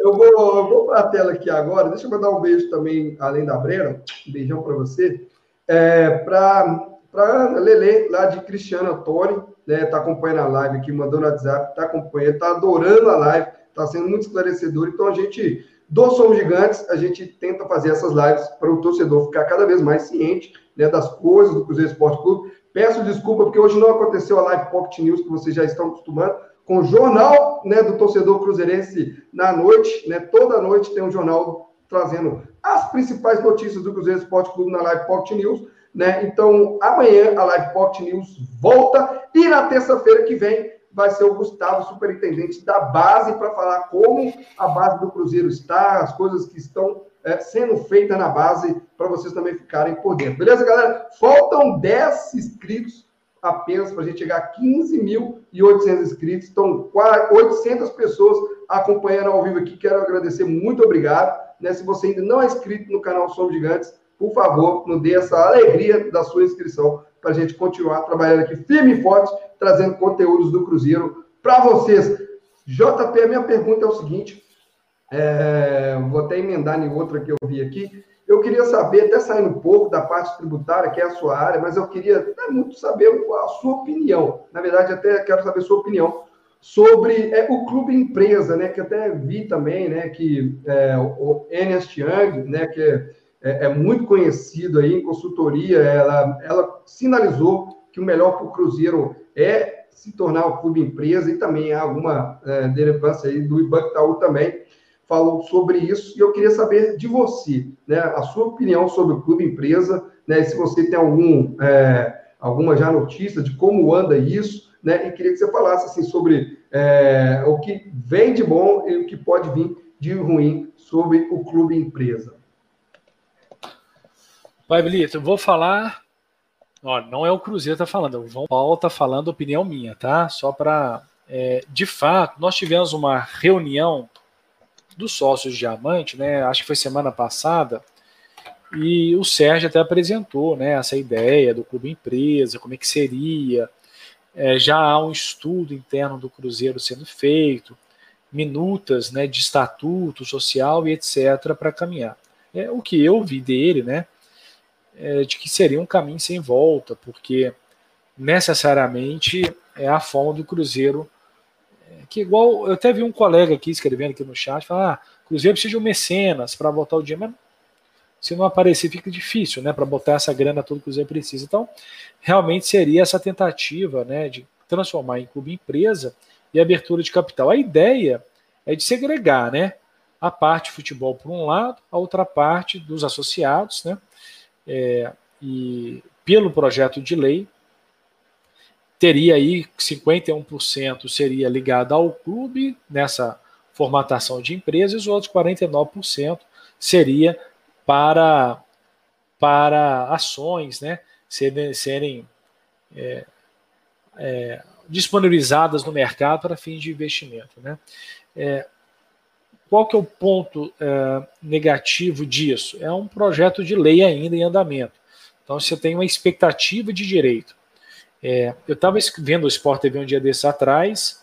Eu vou, eu vou para a tela aqui agora. Deixa eu mandar um beijo também, além da Brena. Um beijão para você. É, para para Lele, lá de Cristiano Antônio, né? Tá acompanhando a live aqui, mandou no WhatsApp, tá acompanhando, tá adorando a live, tá sendo muito esclarecedor. Então a gente, do Somos Gigantes, a gente tenta fazer essas lives para o torcedor ficar cada vez mais ciente né, das coisas do Cruzeiro Esporte Clube Peço desculpa porque hoje não aconteceu a live Pocket News que vocês já estão acostumados com o jornal né, do torcedor cruzeirense na noite, né? Toda noite tem um jornal trazendo as principais notícias do Cruzeiro Esporte Clube na live Pocket News, né? Então, amanhã a live Pocket News volta e na terça-feira que vem vai ser o Gustavo, superintendente da base, para falar como a base do Cruzeiro está, as coisas que estão é, sendo feita na base para vocês também ficarem por dentro. Beleza, galera? Faltam 10 inscritos apenas para a gente chegar a 15.800 inscritos. Então, 800 pessoas acompanhando ao vivo aqui. Quero agradecer, muito obrigado. Né? Se você ainda não é inscrito no canal Somos Gigantes, por favor, nos dê essa alegria da sua inscrição para a gente continuar trabalhando aqui firme e forte, trazendo conteúdos do Cruzeiro para vocês. JP, a minha pergunta é o seguinte: é, vou até emendar em outra que eu vi aqui. Eu queria saber, até saindo um pouco da parte tributária, que é a sua área, mas eu queria muito saber a sua opinião. Na verdade, até quero saber a sua opinião sobre é, o clube empresa, né? Que até vi também, né? Que é, o Ernest Young, né? Que é, é, é muito conhecido aí em consultoria, ela, ela sinalizou que o melhor para o Cruzeiro é se tornar o clube empresa e também há alguma é, derivância aí do Ibactaú também falou sobre isso e eu queria saber de você, né, a sua opinião sobre o clube empresa, né, se você tem algum é, alguma já notícia de como anda isso, né, e queria que você falasse assim sobre é, o que vem de bom e o que pode vir de ruim sobre o clube empresa. Vai, Belito, eu vou falar. Ó, não é o Cruzeiro que tá falando, o João Paulo tá falando opinião minha, tá? Só para. É, de fato, nós tivemos uma reunião dos sócios Diamante, né? Acho que foi semana passada, e o Sérgio até apresentou, né? Essa ideia do clube empresa, como é que seria. É, já há um estudo interno do Cruzeiro sendo feito, minutas, né? De estatuto social e etc. para caminhar. É o que eu vi dele, né? É, de que seria um caminho sem volta, porque necessariamente é a forma do Cruzeiro que igual eu até vi um colega aqui escrevendo aqui no chat, falar, ah, Cruzeiro precisa de um mecenas para botar o dinheiro, mas se não aparecer fica difícil, né, para botar essa grana toda que o Cruzeiro precisa. Então, realmente seria essa tentativa, né, de transformar em clube empresa e abertura de capital. A ideia é de segregar, né, a parte futebol por um lado, a outra parte dos associados, né, é, e pelo projeto de lei teria aí 51% seria ligado ao clube nessa formatação de empresa e os outros 49% seria para para ações, né, serem, serem é, é, disponibilizadas no mercado para fins de investimento, né. É, qual que é o ponto é, negativo disso? É um projeto de lei ainda em andamento. Então você tem uma expectativa de direito é, eu estava vendo o Sport TV um dia desses atrás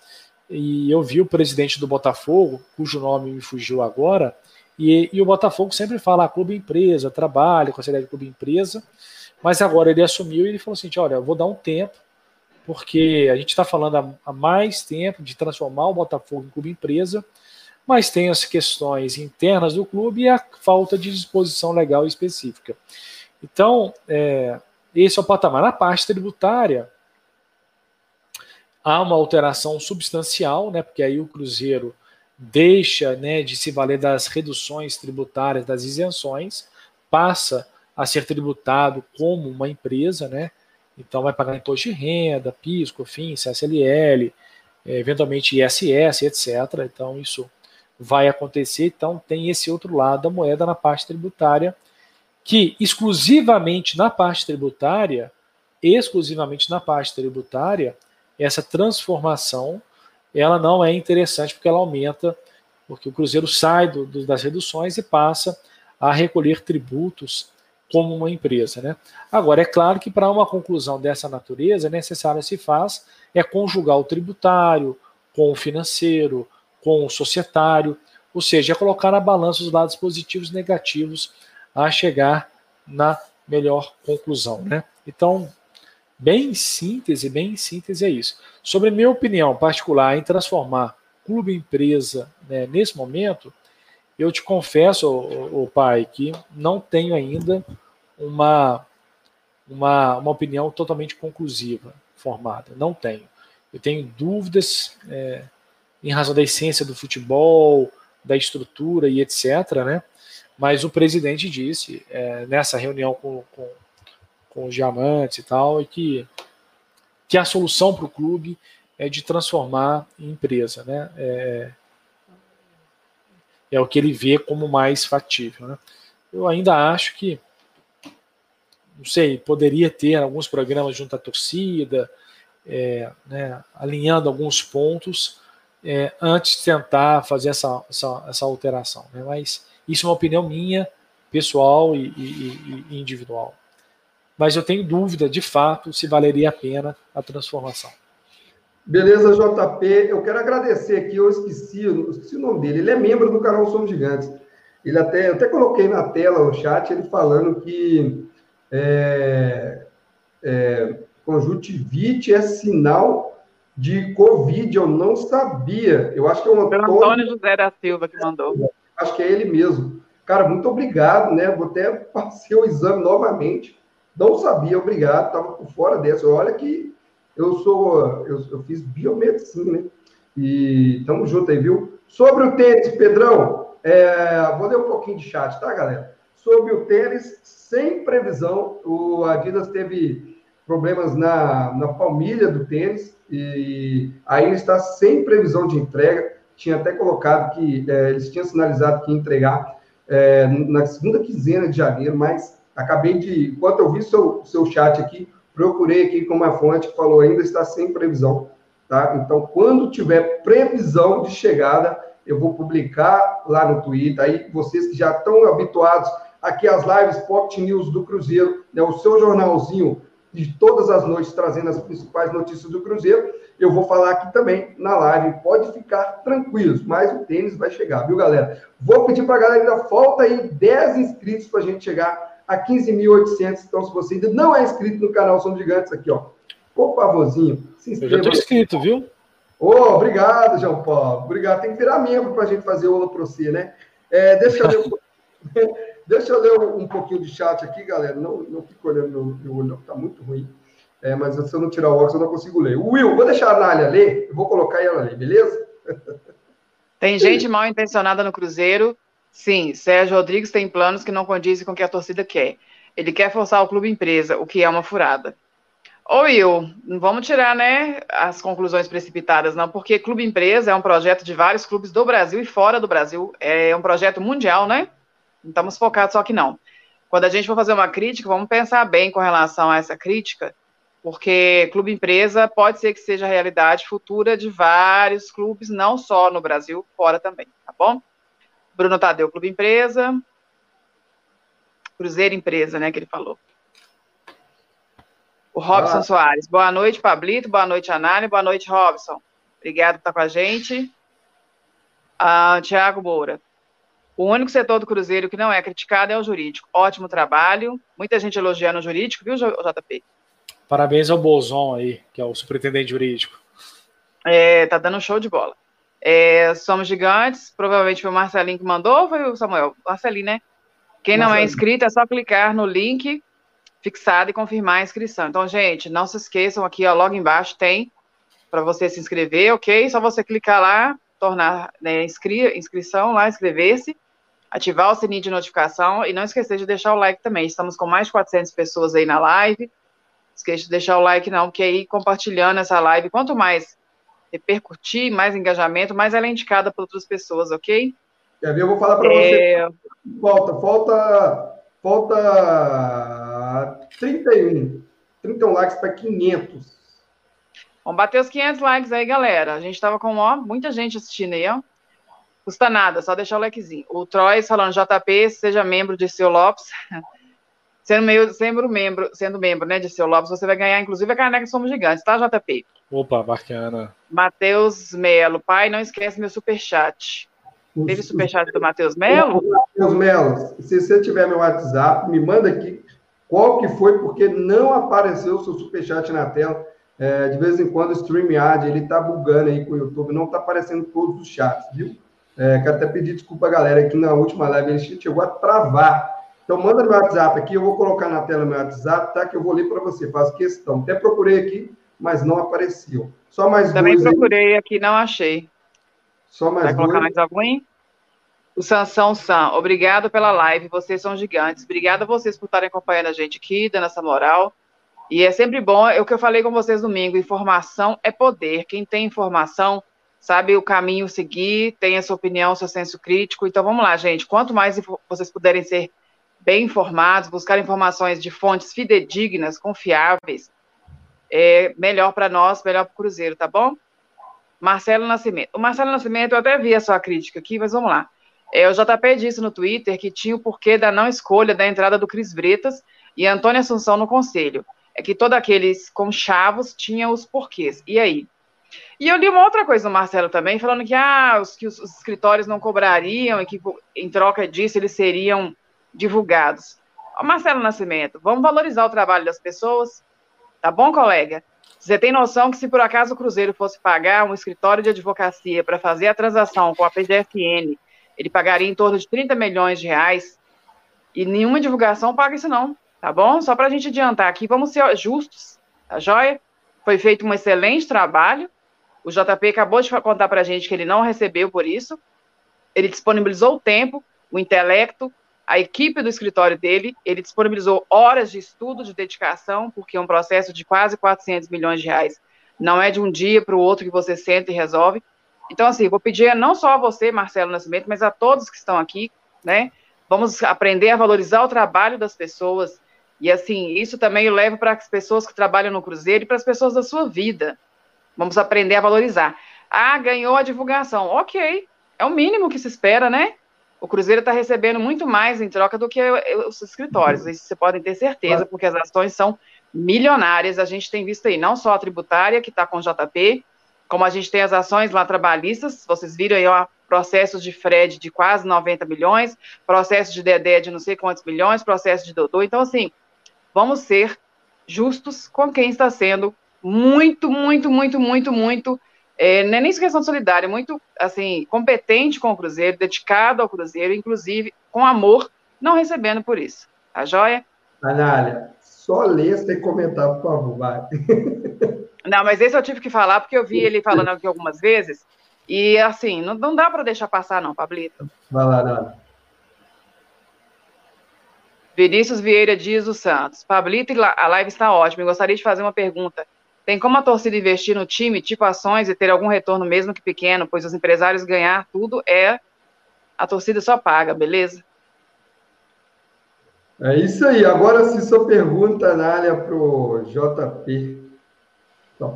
e eu vi o presidente do Botafogo, cujo nome me fugiu agora, e, e o Botafogo sempre fala ah, clube empresa, trabalho, considera clube empresa, mas agora ele assumiu e ele falou assim: olha, eu vou dar um tempo, porque a gente está falando há, há mais tempo de transformar o Botafogo em clube empresa, mas tem as questões internas do clube e a falta de disposição legal específica. Então, é, esse é o patamar. Na parte tributária, há uma alteração substancial, né, porque aí o Cruzeiro deixa né, de se valer das reduções tributárias, das isenções, passa a ser tributado como uma empresa, né? Então vai pagar imposto de renda, PIS, COFINS, CSLL, eventualmente ISS, etc. Então isso vai acontecer. Então tem esse outro lado da moeda na parte tributária que exclusivamente na parte tributária, exclusivamente na parte tributária, essa transformação ela não é interessante porque ela aumenta, porque o Cruzeiro sai do, do, das reduções e passa a recolher tributos como uma empresa. Né? Agora, é claro que para uma conclusão dessa natureza, é necessário se faz é conjugar o tributário com o financeiro, com o societário, ou seja, é colocar na balança os lados positivos e negativos a chegar na melhor conclusão, né? Então, bem em síntese, bem em síntese é isso. Sobre minha opinião particular em transformar clube empresa né, nesse momento, eu te confesso, o, o pai, que não tenho ainda uma, uma, uma opinião totalmente conclusiva, formada. Não tenho. Eu tenho dúvidas é, em razão da essência do futebol, da estrutura e etc. Né? Mas o presidente disse é, nessa reunião com, com, com, os diamantes e tal, e que, que a solução para o clube é de transformar em empresa. Né? É, é o que ele vê como mais factível. Né? Eu ainda acho que, não sei, poderia ter alguns programas junto à torcida, é, né, alinhando alguns pontos é, antes de tentar fazer essa, essa, essa alteração. Né? Mas isso é uma opinião minha, pessoal e, e, e individual. Mas eu tenho dúvida, de fato, se valeria a pena a transformação. Beleza, JP. Eu quero agradecer aqui, eu esqueci, eu esqueci o nome dele. Ele é membro do canal Somos Gigantes. Ele até, eu até coloquei na tela o chat, ele falando que é, é, conjuntivite é sinal de Covid. Eu não sabia. Eu acho que é o Antônio, Antônio José da Silva que mandou. Acho que é ele mesmo. Cara, muito obrigado, né? Vou até (laughs) passar o exame novamente. Não sabia, obrigado. Estava por fora dessa. Olha que eu sou, eu, eu fiz biomedicina, né? E tamo junto aí, viu? Sobre o tênis, Pedrão, é, vou ler um pouquinho de chat, tá, galera? Sobre o tênis, sem previsão, o Adidas teve problemas na, na palmilha do tênis e aí está sem previsão de entrega. Tinha até colocado que é, eles tinham sinalizado que ia entregar é, na segunda quinzena de janeiro, mas acabei de, enquanto eu vi seu, seu chat aqui, procurei aqui com uma fonte que falou ainda está sem previsão, tá? Então, quando tiver previsão de chegada, eu vou publicar lá no Twitter. Aí, vocês que já estão habituados aqui às lives Pop News do Cruzeiro, né, o seu jornalzinho de todas as noites trazendo as principais notícias do Cruzeiro, eu vou falar aqui também na live. Pode ficar tranquilos, mas o tênis vai chegar, viu, galera? Vou pedir para a galera, ainda falta aí 10 inscritos para a gente chegar a 15.800. Então, se você ainda não é inscrito no canal Somos Gigantes, aqui, ó, por favorzinho, se inscreva. Eu já estou inscrito, viu? Ô, oh, obrigado, João Paulo. Obrigado. Tem que virar membro para a gente fazer o Ola Pro Si, né? É, deixa, eu um, deixa eu ler um, pouquinho de chat aqui, galera. Não, não fico olhando meu, olho, não, tá muito ruim. É, mas se eu não tirar o óculos, eu não consigo ler. Will, vou deixar a Nália ler, eu vou colocar ela ler, beleza? (laughs) Tem gente mal intencionada no Cruzeiro Sim, Sérgio Rodrigues tem planos que não condizem com o que a torcida quer. Ele quer forçar o clube empresa, o que é uma furada. Ô Will, não vamos tirar né, as conclusões precipitadas, não, porque Clube Empresa é um projeto de vários clubes do Brasil e fora do Brasil. É um projeto mundial, né? Não estamos focados só que não. Quando a gente for fazer uma crítica, vamos pensar bem com relação a essa crítica, porque Clube Empresa pode ser que seja a realidade futura de vários clubes, não só no Brasil, fora também, tá bom? Bruno Tadeu, Clube Empresa. Cruzeiro Empresa, né, que ele falou. O Robson ah. Soares. Boa noite, Pablito. Boa noite, Análise. Boa noite, Robson. Obrigado por estar com a gente. Ah, Tiago Moura. O único setor do Cruzeiro que não é criticado é o jurídico. Ótimo trabalho. Muita gente elogiando o jurídico, viu, JP? Parabéns ao Bozon aí, que é o superintendente jurídico. É, tá dando show de bola. É, somos gigantes, provavelmente foi o Marcelinho que mandou, ou foi o Samuel? Marcelinho, né? Quem não é inscrito é só clicar no link fixado e confirmar a inscrição. Então, gente, não se esqueçam aqui, ó, logo embaixo tem para você se inscrever, ok? Só você clicar lá, tornar né, inscri inscrição lá, inscrever-se, ativar o sininho de notificação e não esquecer de deixar o like também. Estamos com mais de 400 pessoas aí na live. Esqueça de deixar o like não, porque aí compartilhando essa live, quanto mais repercutir, mais engajamento, mais ela é indicada para outras pessoas, ok? Quer ver? Eu vou falar para é... você. Falta, falta, falta 31. 31 likes para 500. Vamos bater os 500 likes aí, galera. A gente estava com ó, muita gente assistindo aí, ó. Custa nada, só deixar o likezinho. O Troy falando, JP, seja membro de Seu Lopes. (laughs) sendo, meio, sendo membro, sendo membro, né, de Seu Lopes, você vai ganhar, inclusive, a caneca Somos Gigantes, tá, JP? Opa, bacana. Matheus Melo, pai, não esquece meu superchat. Teve superchat do Matheus Melo? Matheus Melo, se você tiver meu WhatsApp, me manda aqui qual que foi, porque não apareceu o seu superchat na tela. É, de vez em quando o StreamYard, ele tá bugando aí com o YouTube, não tá aparecendo todos os chats, viu? É, quero até pedir desculpa, galera, que na última live ele chegou a travar. Então, manda no meu WhatsApp aqui, eu vou colocar na tela meu WhatsApp, tá? Que eu vou ler para você, faço questão. Até procurei aqui, mas não apareciam. Só mais. Também procurei aí. aqui, não achei. Só mais Vai dois. colocar mais algum? O Sansão Sam, obrigado pela live, vocês são gigantes. Obrigado a vocês por estarem acompanhando a gente aqui, dando essa moral. E é sempre bom, é o que eu falei com vocês domingo, informação é poder. Quem tem informação sabe o caminho seguir, tem a sua opinião, seu senso crítico. Então vamos lá, gente. Quanto mais vocês puderem ser bem informados, buscar informações de fontes fidedignas, confiáveis, é melhor para nós, melhor para o Cruzeiro, tá bom? Marcelo Nascimento. O Marcelo Nascimento, eu até vi a sua crítica aqui, mas vamos lá. É, o JP disse no Twitter que tinha o porquê da não escolha da entrada do Cris Bretas e Antônio Assunção no conselho. É que todos aqueles com chavos tinham os porquês. E aí? E eu li uma outra coisa do Marcelo também, falando que, ah, os, que os, os escritórios não cobrariam e que, em troca disso, eles seriam divulgados. Ó, Marcelo Nascimento, vamos valorizar o trabalho das pessoas, tá bom, colega? Você tem noção que se por acaso o Cruzeiro fosse pagar um escritório de advocacia para fazer a transação com a PGFN, ele pagaria em torno de 30 milhões de reais e nenhuma divulgação paga isso não, tá bom? Só para a gente adiantar aqui, vamos ser justos, tá joia? Foi feito um excelente trabalho, o JP acabou de contar para a gente que ele não recebeu por isso. Ele disponibilizou o tempo, o intelecto, a equipe do escritório dele. Ele disponibilizou horas de estudo, de dedicação, porque é um processo de quase 400 milhões de reais. Não é de um dia para o outro que você senta e resolve. Então, assim, vou pedir não só a você, Marcelo Nascimento, mas a todos que estão aqui, né? Vamos aprender a valorizar o trabalho das pessoas. E, assim, isso também eu levo para as pessoas que trabalham no Cruzeiro e para as pessoas da sua vida. Vamos aprender a valorizar. Ah, ganhou a divulgação. Ok, é o mínimo que se espera, né? O Cruzeiro está recebendo muito mais em troca do que os escritórios. Isso você podem ter certeza, porque as ações são milionárias. A gente tem visto aí não só a tributária, que está com o JP, como a gente tem as ações lá trabalhistas. Vocês viram aí, ó, processos de Fred de quase 90 milhões, processos de Dedé de não sei quantos milhões, processo de Dodô. Então, assim, vamos ser justos com quem está sendo muito, muito, muito, muito, muito, é, não é nem questão solidária, muito, assim, competente com o Cruzeiro, dedicado ao Cruzeiro, inclusive com amor, não recebendo por isso. Tá joia? Anália, só lê sem comentar, por favor, vai. (laughs) Não, mas esse eu tive que falar, porque eu vi ele falando aqui algumas vezes, e assim, não, não dá para deixar passar, não, Pablito. Vai lá, Anália. Vinícius Vieira Dias dos Santos. Pablito, a live está ótima. Eu gostaria de fazer uma pergunta. Tem como a torcida investir no time, tipo ações, e ter algum retorno mesmo que pequeno, pois os empresários ganhar tudo é a torcida só paga, beleza? É isso aí. Agora sim, sua pergunta, Nália, para o JP.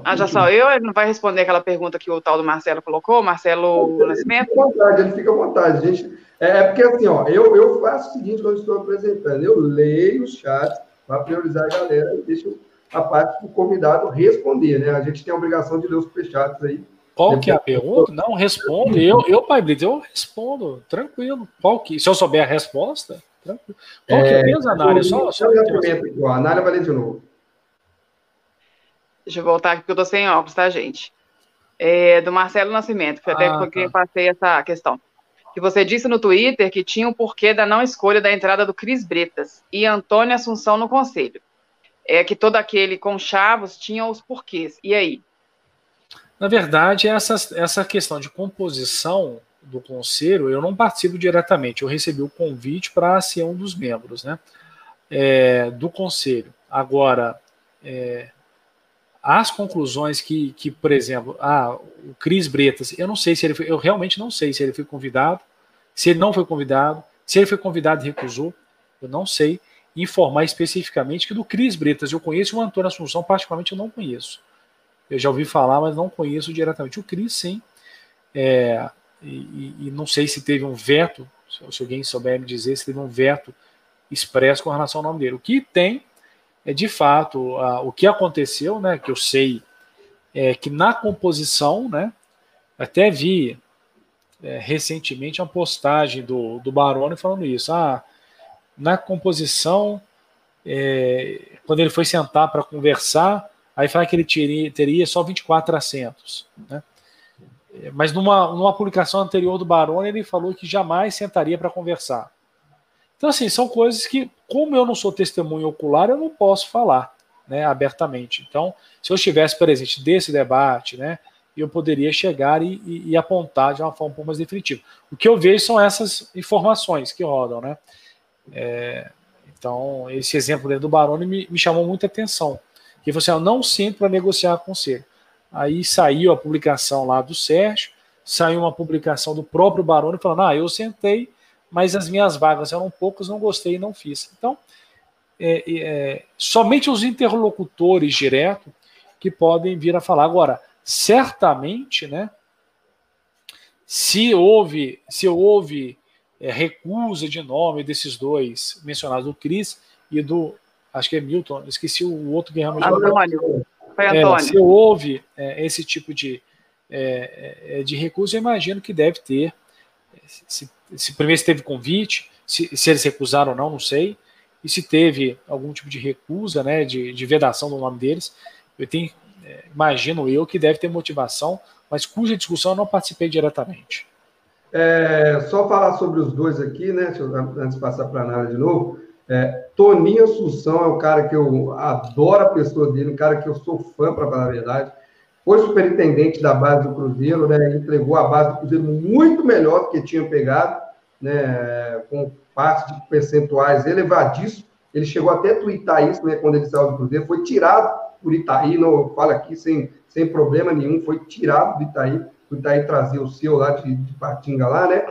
Ah, já só eu? Ele não vai responder aquela pergunta que o tal do Marcelo colocou, Marcelo Nascimento? Fica à vontade, ele fica à vontade. Gente, é, é, porque assim, ó, eu, eu faço o seguinte quando estou apresentando, eu leio o chat para priorizar a galera e deixo a parte do convidado responder, né? A gente tem a obrigação de ler os fechados aí. Qual que é a pergunta? Não, responde. Eu, eu Pai Blitz, eu respondo, tranquilo. Qual que, se eu souber a resposta, tranquilo. Qual é, que é mesmo, Anália? Só, só a Anália vai ler de novo. Deixa eu voltar aqui, porque eu tô sem óculos, tá, gente? É, do Marcelo Nascimento, que até ah, porque tá. passei essa questão. Que você disse no Twitter que tinha o um porquê da não escolha da entrada do Cris Bretas e Antônio Assunção no conselho é que todo aquele com chavos tinha os porquês. E aí? Na verdade, essa, essa questão de composição do conselho, eu não participo diretamente. Eu recebi o convite para ser um dos membros né, é, do conselho. Agora, é, as conclusões que, que, por exemplo, ah, o Cris Bretas, eu não sei se ele foi, eu realmente não sei se ele foi convidado, se ele não foi convidado, se ele foi convidado e recusou, eu não sei informar especificamente que do Cris Bretas eu conheço o Antônio Assunção, particularmente, eu não conheço. Eu já ouvi falar, mas não conheço diretamente. O Cris, sim. É, e, e, não sei se teve um veto, se alguém souber me dizer, se teve um veto expresso com relação ao nome dele. O que tem é, de fato, a, o que aconteceu, né, que eu sei, é que na composição, né, até vi é, recentemente uma postagem do, do Baroni falando isso. Ah, na composição, é, quando ele foi sentar para conversar, aí fala que ele teria, teria só 24 assentos. Né? Mas numa, numa publicação anterior do Baroni, ele falou que jamais sentaria para conversar. Então, assim, são coisas que, como eu não sou testemunho ocular, eu não posso falar né, abertamente. Então, se eu estivesse presente desse debate, né, eu poderia chegar e, e, e, apontar de uma forma um pouco mais definitiva. O que eu vejo são essas informações que rodam, né? É, então, esse exemplo do Baroni me, me, chamou muita atenção. Que você assim, não sinto para negociar com você. Aí saiu a publicação lá do Sérgio, saiu uma publicação do próprio Baroni falando: ah, eu sentei, mas as minhas vagas eram poucas, não gostei e não fiz. Então, é, é, somente os interlocutores direto que podem vir a falar. Agora, certamente, né? Se houve, se houve é, recusa de nome desses dois mencionados, do Cris e do, acho que é Milton, esqueci o outro que realmente. Antônio. Foi é, Antônio. se houve é, esse tipo de, é, é, de recusa, eu imagino que deve ter. Se, se primeiro se teve convite, se, se eles recusaram ou não, não sei. E se teve algum tipo de recusa, né, de, de vedação do nome deles, eu tenho, imagino eu que deve ter motivação, mas cuja discussão eu não participei diretamente. É, só falar sobre os dois aqui, né? Antes de passar para a Nara de novo. É, Toninho Assunção é um cara que eu adoro a pessoa dele, um cara que eu sou fã, para falar a verdade. Foi superintendente da base do Cruzeiro, né? Entregou a base do Cruzeiro muito melhor do que tinha pegado, né? Com partes de percentuais elevadíssimos. Ele chegou até a twittar isso, né? Quando ele saiu do Cruzeiro, foi tirado por Itaí, não fala aqui sem, sem problema nenhum, foi tirado do Itaí o Itaí trazer o seu lá de, de Patinga lá, né?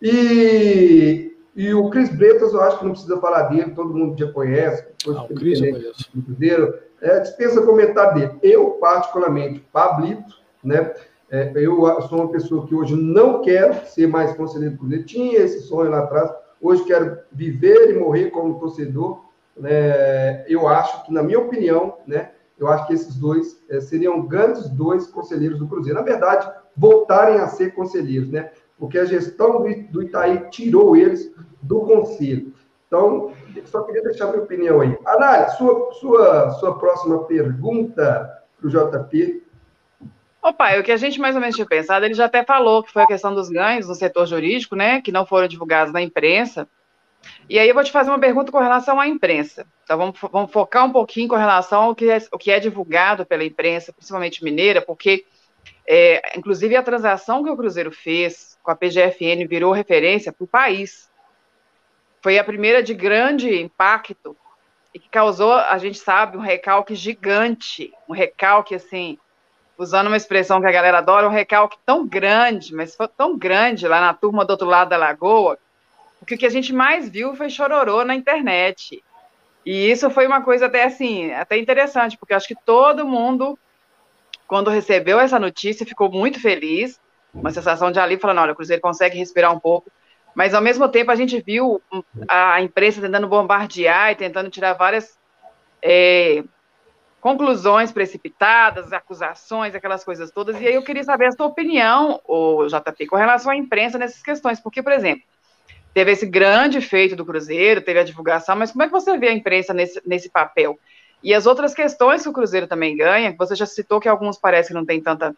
E, e o Cris Bretas, eu acho que não precisa falar dele, todo mundo já conhece. Ah, o Cris eu conheço. Cruzeiro, é, dispensa comentar dele. Eu, particularmente, Pablito, né? É, eu sou uma pessoa que hoje não quero ser mais conselheiro do Cruzeiro, tinha esse sonho lá atrás, hoje quero viver e morrer como torcedor. Né? Eu acho que, na minha opinião, né, eu acho que esses dois é, seriam grandes dois conselheiros do Cruzeiro. Na verdade, voltarem a ser conselheiros, né? Porque a gestão do Itaí tirou eles do conselho. Então, só queria deixar minha opinião aí. Anália, sua, sua, sua próxima pergunta para o JP. Opa, o que a gente mais ou menos tinha pensado, ele já até falou que foi a questão dos ganhos no setor jurídico, né, que não foram divulgados na imprensa. E aí eu vou te fazer uma pergunta com relação à imprensa. Então vamos, vamos focar um pouquinho com relação ao que, é, que é divulgado pela imprensa, principalmente mineira, porque é, inclusive, a transação que o Cruzeiro fez com a PGFN virou referência para o país. Foi a primeira de grande impacto e que causou, a gente sabe, um recalque gigante, um recalque, assim, usando uma expressão que a galera adora, um recalque tão grande, mas foi tão grande lá na turma do outro lado da lagoa, porque o que a gente mais viu foi chororô na internet. E isso foi uma coisa até assim, até interessante, porque acho que todo mundo quando recebeu essa notícia, ficou muito feliz, uma sensação de ali falando, olha, o Cruzeiro consegue respirar um pouco, mas ao mesmo tempo a gente viu a imprensa tentando bombardear e tentando tirar várias é, conclusões precipitadas, acusações, aquelas coisas todas, e aí eu queria saber a sua opinião, o JP, com relação à imprensa nessas questões, porque, por exemplo, teve esse grande feito do Cruzeiro, teve a divulgação, mas como é que você vê a imprensa nesse, nesse papel? E as outras questões que o Cruzeiro também ganha, você já citou que alguns parece que não tem tanta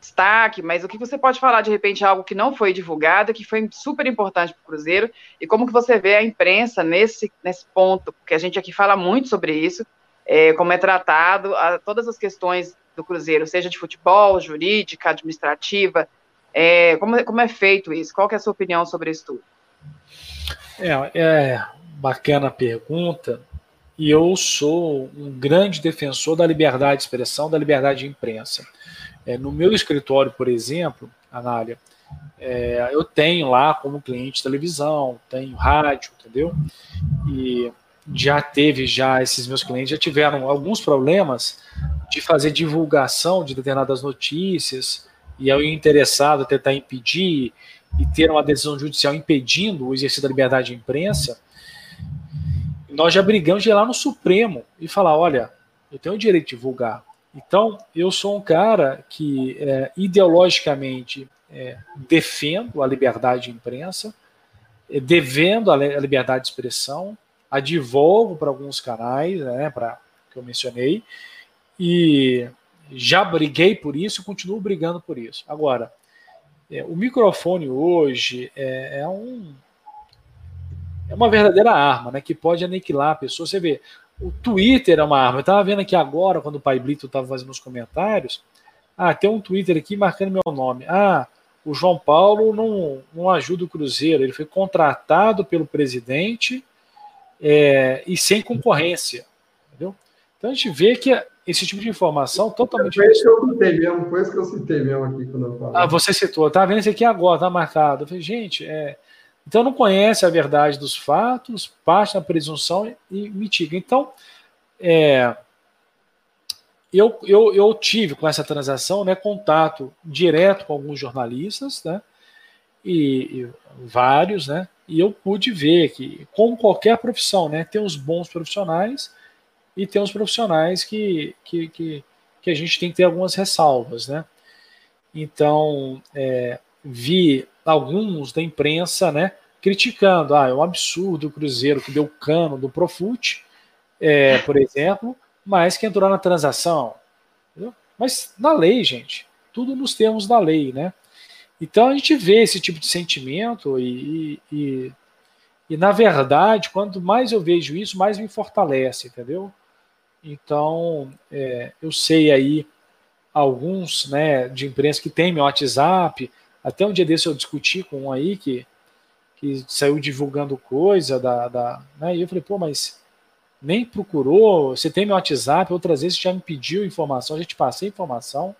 destaque, mas o que você pode falar de repente algo que não foi divulgado, que foi super importante para o Cruzeiro, e como que você vê a imprensa nesse, nesse ponto, porque a gente aqui fala muito sobre isso, é, como é tratado a, todas as questões do Cruzeiro, seja de futebol, jurídica, administrativa, é, como, como é feito isso? Qual é a sua opinião sobre isso tudo? É, é bacana a pergunta e eu sou um grande defensor da liberdade de expressão, da liberdade de imprensa. É, no meu escritório, por exemplo, Anália, é, eu tenho lá como cliente televisão, tenho rádio, entendeu? E já teve, já esses meus clientes já tiveram alguns problemas de fazer divulgação de determinadas notícias e aí o interessado tentar impedir e ter uma decisão judicial impedindo o exercício da liberdade de imprensa, nós já brigamos de ir lá no Supremo e falar: olha, eu tenho o direito de divulgar. Então, eu sou um cara que é, ideologicamente é, defendo a liberdade de imprensa, é, devendo a, a, liberdade de expressão, advogo para alguns canais, né, para que eu mencionei, e já briguei por isso e continuo brigando por isso. Agora, é, o microfone hoje é, é um é uma verdadeira arma, né? Que pode aniquilar a pessoa. Você vê, o Twitter é uma arma. Eu estava vendo aqui agora, quando o Pai Blito estava fazendo os comentários. Ah, tem um Twitter aqui marcando meu nome. Ah, o João Paulo não, não ajuda o Cruzeiro. Ele foi contratado pelo presidente é, e sem concorrência. Entendeu? Então a gente vê que esse tipo de informação totalmente. Foi isso que eu citei mesmo, foi isso que eu citei mesmo aqui quando eu falei. Ah, você citou, tá vendo isso aqui agora, tá marcado. Eu falei, gente, é, então não conhece a verdade dos fatos, parte na presunção e mitiga. Então, é, eu, eu, eu tive com essa transação né, contato direto com alguns jornalistas, né, e, e, vários, né, e eu pude ver que, como qualquer profissão, né, tem os bons profissionais e tem os profissionais que, que, que, que a gente tem que ter algumas ressalvas. Né. Então, é, vi alguns da imprensa, né, criticando, ah, é um absurdo o Cruzeiro que deu cano do Profute, é, por exemplo, mas que entrou na transação. Entendeu? Mas na lei, gente, tudo nos termos da lei, né? Então a gente vê esse tipo de sentimento e, e, e na verdade, quanto mais eu vejo isso, mais me fortalece, entendeu? Então, é, eu sei aí alguns né, de imprensa que tem meu WhatsApp, até um dia desse eu discuti com um aí que, que saiu divulgando coisa da. da né, e eu falei, pô, mas nem procurou. Você tem meu WhatsApp, outras vezes já me pediu informação, já te passei informação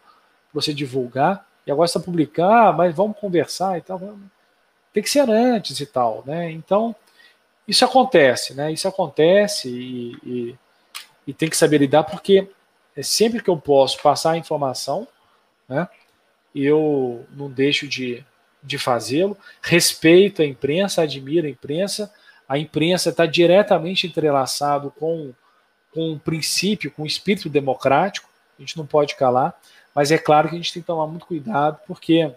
para você divulgar, e agora está publicando, ah, mas vamos conversar e tal. Tem que ser antes e tal, né? Então, isso acontece, né? Isso acontece e, e, e tem que saber lidar, porque é sempre que eu posso passar a informação, né? Eu não deixo de, de fazê-lo, respeito a imprensa, admiro a imprensa, a imprensa está diretamente entrelaçado com, com o princípio, com o espírito democrático, a gente não pode calar, mas é claro que a gente tem que tomar muito cuidado, porque,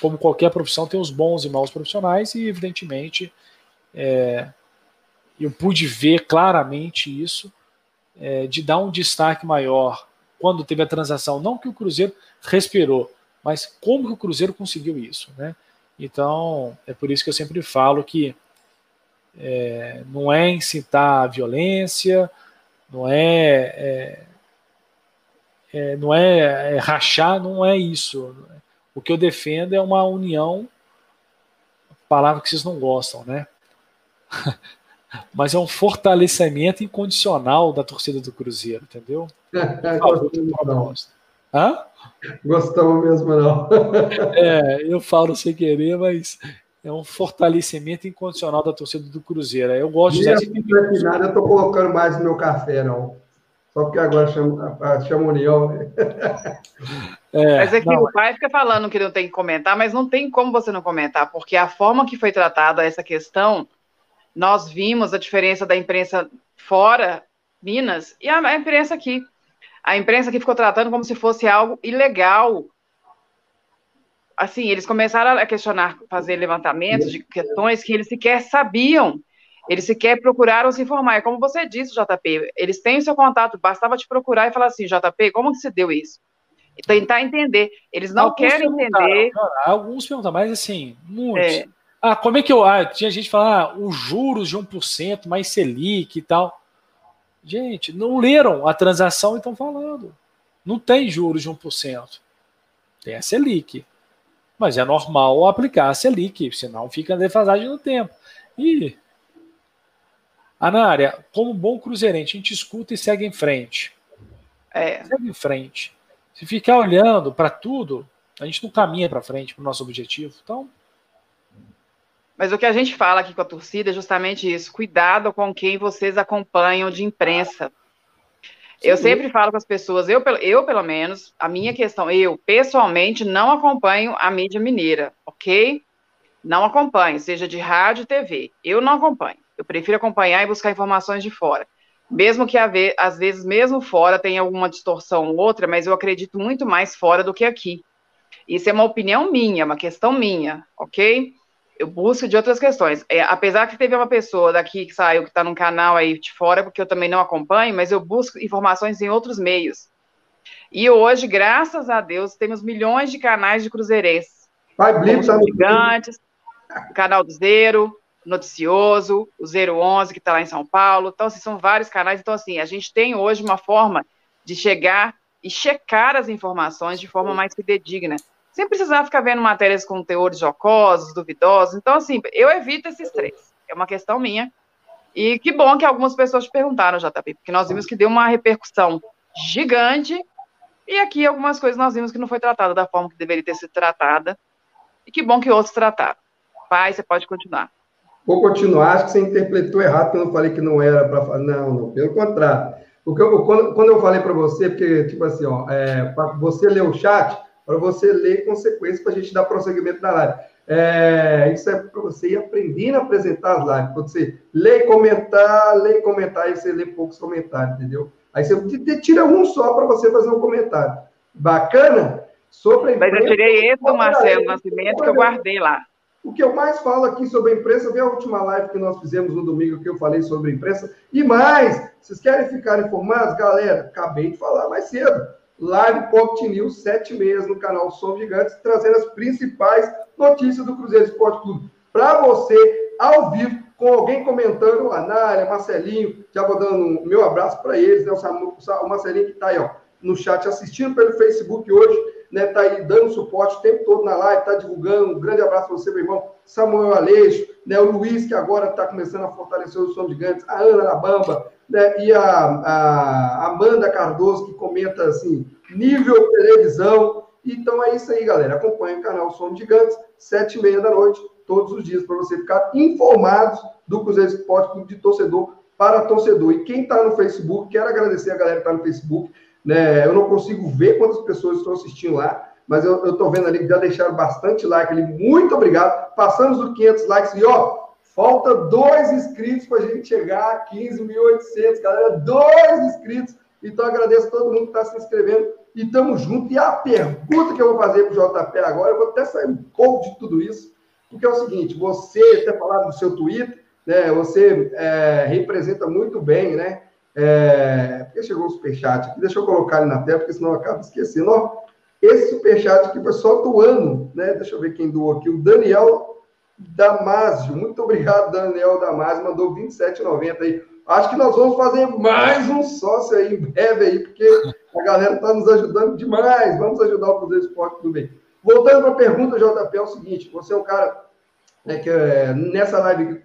como qualquer profissão, tem os bons e maus profissionais, e evidentemente é, eu pude ver claramente isso, é, de dar um destaque maior quando teve a transação, não que o Cruzeiro respirou, mas como que o Cruzeiro conseguiu isso, né? Então, é por isso que eu sempre falo que é, não é incitar a violência, não é, é, é não é, é, rachar, não é isso. O que eu defendo é uma união, palavra que vocês não gostam, né? (laughs) Mas é um fortalecimento incondicional da torcida do Cruzeiro, entendeu? (laughs) Hã? Gostamos mesmo, não. (laughs) é, eu falo sem querer, mas é um fortalecimento incondicional da torcida do Cruzeiro. Eu gosto de usar nada, eu estou colocando mais no meu café, não. Só porque agora chama, chama União? É, mas é que não, o pai fica falando que não tem que comentar, mas não tem como você não comentar, porque a forma que foi tratada essa questão, nós vimos a diferença da imprensa fora Minas e a, a imprensa aqui. A imprensa que ficou tratando como se fosse algo ilegal, assim, eles começaram a questionar, fazer levantamentos de questões que eles sequer sabiam, eles sequer procuraram se informar. É como você disse, JP, eles têm o seu contato, bastava te procurar e falar assim, JP, como que se deu isso? E tentar entender. Eles não alguns querem entender. Alguns perguntam, mas assim, muitos. É. Ah, como é que eu. Ah, tinha gente falando, ah, os juros de 1%, mais Selic e tal. Gente, não leram a transação e estão falando. Não tem juros de 1%. Tem a Selic. Mas é normal aplicar a Selic, senão fica defasagem no tempo. E, Anária, como bom cruzeirense, a gente escuta e segue em frente. É. Segue em frente. Se ficar olhando para tudo, a gente não caminha para frente para o nosso objetivo. Então. Mas o que a gente fala aqui com a torcida é justamente isso: cuidado com quem vocês acompanham de imprensa. Eu sempre falo com as pessoas, eu, eu pelo menos, a minha questão, eu pessoalmente não acompanho a mídia mineira, ok? Não acompanho, seja de rádio, TV. Eu não acompanho. Eu prefiro acompanhar e buscar informações de fora. Mesmo que às vezes, mesmo fora, tenha alguma distorção ou outra, mas eu acredito muito mais fora do que aqui. Isso é uma opinião minha, uma questão minha, ok? Eu busco de outras questões. É, apesar que teve uma pessoa daqui que saiu, que está num canal aí de fora, porque eu também não acompanho, mas eu busco informações em outros meios. E hoje, graças a Deus, temos milhões de canais de cruzeirenses. Vai, Blip, tá gigantes, canal do Zero, Noticioso, o 011, que está lá em São Paulo. Então, assim, são vários canais. Então, assim, a gente tem hoje uma forma de chegar e checar as informações de forma mais fidedigna sem precisar ficar vendo matérias com teores jocosos, duvidosos. Então, assim, eu evito esses três. É uma questão minha. E que bom que algumas pessoas te perguntaram, JP, porque nós vimos que deu uma repercussão gigante. E aqui algumas coisas nós vimos que não foi tratada da forma que deveria ter sido tratada. E que bom que outros trataram. Pai, você pode continuar. Vou continuar, acho que você interpretou errado quando eu falei que não era para falar. Não, não, pelo contrário. Porque eu, quando, quando eu falei para você, porque, tipo assim, ó, é, você ler o chat, para você ler consequências para a gente dar prosseguimento na live. É, isso é para você ir aprendendo a apresentar as lives. Quando você lê e comentar, lê e comentar, aí você lê poucos comentários, entendeu? Aí você tira um só para você fazer um comentário. Bacana? Sobre a imprensa, Mas eu tirei esse do Marcelo Nascimento que eu guardei lá. O que eu mais falo aqui sobre a imprensa, vê a última live que nós fizemos no domingo que eu falei sobre a imprensa. E mais, vocês querem ficar informados? Galera, acabei de falar mais cedo. Live Pocket News, sete meses no canal Som Gigantes, trazendo as principais notícias do Cruzeiro Esporte Clube. Para você, ao vivo, com alguém comentando, Anália, Marcelinho, já vou dando meu abraço para eles, né? O Marcelinho que está aí, ó, no chat assistindo pelo Facebook hoje, né? Tá aí dando suporte o tempo todo na live, tá divulgando. Um grande abraço para você, meu irmão. Samuel Aleixo, né? O Luiz, que agora está começando a fortalecer o som gigantes, a Ana da Bamba, né? E a, a Amanda Cardoso, que comenta assim, nível televisão. Então é isso aí, galera. Acompanhe o canal Som Gigantes, sete e meia da noite, todos os dias, para você ficar informado do Cruzeiro Esporte Clube de torcedor para torcedor. E quem está no Facebook, quero agradecer a galera que está no Facebook. Né? Eu não consigo ver quantas pessoas estão assistindo lá, mas eu estou vendo ali que já deixaram bastante like ali. Muito obrigado. Passamos dos 500 likes e ó, falta dois inscritos para a gente chegar a 15.800, galera. Dois inscritos. Então agradeço a todo mundo que está se inscrevendo e estamos juntos. E a pergunta que eu vou fazer para o JP agora, eu vou até sair um pouco de tudo isso, porque é o seguinte: você ter falado no seu Twitter, né? Você é, representa muito bem, né? É, porque chegou o superchat aqui, deixa eu colocar ele na tela, porque senão eu acabo esquecendo. Ó, esse superchat aqui foi só do ano, né? Deixa eu ver quem doou aqui. O Daniel Damasio. Muito obrigado, Daniel Damasio. Mandou 27,90 aí. Acho que nós vamos fazer mais um sócio aí em breve aí, porque a galera está nos ajudando demais. Vamos ajudar o Cruzeiro Esporte do bem. Voltando para a pergunta, JP, é o seguinte: você é um cara né, que é, nessa live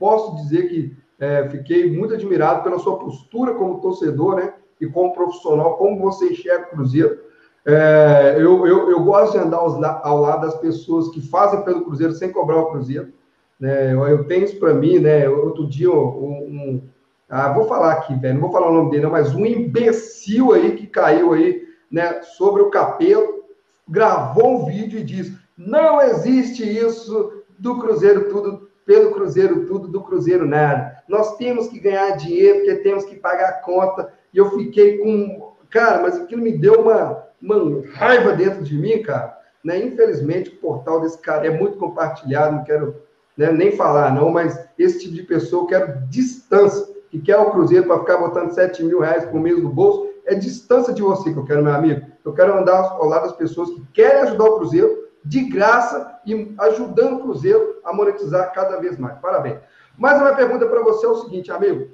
posso dizer que é, fiquei muito admirado pela sua postura como torcedor, né? E como profissional, como você enxerga o Cruzeiro. É, eu, eu, eu, gosto de andar aos, ao lado das pessoas que fazem pelo Cruzeiro sem cobrar o Cruzeiro. Né? Eu, eu tenho isso para mim, né? Outro dia, um, um, ah, vou falar aqui, velho, não vou falar o nome dele, não, mas um imbecil aí que caiu aí, né, sobre o capelo, gravou um vídeo e diz: não existe isso do Cruzeiro tudo pelo Cruzeiro tudo, do Cruzeiro nada. Nós temos que ganhar dinheiro porque temos que pagar a conta. E eu fiquei com. Cara, mas aquilo me deu uma, uma raiva dentro de mim, cara. Né? Infelizmente, o portal desse cara é muito compartilhado, não quero né, nem falar, não, mas esse tipo de pessoa eu quero distância, que quer o Cruzeiro para ficar botando 7 mil reais por mês no bolso, é distância de você que eu quero, meu amigo. Eu quero andar ao lado das pessoas que querem ajudar o Cruzeiro, de graça e ajudando o Cruzeiro a monetizar cada vez mais. Parabéns. Mais uma pergunta para você é o seguinte, amigo.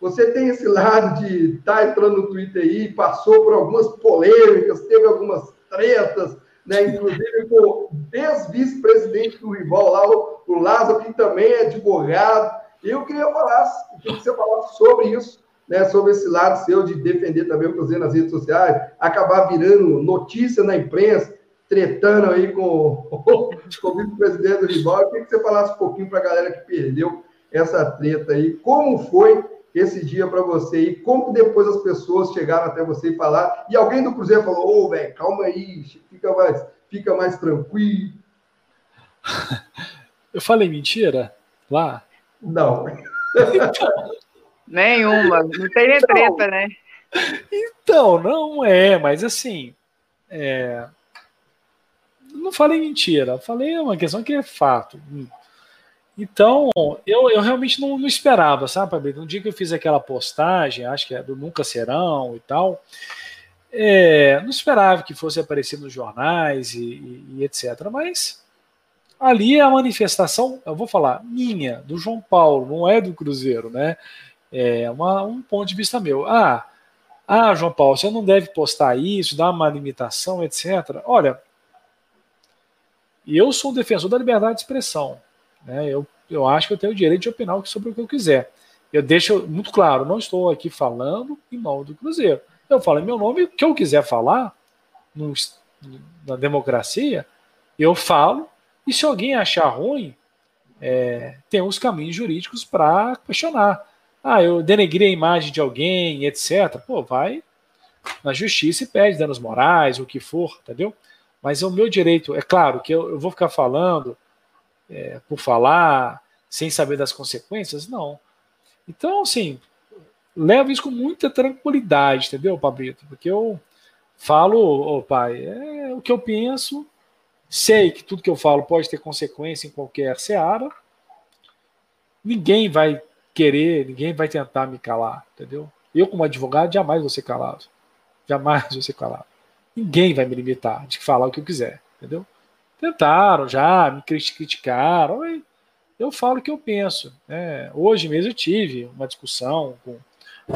Você tem esse lado de estar tá entrando no Twitter aí, passou por algumas polêmicas, teve algumas tretas, né? inclusive com o ex-vice-presidente do rival lá, o, Lázaro, que também é advogado. Eu queria falar, que você falasse sobre isso, né? sobre esse lado seu de defender também o Cruzeiro nas redes sociais, acabar virando notícia na imprensa, tretando aí com, com (laughs) o vice-presidente do rival. Eu queria que você falasse um pouquinho para a galera que perdeu essa treta aí. Como foi esse dia para você e como depois as pessoas chegaram até você e falaram, e alguém do Cruzeiro falou, ô, oh, velho, calma aí, fica mais, fica mais tranquilo. (laughs) Eu falei mentira lá? Não. (laughs) Nenhuma, não tem nem então, treta, né? Então, não é, mas assim, é, não falei mentira, falei uma questão que é fato. Então, eu, eu realmente não, não esperava, sabe, Pablito? No dia que eu fiz aquela postagem, acho que é do Nunca Serão e tal, é, não esperava que fosse aparecer nos jornais e, e, e, etc. Mas ali é a manifestação, eu vou falar, minha, do João Paulo, não é do Cruzeiro, né? É uma, um ponto de vista meu. Ah, ah, João Paulo, você não deve postar isso, dar uma limitação, etc. Olha, eu sou um defensor da liberdade de expressão. Né? Eu, eu acho que eu tenho o direito de opinar sobre o que eu quiser. Eu deixo muito claro, não estou aqui falando em nome do Cruzeiro. Eu falo meu nome, o que eu quiser falar, no, na democracia, eu falo, e se alguém achar ruim, é, tem os caminhos jurídicos para questionar. Ah, eu denegrei a imagem de alguém, etc. Pô, vai na justiça e pede danos morais, o que for, entendeu? Mas é o meu direito. É claro que eu, eu vou ficar falando é, por falar, sem saber das consequências? Não. Então, assim, levo isso com muita tranquilidade, entendeu, Pablito? Porque eu falo, oh, pai, é o que eu penso, sei que tudo que eu falo pode ter consequência em qualquer seara. Ninguém vai querer, ninguém vai tentar me calar, entendeu? Eu, como advogado, jamais vou ser calado. Jamais vou ser calado. Ninguém vai me limitar de falar o que eu quiser, entendeu? Tentaram já, me criticaram, eu falo o que eu penso. Né? Hoje mesmo eu tive uma discussão com,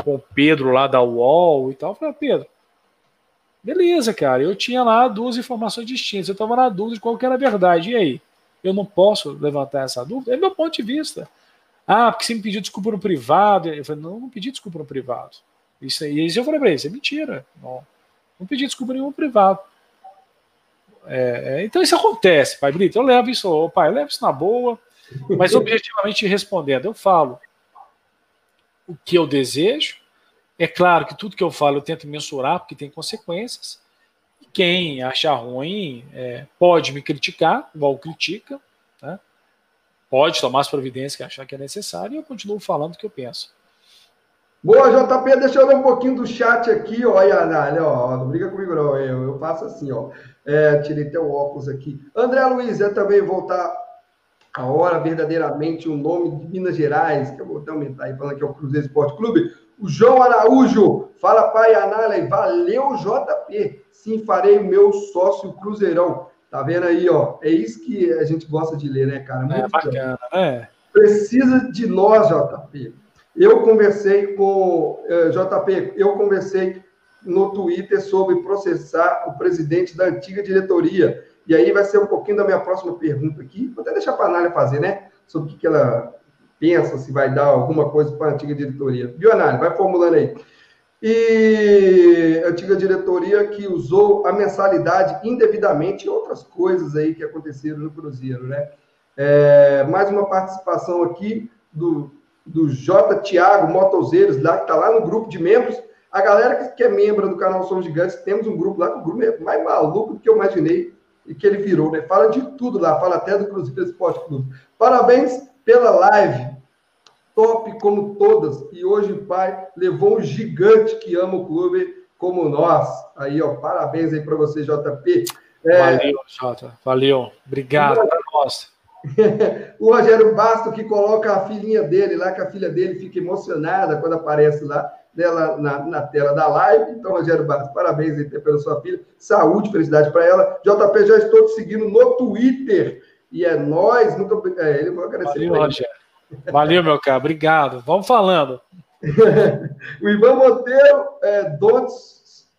com o Pedro lá da UOL e tal. Eu falei, ah, Pedro, beleza, cara, eu tinha lá duas informações distintas, eu estava na dúvida de qual que era a verdade. E aí? Eu não posso levantar essa dúvida? É meu ponto de vista. Ah, porque você me pediu desculpa no privado. Eu falei, não, não pedi desculpa no privado. Isso aí, eu falei para ele, isso é mentira. Não, não pedi desculpa nenhum privado. É, é, então isso acontece, pai Brito. Eu levo isso, oh, pai, levo isso na boa, mas (laughs) objetivamente respondendo, eu falo o que eu desejo. É claro que tudo que eu falo eu tento mensurar, porque tem consequências. Quem achar ruim é, pode me criticar, igual critica, né? pode tomar as providências que achar que é necessário, e eu continuo falando o que eu penso. Boa, JP, deixa eu ler um pouquinho do chat aqui, ó, Yanalha, ó, não briga comigo não, eu, eu faço assim, ó, é, tirei o óculos aqui. André Luiz, é também voltar a hora verdadeiramente o nome de Minas Gerais, que eu vou até aumentar aí, falando que é o Cruzeiro Esporte Clube. O João Araújo, fala pai Anália, valeu JP, sim, farei o meu sócio Cruzeirão. Tá vendo aí, ó, é isso que a gente gosta de ler, né, cara? É Muito é bacana, né? Precisa de nós, JP. Eu conversei com, eh, JP, eu conversei no Twitter sobre processar o presidente da antiga diretoria. E aí vai ser um pouquinho da minha próxima pergunta aqui. Vou até deixar para a Anália fazer, né? Sobre o que, ela pensa, se vai dar alguma coisa para a antiga diretoria. Viu, Anália? Vai formulando aí. E a antiga diretoria que usou a mensalidade indevidamente e outras coisas aí que aconteceram no Cruzeiro, né? É, mais uma participação aqui do, do J. Tiago Motozeiros, lá, que está lá no grupo de membros. A galera que, é membro do canal Somos Gigantes, temos um grupo lá, que o grupo é mais maluco do que eu imaginei e que ele virou, né? Fala de tudo lá, fala até do Cruzeiro Esporte Clube. Parabéns pela live, top como todas. E hoje o pai levou um gigante que ama o clube como nós. Aí, ó, parabéns aí para você, JP. É... Valeu, Jota. Valeu. Obrigado. Nossa. O Rogério Basto que coloca a filhinha dele lá, que a filha dele fica emocionada quando aparece lá dela na, na tela da live. Então, Rogério Bastos, parabéns aí pela sua filha. Saúde, felicidade para ela. JP, já estou te seguindo no Twitter. E é nós, nunca. É, ele vai agradecer. Valeu, Rogério. Valeu, meu caro. Obrigado. Vamos falando. o Ivan Monteiro, é, don't,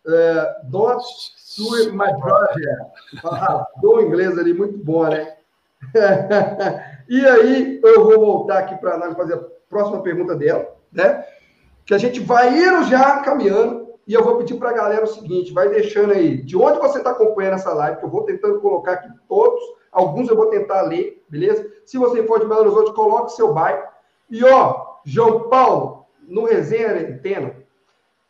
é, don't sue my brother. Ah, do inglês ali, muito bom, né? (laughs) e aí, eu vou voltar aqui para a fazer a próxima pergunta dela, né? Que a gente vai ir já caminhando e eu vou pedir para a galera o seguinte: vai deixando aí de onde você está acompanhando essa live, que eu vou tentando colocar aqui todos, alguns eu vou tentar ler, beleza? Se você for de Belo Horizonte, coloque seu bairro. E ó, João Paulo, no Resenha Arenteno,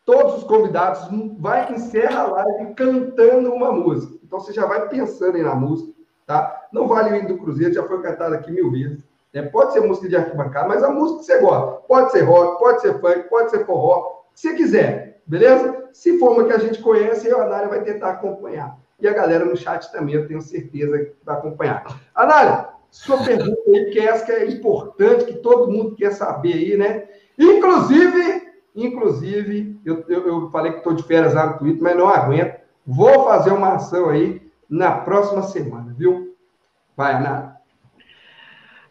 todos os convidados vai encerra a live cantando uma música. Então você já vai pensando aí na música tá? Não vale o hino do Cruzeiro, já foi cantado aqui mil vezes. Né? Pode ser música de arquibancada, mas a música que você gosta. Pode ser rock, pode ser funk, pode ser forró, se quiser, beleza? Se for uma que a gente conhece, a Anália vai tentar acompanhar. E a galera no chat também, eu tenho certeza que vai acompanhar. Anália, sua pergunta aí, que essa que é importante, que todo mundo quer saber aí, né? Inclusive, inclusive, eu, eu, eu falei que estou de férias lá no Twitter, mas não aguento. Vou fazer uma ação aí na próxima semana, viu? Vai, Ana.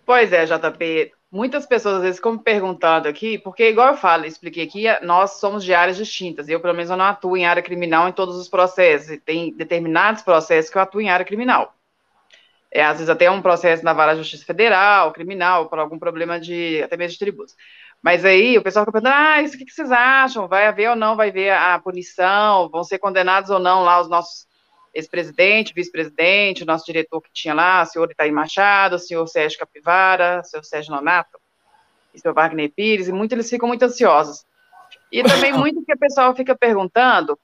Pois é, JP. Muitas pessoas às vezes ficam me perguntando aqui, porque igual eu falo, expliquei aqui, nós somos de áreas distintas. Eu, pelo menos, eu não atuo em área criminal em todos os processos. Tem determinados processos que eu atuo em área criminal. É, às vezes até um processo na Vara da Justiça Federal, criminal, por algum problema de até mesmo de tributos. Mas aí o pessoal fica perguntando, ah, isso o que vocês acham? Vai haver ou não vai haver a punição? Vão ser condenados ou não lá os nossos ex-presidente, vice-presidente, o nosso diretor que tinha lá, o senhor Itaí Machado, o senhor Sérgio Capivara, o senhor Sérgio Nonato, o senhor Wagner Pires, e muito eles ficam muito ansiosos. E também (laughs) muito que o pessoal fica perguntando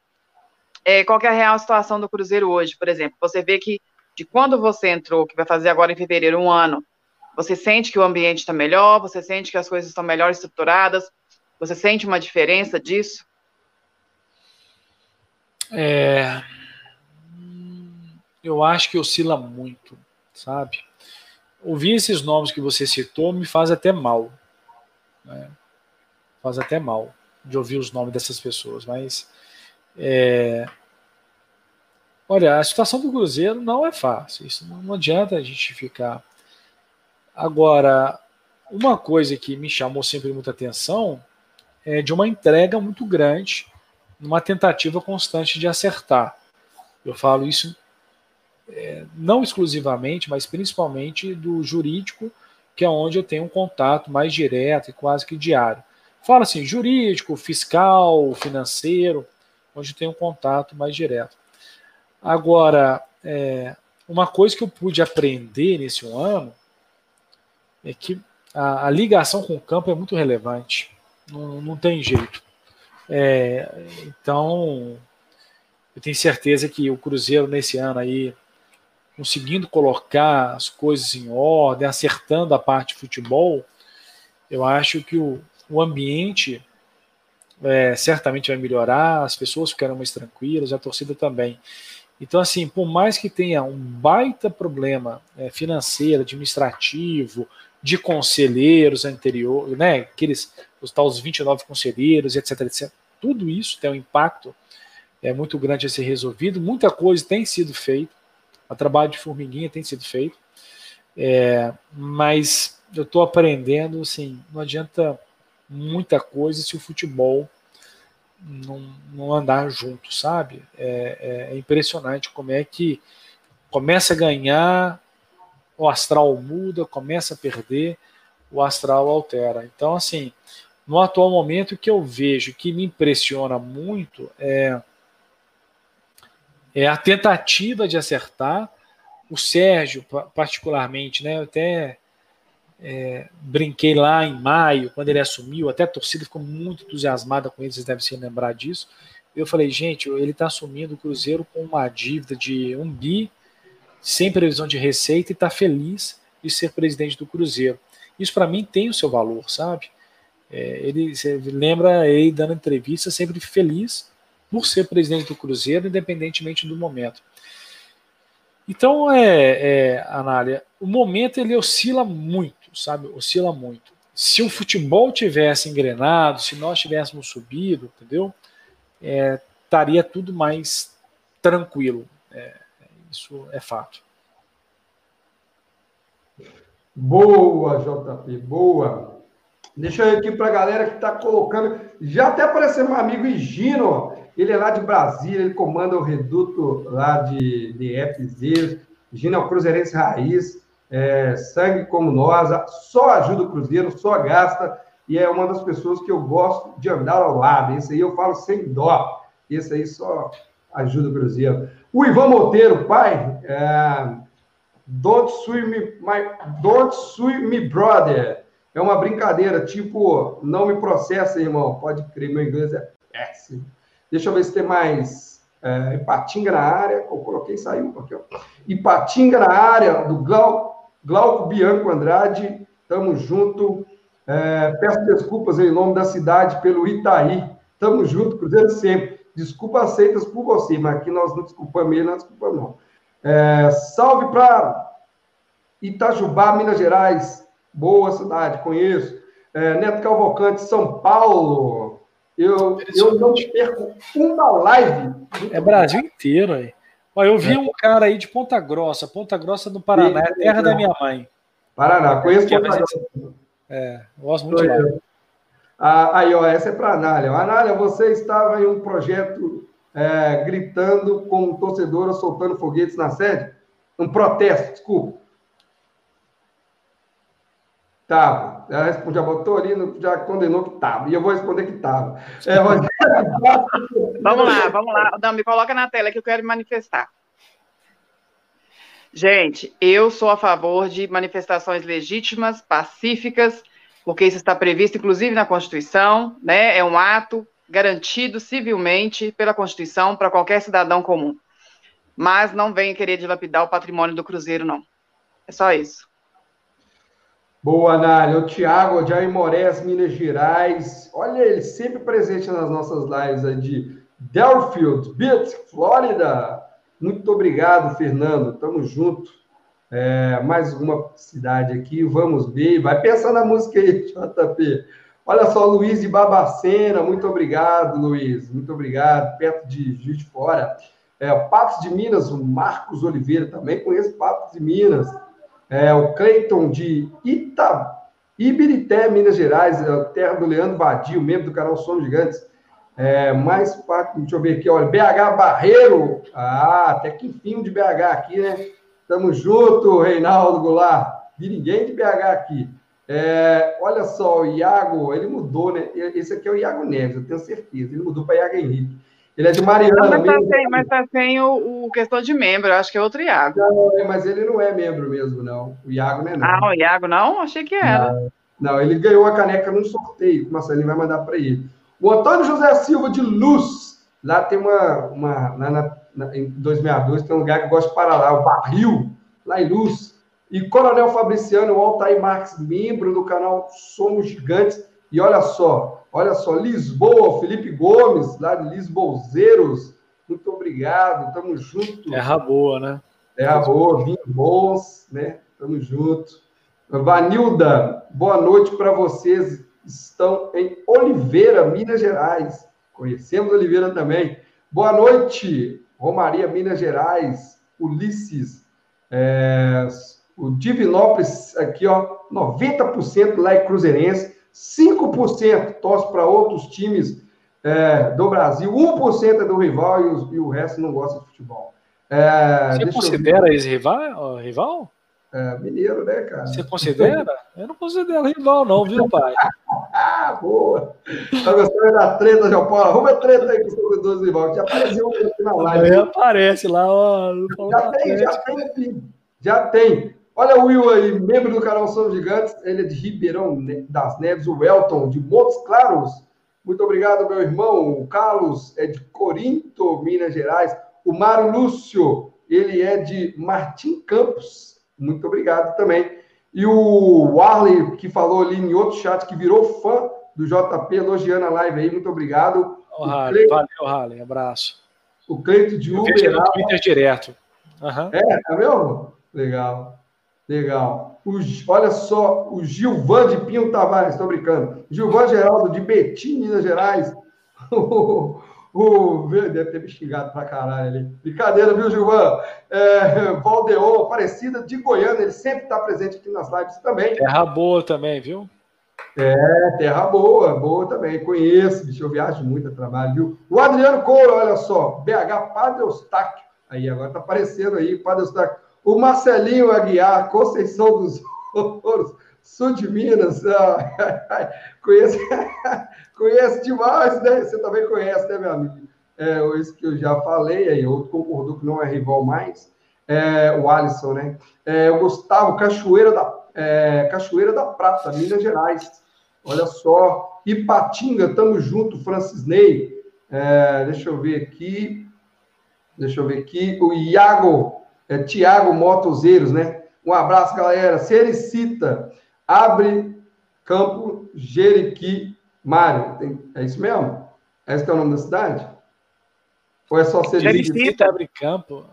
é, qual é a real situação do Cruzeiro hoje, por exemplo. Você vê que de quando você entrou, que vai fazer agora em fevereiro um ano, você sente que o ambiente está melhor, você sente que as coisas estão melhor estruturadas, você sente uma diferença disso? É, eu acho que oscila muito, sabe? Ouvir esses nomes que você citou me faz até mal. Né? Faz até mal de ouvir os nomes dessas pessoas, mas é... olha, a situação do Cruzeiro não é fácil. Isso não adianta a gente ficar. Agora, uma coisa que me chamou sempre muita atenção é de uma entrega muito grande, numa tentativa constante de acertar. Eu falo isso é, não exclusivamente, mas principalmente do jurídico, que é onde eu tenho um contato mais direto e quase que diário. Fala assim, jurídico, fiscal, financeiro, onde eu tenho um contato mais direto. Agora, é, uma coisa que eu pude aprender nesse um ano é que a, a ligação com o campo é muito relevante, não, não tem jeito. É, então, eu tenho certeza que o Cruzeiro nesse ano aí conseguindo colocar as coisas em ordem, acertando a parte de futebol, eu acho que o, o ambiente é, certamente vai melhorar, as pessoas ficarão mais tranquilas, a torcida também. Então, assim, por mais que tenha um baita problema é, financeiro, administrativo, de conselheiros anteriores, né, aqueles, os tais 29 conselheiros, etc, etc, tudo isso tem um impacto é, muito grande a ser resolvido, muita coisa tem sido feita, o trabalho de formiguinha tem sido feito, é, mas eu estou aprendendo, assim, não adianta muita coisa se o futebol não, não andar junto, sabe? É, é, é impressionante como é que começa a ganhar, o astral muda, começa a perder, o astral altera. Então, assim, no atual momento, o que eu vejo que me impressiona muito é é a tentativa de acertar. O Sérgio, particularmente, né? Eu até é, brinquei lá em maio, quando ele assumiu, até a torcida ficou muito entusiasmada com ele, vocês devem se lembrar disso. Eu falei, gente, ele está assumindo o Cruzeiro com uma dívida de um bi, sem previsão de receita, e está feliz de ser presidente do Cruzeiro. Isso para mim tem o seu valor, sabe? É, ele lembra ele dando entrevista sempre feliz por ser presidente do Cruzeiro, independentemente do momento. Então, é, é Anália, o momento ele oscila muito, sabe? Oscila muito. Se o futebol tivesse engrenado, se nós tivéssemos subido, entendeu? É, estaria tudo mais tranquilo. É, isso é fato. Boa, JP, boa. Deixa eu aqui para a galera que está colocando. Já até apareceu meu amigo Higino. Ele é lá de Brasília, ele comanda o reduto lá de, de FZ. Higino é o cruzeirense raiz, é, sangue como nós, só ajuda o Cruzeiro, só gasta. E é uma das pessoas que eu gosto de andar ao lado. Esse aí eu falo sem dó. Esse aí só ajuda o Cruzeiro. O Ivan Monteiro, pai, é, don't sue me, my, don't sue me, brother. É uma brincadeira, tipo, não me processa, irmão. Pode crer, meu inglês é péssimo. Deixa eu ver se tem mais. É, Ipatinga na área. Eu coloquei, saiu aqui, ó. Ipatinga na área, do Glau, Glauco Bianco Andrade. Tamo junto. É, peço desculpas em nome da cidade pelo Itaí. Tamo junto, Cruzeiro sempre. Desculpas aceitas por você, mas aqui nós não desculpamos ele, não desculpamos não. É, salve para Itajubá, Minas Gerais. Boa cidade, conheço. É, Neto Calvocante, São Paulo. Eu, eu não perco uma live. É Brasil inteiro aí. Ó, eu vi é. um cara aí de Ponta Grossa, Ponta Grossa do Paraná, é terra da minha mãe. Paraná, conheço Ponta Grossa. É, gosto muito de. Ah, aí, ó, essa é para a Anália. Anália, você estava em um projeto é, gritando com torcedora soltando foguetes na sede? Um protesto, desculpa. Tava. Já, já botou ali, já condenou que estava. E eu vou responder que estava. É, vamos lá, vamos lá. Não, me coloca na tela que eu quero me manifestar. Gente, eu sou a favor de manifestações legítimas, pacíficas, porque isso está previsto, inclusive, na Constituição, né? É um ato garantido civilmente pela Constituição para qualquer cidadão comum. Mas não venha querer dilapidar o patrimônio do Cruzeiro, não. É só isso. Boa, Nália. O Tiago de Aimorés, Minas Gerais. Olha ele, sempre presente nas nossas lives aí de Delfield Beach, Flórida. Muito obrigado, Fernando. Tamo junto. É, mais uma cidade aqui. Vamos ver. Vai pensar na música aí, (laughs) JP. Olha só, Luiz de Babacena. Muito obrigado, Luiz. Muito obrigado. Perto de Juiz de Fora. É, Patos de Minas, o Marcos Oliveira. Também conheço Patos de Minas é, o Cleiton de Ita, Ibirité, Minas Gerais, é, terra do Leandro Badio, membro do canal Somos Gigantes. É, mais parte, deixa eu ver aqui, olha, BH Barreiro, ah, até que enfim de BH aqui, né? Tamo junto, Reinaldo Goulart, vi ninguém de BH aqui. É, olha só, o Iago, ele mudou, né? Esse aqui é o Iago Neves, eu tenho certeza, ele mudou para Iago Henrique. Ele é de Mariana. Mas, tá sem, mas tá sem o, o, questão de membro, acho que é outro Iago. Não, é, mas ele não é membro mesmo, não. O Iago não é não. Ah, o Iago não? Achei que era. Não, não ele ganhou a caneca num sorteio. O Marcelinho vai mandar para ele. O Antônio José Silva de Luz. Lá tem uma. uma lá na, na, em 2002 tem um lugar que eu gosto de parar lá, o Barril, lá em Luz. E Coronel Fabriciano, o Altair Marques, membro do canal Somos Gigantes. E olha só, Olha só, Lisboa, Felipe Gomes, lá de Lisbouzeiros. Muito obrigado, tamo junto. Terra boa, né? Terra boa, vinho bons, né? Tamo junto. Vanilda, boa noite para vocês. Estão em Oliveira, Minas Gerais. Conhecemos Oliveira também. Boa noite, Romaria, Minas Gerais. Ulisses, é, o Divinópolis aqui, ó, 90% lá é cruzeirense. 5% torce para outros times é, do Brasil, 1% é do rival e, os, e, o resto não gosta de futebol. É, Você considera esse rival? rival? É, mineiro, né, cara? Você considera? Eu não considero rival, não, viu, pai? ah, (laughs) boa! Tá gostando da treta, João Paulo? Arruma treta aí com os torcedores rival, já apareceu um aqui na live. Aí aparece lá, ó. Já tem, já tem, já tem. Olha o Will aí, membro do canal Somos Gigantes, ele é de Ribeirão das Neves, o Elton, de Montes Claros. Muito obrigado, meu irmão. O Carlos é de Corinto, Minas Gerais. O Mário Lúcio, ele é de Martim Campos. Muito obrigado também. E o Warley, que falou ali em outro chat, que virou fã do JP, elogiando a live aí. Muito obrigado. Oh, Harley, Cleito, valeu, Harley. Abraço. O Cleito de Uber. No Twitter direto. Uhum. É, tá vendo? Legal. Legal. O, olha só, o Gilvan de Pinho Tavares, estou brincando. Gilvan Geraldo de Betim, Minas Gerais. (laughs) O, o, deve ter me xingado pra caralho ali. Brincadeira, viu, Gilvan? É, Valdeon, Aparecida de Goiânia, ele sempre está presente aqui nas lives também. Terra boa também, viu? É, terra boa, boa também. Conheço, bicho, eu viajo muito a trabalho, viu? O Adriano Couro, olha só, BH Padre Eustáquio. Aí, agora tá aparecendo aí, Padre Eustáquio. O Marcelinho Aguiar, Conceição dos Ouros, sul de Minas. Ah, (laughs) conheço, (laughs) conheço demais, né? Você também conhece, né, meu amigo? É, isso que eu já falei, aí outro concordou que não é rival mais. É, o Alisson, né? É, o Gustavo Cachoeira da, é, Cachoeira da Prata, Minas Gerais. Olha só. Ipatinga, tamo junto, Francis Ney. É, deixa eu ver aqui. Deixa eu ver aqui. O Iago é Tiago Motozeiros, né? Um abraço, galera. Sericita, abre campo Jeriqui Mário. Tem, é isso mesmo? É esse que é o nome da cidade? Ou é só Sericita? Sericita abre campo.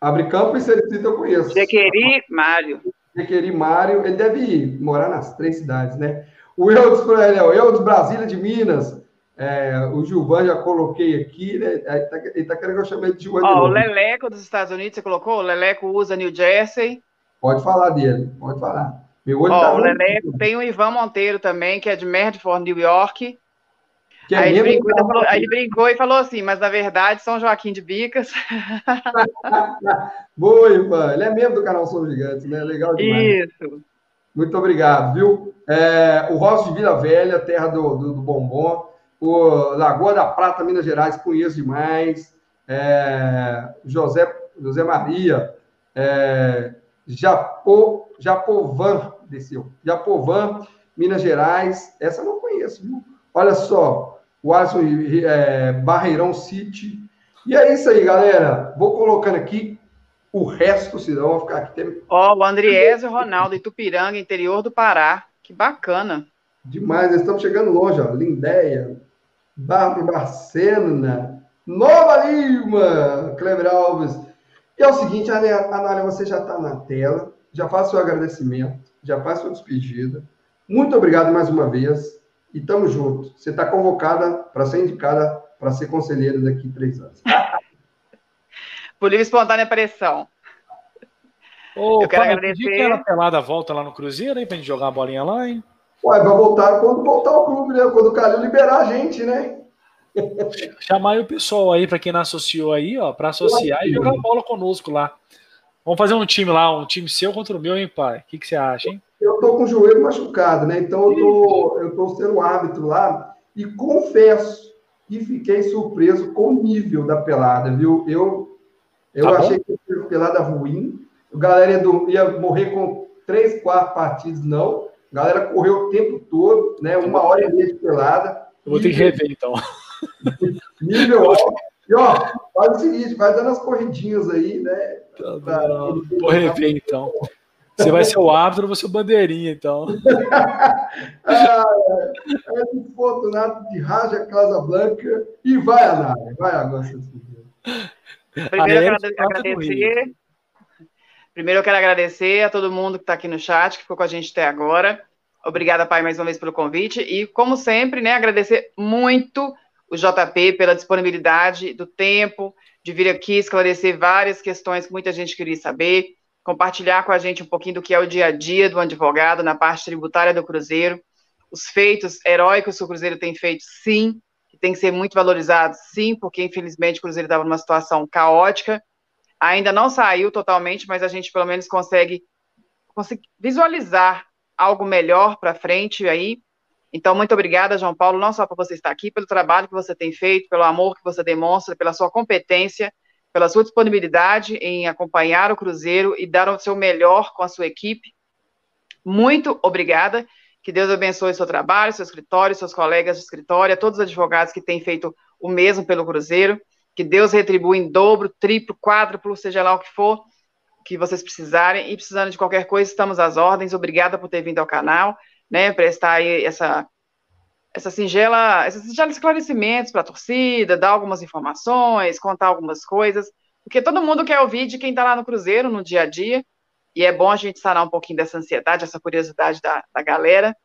Abre campo e Sericita eu conheço. Jequeri Mário. Jequeri Mário. Ele deve ir, morar nas três cidades, né? O Eudes, o Eudes Brasília de Minas. É, o Gilvan já coloquei aqui, né? Ele está tá querendo que eu chame de Gilvan. Oh, o Leleco dos Estados Unidos, você colocou? O Leleco usa New Jersey. Pode falar dele, pode falar. Meu olho oh, tá o Leleco tem o Ivan Monteiro também, que é de Medford, New York. Que é aí, ele brincou, da... falou, aí, ele brincou, e falou assim, mas na verdade São Joaquim de Bicas. (laughs) Boa, Ivan. Ele é membro do canal Somos Gigantes, né? Legal demais. Isso. Muito obrigado, viu? É, o Rosso de Vila Velha, terra do, do, do, bombom. O Lagoa da Prata, Minas Gerais, conheço demais. É, José, José Maria. É, Japo, Japovan, desceu. Japovan, Minas Gerais. Essa eu não conheço, viu? Olha só. O Alisson é, Barreirão City. E é isso aí, galera. Vou colocando aqui o resto, senão vou ficar aqui. Ó, oh, o Andriésio Ronaldo, Itupiranga, interior do Pará. Que bacana. Demais, nós estamos chegando longe, ó. Lindéia, Bárbara Barcena, Nova Lima, Cleber Alves. E é o seguinte, Anália, você já está na tela, já faz seu agradecimento, já faz sua despedida. Muito obrigado mais uma vez e tamo junto. Você está convocada para ser indicada para ser conselheira daqui a três anos. (laughs) Por livre espontânea pressão. Ô, eu quero pai, agradecer. aquela pelada volta lá no Cruzeiro, hein, pra gente jogar a bolinha lá, hein? Ué, vai voltar quando voltar o clube, né? Quando o Calil liberar a gente, né? Chamar aí o pessoal aí, para quem não associou aí, ó, para associar e jogar bola conosco lá. Vamos fazer um time lá, um time seu contra o meu, hein, pai? O que, que você acha, hein? Eu tô com o joelho machucado, né? Então eu tô, eu tô sendo árbitro lá e confesso que fiquei surpreso com o nível da pelada, viu? Eu eu tá achei que foi pelada ruim. A galera ia, ia, morrer com três, quatro partidos, não. A galera correu o tempo todo, né? Uma hora e meia de pelada. Eu vou ter que rever, então. (laughs) Nível alto. E, ó, faz o seguinte, vai dando as corridinhas aí, né? Tá pra... Vou rever, então. Você vai ser o árbitro, eu vou ser o bandeirinha, então. (laughs) ah, é, Fortunato de Raja Casablanca e vai, Anália, vai agora. Primeiro, agradecer. Primeiro, eu quero agradecer a todo mundo que está aqui no chat, que ficou com a gente até agora. Obrigada, pai, mais uma vez pelo convite. E, como sempre, né, agradecer muito o JP pela disponibilidade do tempo, de vir aqui esclarecer várias questões que muita gente queria saber, compartilhar com a gente um pouquinho do que é o dia a dia do advogado na parte tributária do Cruzeiro, os feitos heróicos que o Cruzeiro tem feito, sim, que tem que ser muito valorizado, sim, porque infelizmente o Cruzeiro estava numa situação caótica. Ainda não saiu totalmente, mas a gente pelo menos consegue, consegue visualizar algo melhor para frente aí. Então, muito obrigada, João Paulo, não só por você estar aqui, pelo trabalho que você tem feito, pelo amor que você demonstra, pela sua competência, pela sua disponibilidade em acompanhar o Cruzeiro e dar o seu melhor com a sua equipe. Muito obrigada. Que Deus abençoe seu trabalho, seu escritório, seus colegas de escritório, todos os advogados que têm feito o mesmo pelo Cruzeiro. Que Deus retribua em dobro, triplo, quádruplo, seja lá o que for que vocês precisarem. E precisando de qualquer coisa, estamos às ordens. Obrigada por ter vindo ao canal, né? Prestar aí essa, essa singela, esses singelos esclarecimentos para a torcida, dar algumas informações, contar algumas coisas. Porque todo mundo quer ouvir de quem está lá no Cruzeiro, no dia a dia. E é bom a gente sanar um pouquinho dessa ansiedade, essa curiosidade da, da galera.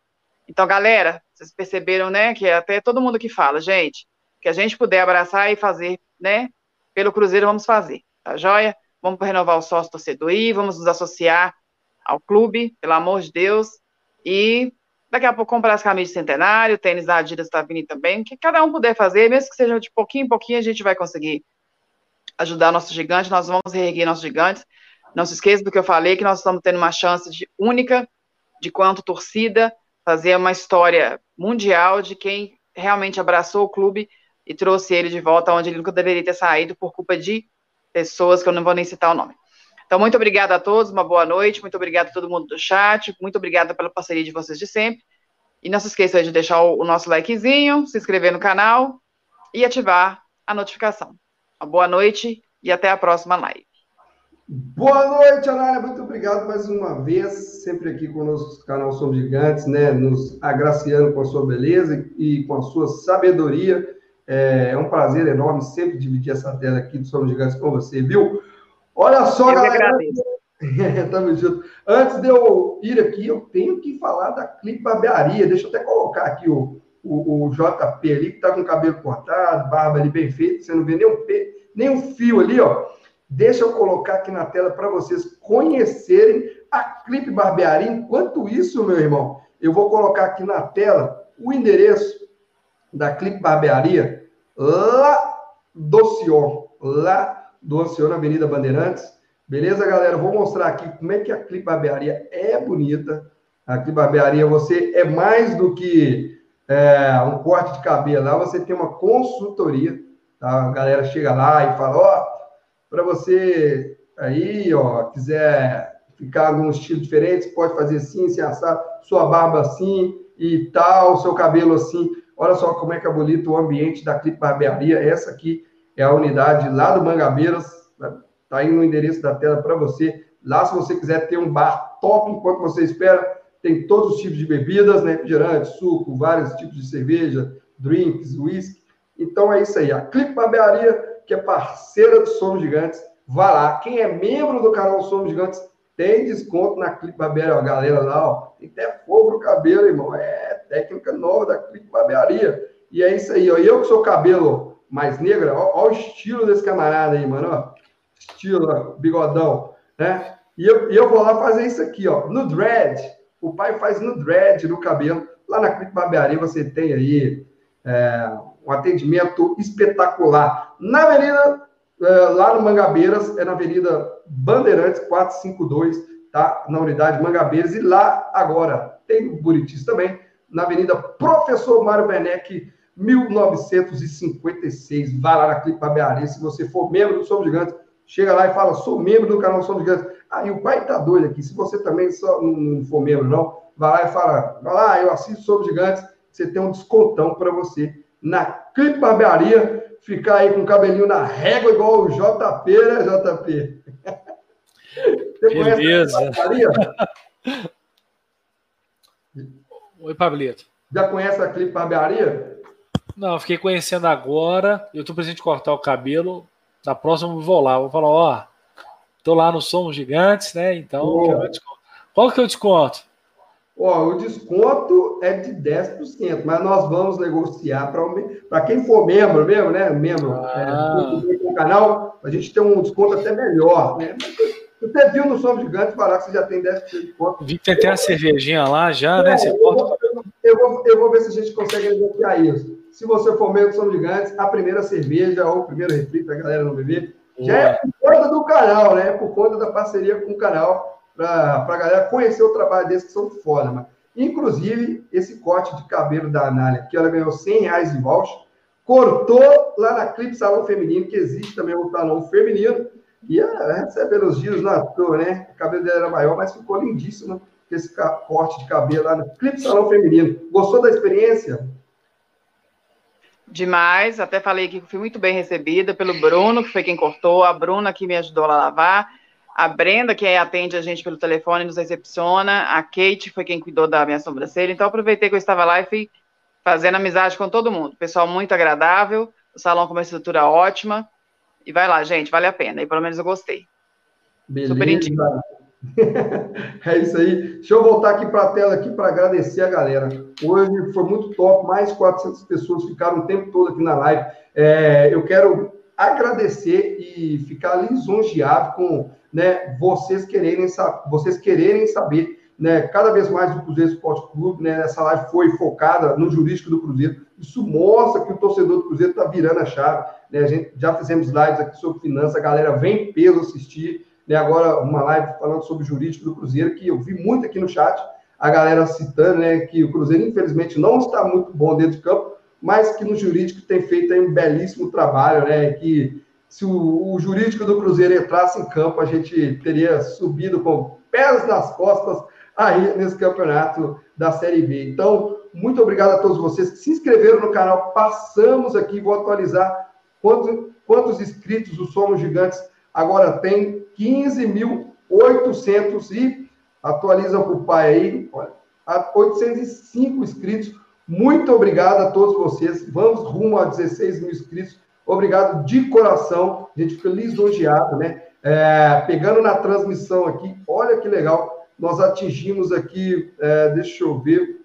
Então, galera, vocês perceberam, né, que até todo mundo que fala, gente, que a gente puder abraçar e fazer, né, pelo Cruzeiro, vamos fazer, tá joia? Vamos renovar o sócio torcedor aí, vamos nos associar ao clube, pelo amor de Deus, e daqui a pouco comprar as camisas de centenário, tênis da Adidas está vindo também, que cada um puder fazer, mesmo que seja de pouquinho em pouquinho, a gente vai conseguir ajudar nosso gigante, nós vamos reerguer nossos gigantes, não se esqueça do que eu falei, que nós estamos tendo uma chance de, única de quanto torcida fazer uma história mundial de quem realmente abraçou o clube e trouxe ele de volta onde ele nunca deveria ter saído por culpa de pessoas que eu não vou nem citar o nome. Então, muito obrigada a todos, uma boa noite, muito obrigada a todo mundo do chat, muito obrigada pela parceria de vocês de sempre. E não se esqueça de deixar o, o nosso likezinho, se inscrever no canal e ativar a notificação. Uma boa noite e até a próxima live. Boa noite, Anália. Muito obrigado mais uma vez, sempre aqui conosco no canal Somos Gigantes, né? Nos agraciando com a sua beleza e com a sua sabedoria. É, é um prazer enorme sempre dividir essa tela aqui do Somos Gigantes com você, viu? Olha só, eu galera. (laughs) Tamo junto. Antes de eu ir aqui, eu tenho que falar da Clipe Barbearia. Deixa eu até colocar aqui o, o, o JP ali, que tá com o cabelo cortado, barba ali bem feita. Você não vê nem um, nem um fio ali, ó. Deixa eu colocar aqui na tela para vocês conhecerem a Clipe Barbearia. Enquanto isso, meu irmão, eu vou colocar aqui na tela o endereço da Clipe Barbearia lá do Sion, lá do Sion, na Avenida Bandeirantes. Beleza, galera? Vou mostrar aqui como é que a Clipe Barbearia é bonita. Aqui, barbearia, você é mais do que é, um corte de cabelo. Lá você tem uma consultoria. Tá? A galera chega lá e fala: Ó, oh, para você aí, ó, quiser ficar num estilo diferente, pode fazer assim, se assar, sua barba assim e tal, seu cabelo assim. Olha só como é que é bonito o ambiente da Clipe Barbearia. Essa aqui é a unidade lá do Mangabeiras. Tá aí no endereço da tela para você. Lá, se você quiser ter um bar top enquanto você espera, tem todos os tipos de bebidas, né? Refrigerante, suco, vários tipos de cerveja, drinks, whisky. Então é isso aí. A Clipe Barbearia, que é parceira do Somos Gigantes, vá lá. Quem é membro do canal Somos Gigantes tem desconto na Clipe Barbearia. A galera lá, ó, tem até fogo no cabelo, irmão. É técnica nova da Clipe Barbearia. E é isso aí, ó. E eu que sou cabelo mais negro, ó, ó o estilo desse camarada aí, mano, ó. Estilo, ó, bigodão, né? E eu, e eu vou lá fazer isso aqui, ó, no dread. O pai faz no dread, no cabelo. Lá na Clipe Barbearia você tem aí é, um atendimento espetacular. Na Avenida, lá no Mangabeiras, é na Avenida Bandeirantes 452, tá? Na unidade Mangabeiras. E lá, agora, tem o Buritis também, na Avenida Professor Mário Werneck, 1956. Vai lá na Clipe Barbearia. Se você for membro do Somos Gigantes, chega lá e fala, sou membro do canal Somos Gigantes. Aí o pai tá doido aqui. Se você também só não for membro, não, vai lá e fala, vai lá, eu assisto sobre Gigantes, você tem um descontão para você na Clipe Barbearia, ficar aí com o cabelinho na régua igual o JP, né, JP? Você Beleza. Oi, Pablito. Já conhece a Clipe Barbearia? Não, fiquei conhecendo agora. Eu tô presente cortar o cabelo. Na próxima eu vou lá. Vou falar, ó, Estou lá no Somos Gigantes, né? Então, oh. qual que é o desconto? Ó, o desconto é de 10%, mas nós vamos negociar para quem for membro mesmo, né? Membro ah. é, do canal, a gente tem um desconto até melhor, né? Você viu no Somos Gigantes falar que você já tem 10% de desconto. Vi que tem até a cervejinha lá já, né? Você eu, vou, eu, vou, eu vou ver se a gente consegue negociar isso. Se você for membro do Somos Gigantes, a primeira cerveja ou o primeiro refri para a galera não beber, já é por conta do canal, né? Por conta da parceria com o canal, para a galera conhecer o trabalho desses que são foda, mano. Inclusive, esse corte de cabelo da Anália, que ela ganhou 100 reais de voucher, cortou lá na Clipe Salão Feminino, que existe também um salão feminino, e ela recebe elogios na toa, né? O cabelo dela era maior, mas ficou lindíssimo esse corte de cabelo lá no Clipe Salão Feminino. Gostou da experiência? Demais, até falei que fui muito bem recebida pelo Bruno, que foi quem cortou, a Bruna que me ajudou a lavar, a Brenda, que atende a gente pelo telefone, nos recepciona, a Kate foi quem cuidou da minha sobrancelha, então aproveitei que eu estava lá e fui fazendo amizade com todo mundo. Pessoal muito agradável, o salão com uma estrutura ótima, e vai lá, gente, vale a pena, e pelo menos eu gostei. Beleza. Super indico. (laughs) é isso aí. Deixa eu voltar aqui para a tela aqui para agradecer a galera. Hoje foi muito top, mais 400 pessoas ficaram o tempo todo aqui na live. É, eu quero agradecer e ficar lisonjeado com né, vocês quererem vocês quererem saber né, cada vez mais do Cruzeiro Esporte Clube, né, essa live foi focada no jurídico do Cruzeiro. Isso mostra que o torcedor do Cruzeiro está virando a chave. Né, a gente já fizemos lives aqui sobre finanças, a galera vem peso assistir né, agora uma live falando sobre o jurídico do Cruzeiro, que eu vi muito aqui no chat, a galera citando né, que o Cruzeiro, infelizmente, não está muito bom dentro de campo, mas que no jurídico tem feito um belíssimo trabalho, né? Que se o, o, jurídico do Cruzeiro entrasse em campo, a gente teria subido com pés nas costas aí nesse campeonato da Série B. Então, muito obrigado a todos vocês que se inscreveram no canal. Passamos aqui, vou atualizar quantos, quantos inscritos o Somos Gigantes agora tem 15.800 e atualiza para o pai aí, olha, 805 inscritos. Muito obrigado a todos vocês. Vamos rumo a 16 mil inscritos. Obrigado de coração. A gente fica lisonjeado, né? É, pegando na transmissão aqui, olha que legal. Nós atingimos aqui, é, deixa eu ver,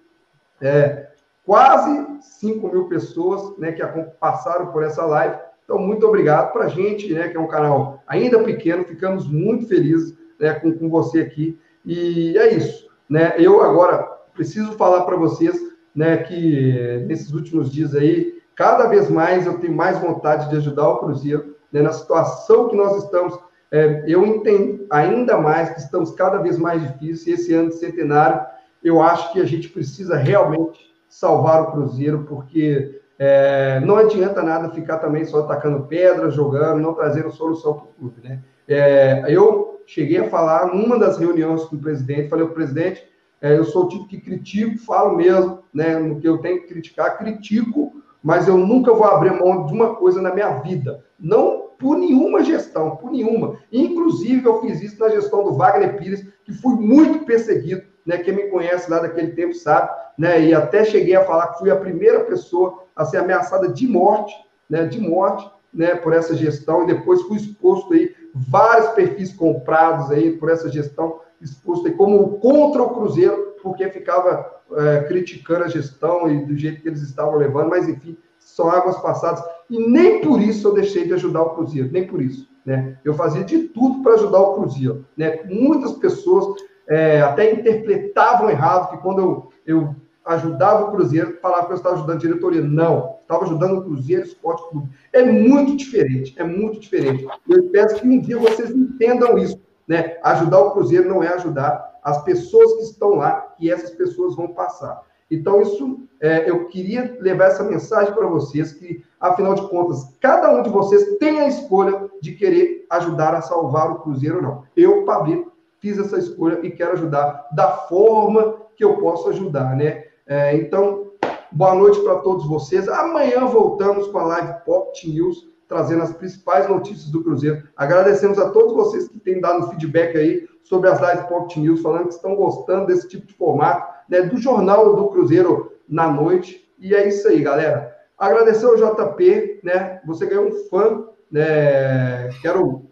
é, quase 5 mil pessoas né, que passaram por essa live. Então, muito obrigado para a gente, né, que é um canal ainda pequeno, ficamos muito felizes né, com, com você aqui. E é isso. Né? Eu agora preciso falar para vocês né, que nesses últimos dias aí, cada vez mais eu tenho mais vontade de ajudar o Cruzeiro né, na situação que nós estamos. É, eu entendo ainda mais que estamos cada vez mais difíceis. Esse ano de centenário eu acho que a gente precisa realmente salvar o Cruzeiro, porque é, não adianta nada ficar também só atacando pedra, jogando, não trazendo solução para o clube, né? É, eu cheguei a falar numa das reuniões com o presidente, falei, o presidente, é, eu sou o tipo que critico, falo mesmo, né, no que eu tenho que criticar, critico, mas eu nunca vou abrir mão de uma coisa na minha vida, não por nenhuma gestão, por nenhuma. Inclusive, eu fiz isso na gestão do Wagner Pires, que fui muito perseguido, né? Quem me conhece lá daquele tempo sabe, né? E até cheguei a falar que fui a primeira pessoa a ser ameaçada de morte, né? De morte, né? Por essa gestão e depois fui exposto aí vários perfis comprados aí por essa gestão, exposto aí como contra o Cruzeiro, porque ficava é, criticando a gestão e do jeito que eles estavam levando, mas enfim, são águas passadas. E nem por isso eu deixei de ajudar o Cruzeiro, nem por isso. Né? Eu fazia de tudo para ajudar o Cruzeiro. Né? Muitas pessoas é, até interpretavam errado que quando eu, eu ajudava o Cruzeiro, falava que eu estava ajudando a diretoria. Não, estava ajudando o Cruzeiro Esporte Clube. É muito diferente, é muito diferente. Eu peço que um dia vocês entendam isso. Né? Ajudar o Cruzeiro não é ajudar as pessoas que estão lá, que essas pessoas vão passar. Então, isso, é, eu queria levar essa mensagem para vocês, que, afinal de contas, cada um de vocês tem a escolha de querer ajudar a salvar o Cruzeiro ou não. Eu, Pablito, fiz essa escolha e quero ajudar da forma que eu posso ajudar, né? É, então, boa noite para todos vocês. Amanhã voltamos com a live Pocket News, trazendo as principais notícias do Cruzeiro. Agradecemos a todos vocês que têm dado feedback aí sobre as lives Pocket News, falando que estão gostando desse tipo de formato, né, do jornal do Cruzeiro na noite. E é isso aí, galera. Agradecer ao JP, né? Você ganhou um fã, né? Quero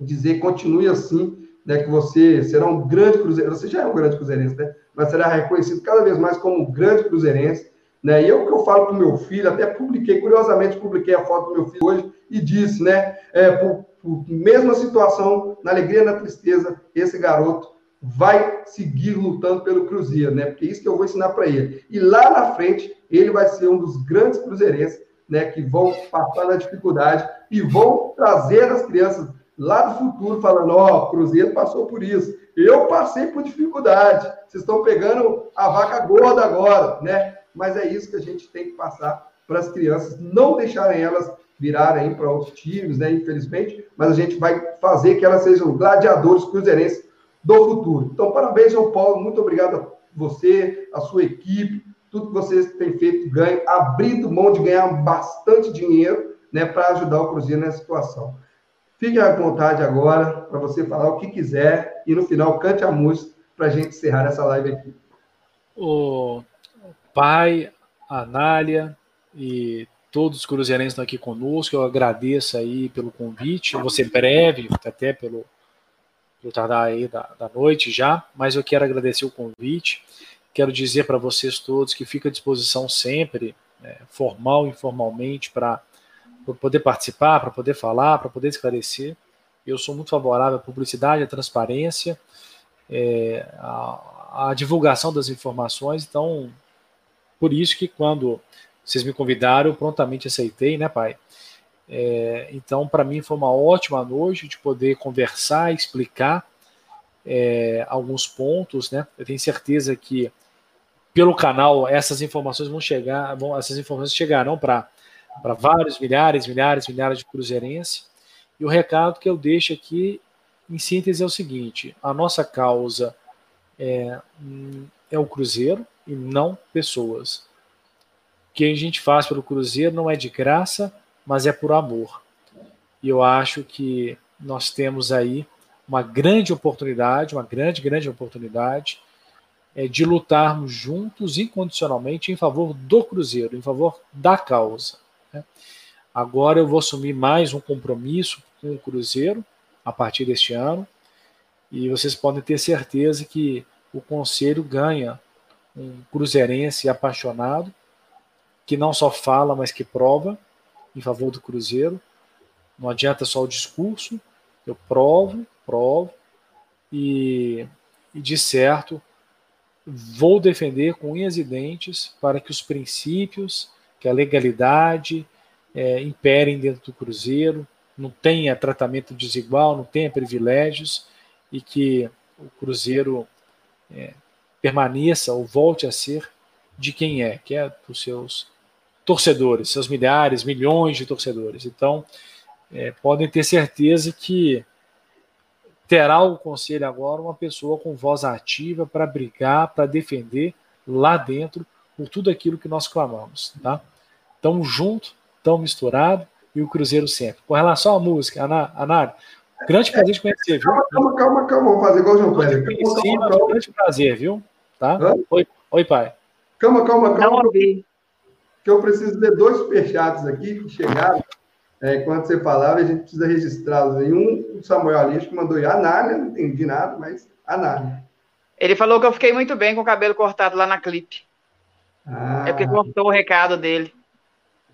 dizer, continue assim né, que você será um grande cruzeirense, você já é um grande cruzeirense, né, mas será reconhecido cada vez mais como um grande cruzeirense, né, e eu que eu falo para o meu filho, até publiquei, curiosamente publiquei a foto do meu filho hoje e disse, né, é, por, por mesma situação, na alegria e na tristeza, esse garoto vai seguir lutando pelo Cruzeiro, né, porque é isso que eu vou ensinar para ele. E lá na frente, ele vai ser um dos grandes cruzeirenses, né, que vão passar na dificuldade e vão trazer as crianças lá do futuro falando, ó, oh, Cruzeiro passou por isso. Eu passei por dificuldade. Vocês estão pegando a vaca gorda agora, né? Mas é isso que a gente tem que passar para as crianças, não deixarem elas virarem para outros times, né? Infelizmente, mas a gente vai fazer que elas sejam gladiadores cruzeirenses do futuro. Então, parabéns, João Paulo. Muito obrigado a você, a sua equipe, tudo que vocês têm feito, ganho, abrindo mão de ganhar bastante dinheiro, né, para ajudar o Cruzeiro nessa situação. Fique à vontade agora para você falar o que quiser e no final cante a música para a gente encerrar essa live aqui. O pai, a Anália e todos os cruzeirenses estão aqui conosco. Eu agradeço aí pelo convite. Eu vou ser breve, até pelo, pelo tardar aí da, da noite já, mas eu quero agradecer o convite. Quero dizer para vocês todos que fica à disposição sempre, né, formal e informalmente, para poder participar, para poder falar, para poder esclarecer. Eu sou muito favorável à publicidade, à transparência, é, à, à, divulgação das informações. Então, por isso que quando vocês me convidaram, prontamente aceitei, né, pai? É, então, para mim foi uma ótima noite de poder conversar, explicar é, alguns pontos, né? Eu tenho certeza que pelo canal essas informações vão chegar, vão, essas informações chegarão para para vários milhares, milhares, milhares de cruzeirenses. E o recado que eu deixo aqui, em síntese, é o seguinte: a nossa causa é, é o Cruzeiro e não pessoas. Que a gente faz pelo Cruzeiro não é de graça, mas é por amor. E eu acho que nós temos aí uma grande oportunidade, uma grande, grande oportunidade é, de lutarmos juntos incondicionalmente em favor do Cruzeiro, em favor da causa. Né? Agora eu vou assumir mais um compromisso com o Cruzeiro a partir deste ano e vocês podem ter certeza que o Conselho ganha um cruzeirense apaixonado que não só fala, mas que prova em favor do Cruzeiro. Não adianta só o discurso, eu provo, provo e, e de certo vou defender com unhas e dentes para que os princípios que a legalidade é, imperem dentro do Cruzeiro, não tenha tratamento desigual, não tenha privilégios e que o Cruzeiro é, permaneça ou volte a ser de quem é, que é dos seus torcedores, seus milhares, milhões de torcedores. Então, é, podem ter certeza que terá o conselho agora uma pessoa com voz ativa para brigar, para defender lá dentro por tudo aquilo que nós clamamos, tá? Tão junto, tão misturado e o Cruzeiro sempre. Com relação à música, Ana, grande prazer te conhecer, viu? Calma, calma, calma, vamos fazer igual o João Pedro. Calma, calma, grande prazer, viu? Tá? Oi, oi, pai. Calma, calma, calma. Não Que eu preciso ler dois superchats aqui que chegaram. É, enquanto você falava, a gente precisa registrá-los. Um, o Samuel Alixo que mandou aí, Anália, não entendi nada, mas Anália. Ele falou que eu fiquei muito bem com o cabelo cortado lá na clipe. Ah, é porque cortou o recado dele.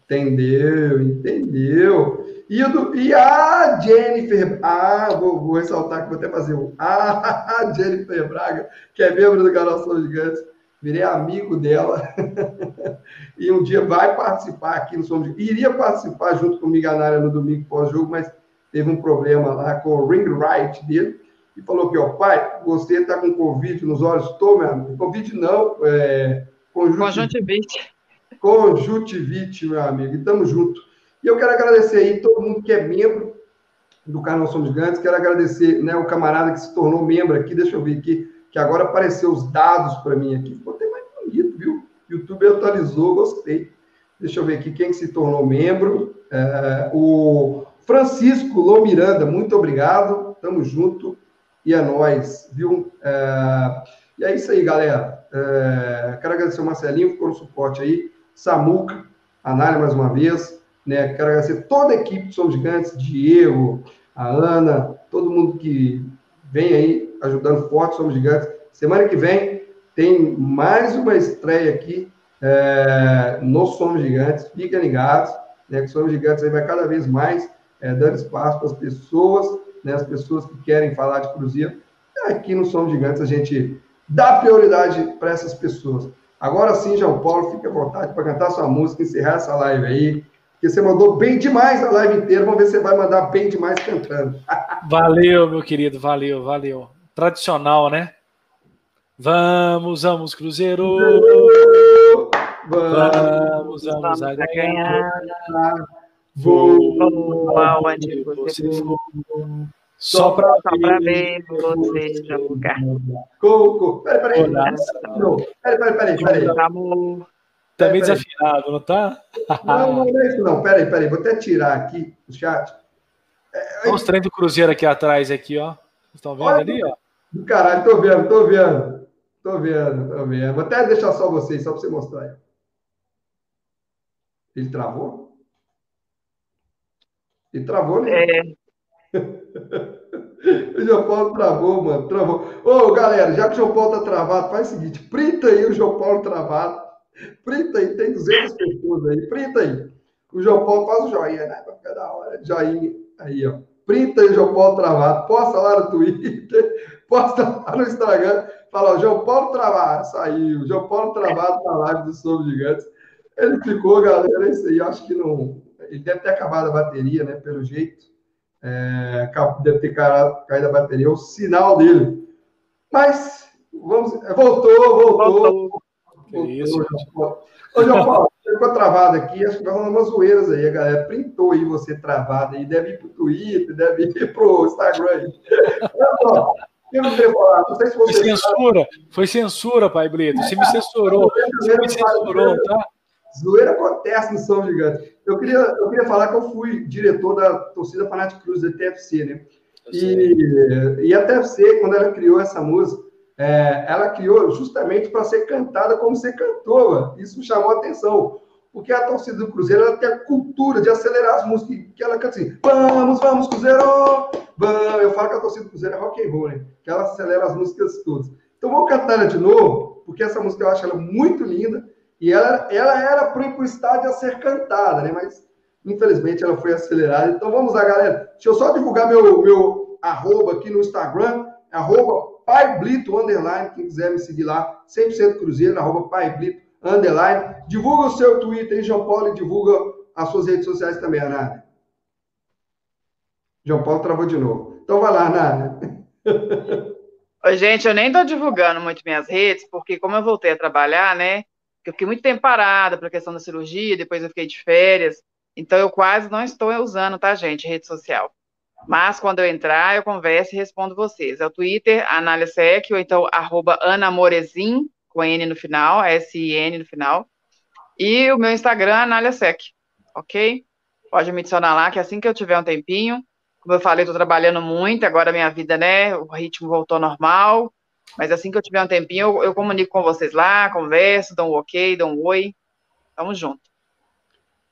Entendeu, entendeu. E, o do, e a Jennifer, ah, vou, vou ressaltar que vou até fazer um. (laughs) A Jennifer Braga, que é membro do canal São Gigantes, virei amigo dela. (laughs) e um dia vai participar aqui no Somos Iria participar junto comigo na área no domingo pós-jogo, mas teve um problema lá com o ring right dele. E falou que, ó, pai, você tá com Covid nos olhos? Tô, meu amigo. Covid não, é conjuntivite. Conjuntivite, meu amigo. E tamo junto. E eu quero agradecer aí todo mundo que é membro do canal Somos Gigantes. Quero agradecer né, o camarada que se tornou membro aqui. Deixa eu ver aqui, que agora apareceu os dados para mim aqui. Ficou até mais bonito, viu? YouTube atualizou, gostei. Deixa eu ver aqui quem se tornou membro. É, o Francisco Lô Miranda, muito obrigado. Tamo junto. E é nós, viu? É, e é isso aí, galera. É, quero agradecer o Marcelinho, ficou no suporte aí. Samuca, Anália mais uma vez. Né? Quero agradecer toda a equipe de Somos Gigantes, Diego, a Ana, todo mundo que vem aí ajudando forte Somos Gigantes. Semana que vem tem mais uma estreia aqui é, no Somos Gigantes. Fiquem ligados, né? Que Somos Gigantes aí vai cada vez mais é, dando espaço para as pessoas, né? As pessoas que querem falar de Cruzeiro. Aqui no Somos Gigantes a gente dá prioridade para essas pessoas. Agora sim, João Paulo, fique à vontade para cantar sua música, encerrar essa live aí, porque você mandou bem demais a live inteira. Vamos ver se você vai mandar bem demais cantando. (laughs) valeu, meu querido, valeu, valeu. Tradicional, né? Vamos, vamos, Cruzeiro! Vamos, vamos, vamos a ganhar. Vou aonde você for. Só para ver você jogar. Coco. Peraí, peraí. Peraí, peraí, peraí. Amor. Tá meio desafinado, não tá? Não, não é isso não. Peraí, peraí. Vou até tirar aqui o chat. É, Olha os trem do Cruzeiro aqui atrás, aqui, ó. Vocês estão vendo Olha, ali, ó? Do caralho, tô vendo, tô vendo. Tô vendo, tô vendo. Vou até deixar só vocês, só para você mostrar. Ele travou? Ele travou, né? É. (laughs) o João Paulo travou, mano. Travou. Ô, galera, já que o João Paulo tá travado, faz o seguinte: printa aí o João Paulo travado. Printa aí, tem 200 pessoas aí. Printa aí. O João Paulo faz o joinha, né? Pra ficar da hora. Joinha. Aí, ó. Printa aí o João Paulo travado. Posta lá no Twitter. Posta lá no Instagram. Fala, ó, João Paulo travado. Saiu. João Paulo travado na live do Sobre Gigantes. Ele ficou, galera. É isso aí. Acho que não. Ele deve ter acabado a bateria, né? Pelo jeito é, deve ter caído a bateria, é o sinal dele. Mas, vamos, é, voltou, voltou. voltou. Que isso, Ô, João Paulo, ficou travado aqui, acho que vai rolar umas zoeiras aí, a galera printou aí você travado aí, deve ir pro Twitter, deve ir pro Instagram aí. Não sei se você. Foi censura, sabe. foi censura, pai Brito. Você me censurou. Você me censurou, tá? Zoeira acontece no São Gigante. Eu queria, eu queria falar que eu fui diretor da torcida Fanatic Cruz da TFC, né? E, e, a TFC, quando ela criou essa música, é, ela criou justamente para ser cantada como você cantou. Mano. Isso chamou a atenção. Porque a torcida do Cruzeiro ela tem a cultura de acelerar as músicas, que ela canta assim: Vamos, vamos, Cruzeiro! Vamos. Eu falo que a torcida do Cruzeiro é rock and roll, né? Que ela acelera as músicas todas. Então vou cantar ela de novo, porque essa música eu acho ela muito linda. E ela, ela era para o estádio a ser cantada, né? Mas infelizmente ela foi acelerada. Então vamos lá, galera. Deixa eu só divulgar meu, meu arroba aqui no Instagram, arroba paiblito, underline, quem quiser me seguir lá, 100% Cruzeiro, arroba paiblito, underline. Divulga o seu Twitter aí, João Paulo, e divulga as suas redes sociais também, Ana. João Paulo travou de novo. Então vai lá, Ana. Oi, (laughs) gente, eu nem tô divulgando muito minhas redes, porque como eu voltei a trabalhar, né? Eu fiquei muito tempo parada a questão da cirurgia, depois eu fiquei de férias. Então eu quase não estou usando, tá, gente, rede social. Mas quando eu entrar, eu converso e respondo vocês. É o Twitter, Analisec, ou então arroba com N no final, S-I-N no final. E o meu Instagram, Analisec, ok? Pode me adicionar lá, que assim que eu tiver um tempinho, como eu falei, estou trabalhando muito, agora minha vida, né, o ritmo voltou normal, mas assim que eu tiver um tempinho, eu, eu comunico com vocês lá, converso, dou um ok, dou um oi, tamo junto.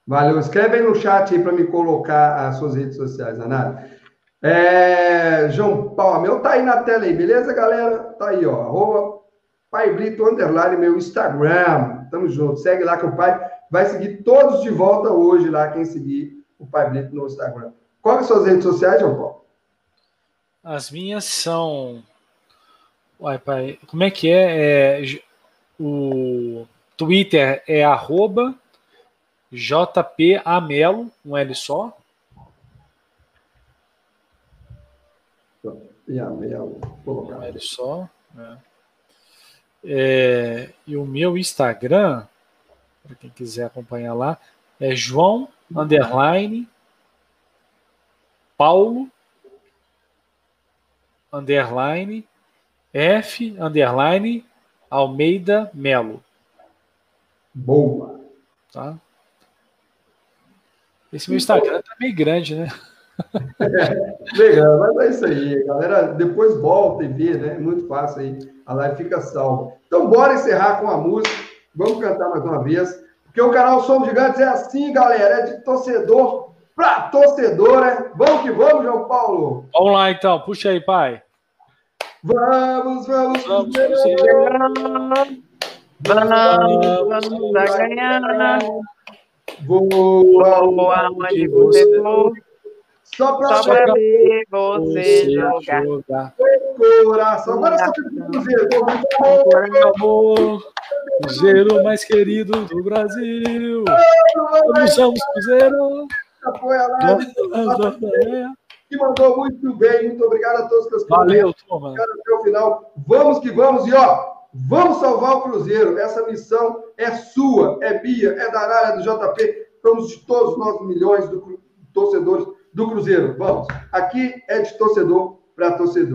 Valeu, escreve aí no chat aí para me colocar as suas redes sociais, Ana. É, João Paulo, meu tá aí na tela aí, beleza, galera? Tá aí, ó, arroba Pai Brito, underline, meu Instagram. Tamo junto, segue lá que o pai vai seguir todos de volta hoje lá, quem seguir o Pai Brito no Instagram. Quais são as suas redes sociais, João Paulo? As minhas são. Uai, pai, como é que é? é o Twitter é arroba JPAmelo, um L só. Amelo, Um L só. É. É, e o meu Instagram, para quem quiser acompanhar lá, é João underline Paulo, underline, F, underline, Almeida Melo. Boa. Tá? Esse meu Instagram tá meio grande, né? É, legal, mas é isso aí, galera. Depois volta e vê, né? É muito fácil aí. A live fica salva. Então, bora encerrar com a música. Vamos cantar mais uma vez. Porque o canal Somos Gigantes é assim, galera. É de torcedor para torcedor, né? Vamos que vamos, João Paulo. Vamos lá, então. Puxa aí, pai. Vamos, vamos, vamos. Vamos, vamos ganhar. Boa, Boa onde você for. Só para ver você jogar. jogar. Coração. Agora só tem Cruzeiro. Amor, Cruzeiro mais querido do Brasil. Vamos, somos Cruzeiro apoia lá. Que mandou muito bem. Muito obrigado a todos que estão Valeu, turma. Até o final. Vamos que vamos. E ó, vamos salvar o Cruzeiro. Essa missão é sua, é minha, é da área do JP. Somos de todos os nossos milhões de torcedores do Cruzeiro. Vamos. Aqui é de torcedor para torcedor.